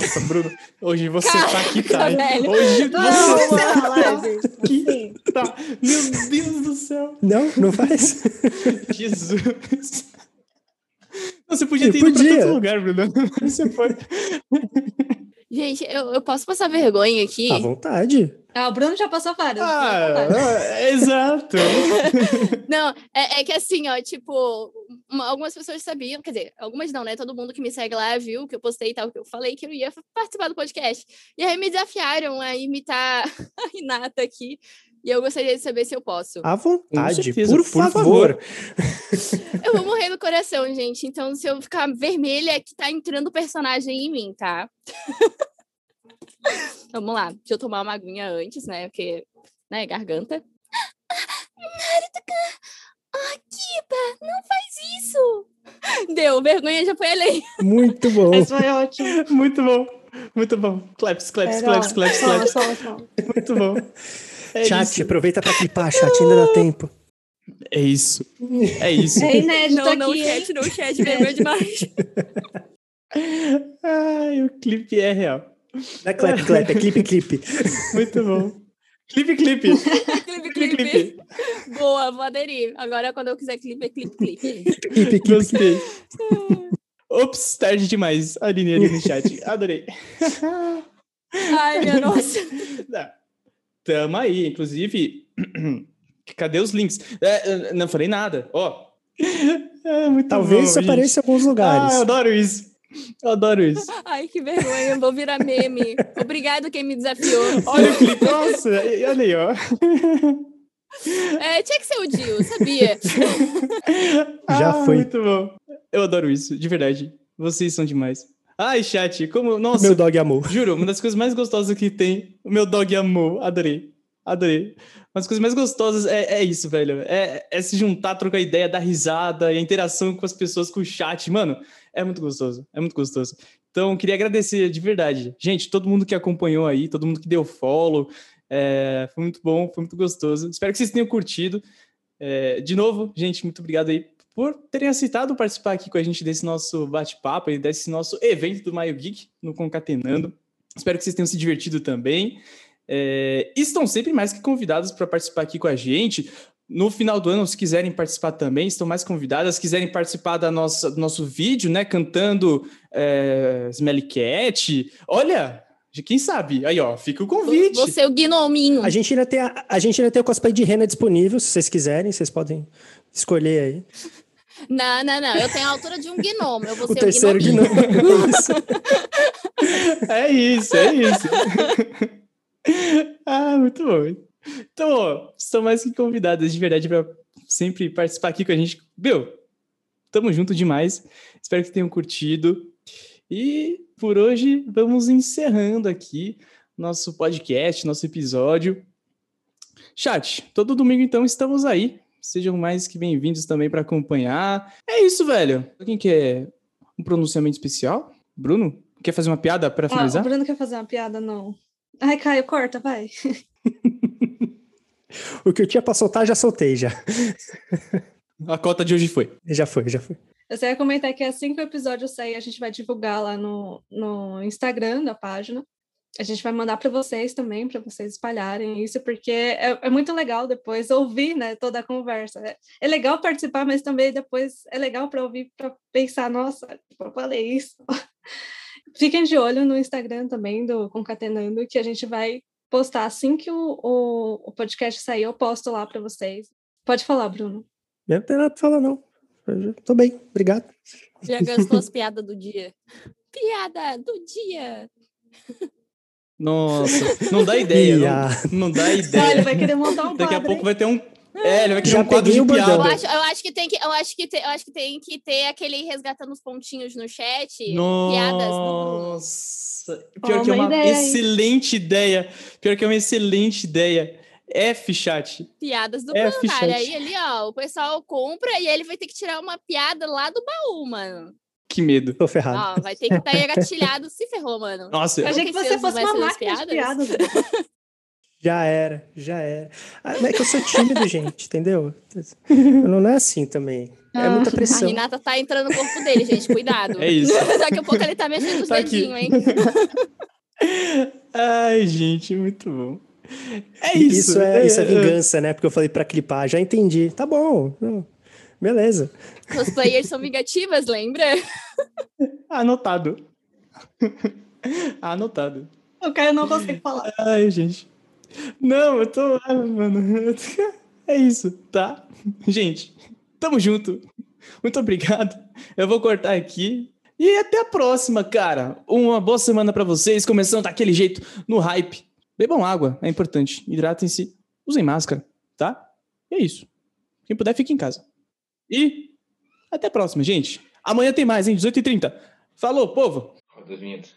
Nossa, Bruno, hoje você Caraca, tá aqui, tá? Velho. Hoje não, você tá aqui, tá. Meu Deus do céu. Não, não faz. Jesus. Você podia ter ido podia. pra outro lugar, Bruno. Você foi. Gente, eu, eu posso passar vergonha aqui? À vontade. Ah, o Bruno já passou várias. Ah, ah exato. não, é, é, que assim, ó, tipo, uma, algumas pessoas sabiam, quer dizer, algumas não, né? Todo mundo que me segue lá viu que eu postei e tal, que eu falei que eu ia participar do podcast. E aí me desafiaram a imitar a Renata aqui. E eu gostaria de saber se eu posso. À vontade, por, por, favor. eu vou morrer no coração, gente. Então, se eu ficar vermelha, é que tá entrando o personagem em mim, tá? Vamos lá. Deixa eu tomar uma aguinha antes, né? Porque, né, garganta. Akiba, não faz isso! Deu, vergonha já foi além. Muito bom. Isso foi ótimo. Muito bom. Muito bom. Claps, claps, claps, claps, claps. Muito bom. É chat, isso. aproveita para clipar, chat, ainda dá tempo. É isso. É isso. É inédito não, aqui. Não, chat, não, chat, vergonha demais. Ai, o clipe é real. Não é clap, clap, é clipe, clipe. Muito bom. Clipe, clipe. clipe, clipe. clipe. Boa, vou aderir. Agora, quando eu quiser clipe, é clipe, clipe. clipe, clipe. Gostei. Ops, tarde demais. Aline ali no chat. Adorei. Ai, minha nossa. Não. Tamo aí, inclusive. Cadê os links? É, não falei nada. Ó. É, Talvez isso apareça em alguns lugares. Ah, eu adoro isso. Eu adoro isso. Ai, que vergonha, vou virar meme. Obrigado quem me desafiou. Olha o clipe, nossa, olha aí, ó. É, tinha que ser o Dio, sabia? Já ah, foi. Muito bom. Eu adoro isso, de verdade. Vocês são demais. Ai, chat, como. Nossa. Meu dog amou. Juro, uma das coisas mais gostosas que tem. O meu dog amou. Adorei. Adorei. Uma das coisas mais gostosas é, é isso, velho. É, é se juntar, trocar ideia, dar risada e a interação com as pessoas, com o chat. Mano, é muito gostoso. É muito gostoso. Então, queria agradecer de verdade. Gente, todo mundo que acompanhou aí, todo mundo que deu follow. É, foi muito bom, foi muito gostoso. Espero que vocês tenham curtido. É, de novo, gente, muito obrigado aí por terem aceitado participar aqui com a gente desse nosso bate-papo e desse nosso evento do Maio Geek no Concatenando. Espero que vocês tenham se divertido também. É, estão sempre mais que convidados para participar aqui com a gente. no final do ano, se quiserem participar também, estão mais convidadas. Se quiserem participar da nossa, do nosso vídeo, né? Cantando é, Smelly Cat. Olha, de quem sabe? Aí, ó, fica o convite. Você é o gnominho. A gente ainda tem, a, a gente ainda tem o cosplay de rena disponível, se vocês quiserem, vocês podem escolher aí. Não, não, não. Eu tenho a altura de um gnomo. Eu vou O ser terceiro o gnomo. É isso, é isso. ah, muito bom. Então, ó, estão mais que convidadas de verdade para sempre participar aqui com a gente. Meu, tamo junto demais. Espero que tenham curtido. E por hoje vamos encerrando aqui nosso podcast, nosso episódio. Chat, todo domingo então estamos aí. Sejam mais que bem-vindos também para acompanhar. É isso, velho. Alguém quer um pronunciamento especial? Bruno, quer fazer uma piada para Ah, o finalizar? Bruno quer fazer uma piada, não. Ai, Caio, corta, vai. O que eu tinha pra soltar, já soltei, já. A cota de hoje foi. Já foi, já foi. Eu só ia comentar que assim que o episódio sair, a gente vai divulgar lá no, no Instagram da página. A gente vai mandar para vocês também, para vocês espalharem isso, porque é, é muito legal depois ouvir né, toda a conversa. É, é legal participar, mas também depois é legal para ouvir, para pensar, nossa, tipo, eu falei isso. Fiquem de olho no Instagram também do Concatenando, que a gente vai postar assim que o, o, o podcast sair, eu posto lá para vocês. Pode falar, Bruno. Eu não tenho nada pra falar, não. Eu tô bem, obrigado. Já gastou as piadas do dia. Piada do dia. Nossa, não dá ideia. Ia. não, não dá ele ideia. vai querer montar um Daqui a pouco hein? vai ter um. É, ele vai Já um quadro de bordão. Eu piada. acho, eu acho que tem que, eu acho que tem, eu acho que tem que ter aquele resgatando os pontinhos no chat. Piadas do. Nossa, pior Ó, que é uma ideia excelente ideia. Pior que é uma excelente ideia. F chat. Piadas do aí. Aí ali, ó, o pessoal compra e ele vai ter que tirar uma piada lá do baú, mano. Que medo. Tô ferrado. Ó, vai ter que estar engatilhado. Se ferrou, mano. Nossa, Eu achei que você fosse uma máquina de piadas? Já era, já era. Ah, mas é que eu sou tímido, gente, entendeu? Eu não é assim também. É muita A pressão. Renata tá entrando no corpo dele, gente. Cuidado. É isso. Daqui a pouco ele tá mexendo os Tá dedinhos, hein? Ai, gente, muito bom. É isso. Isso é, isso é vingança, né? Porque eu falei pra clipar, já entendi. Tá bom. não, Beleza. Os players são vingativas, lembra? Anotado. Anotado. O Caio não consegue falar. Ai, gente. Não, eu tô. ah, mano. É isso, tá? Gente, tamo junto. Muito obrigado. Eu vou cortar aqui. E até a próxima, cara. Uma boa semana pra vocês. Começando daquele jeito, no hype. Bebam água, é importante. Hidratem-se. Usem máscara, tá? E é isso. Quem puder, fique em casa. E até a próxima, gente. Amanhã tem mais, hein? 18h30. Falou, povo! Roda as.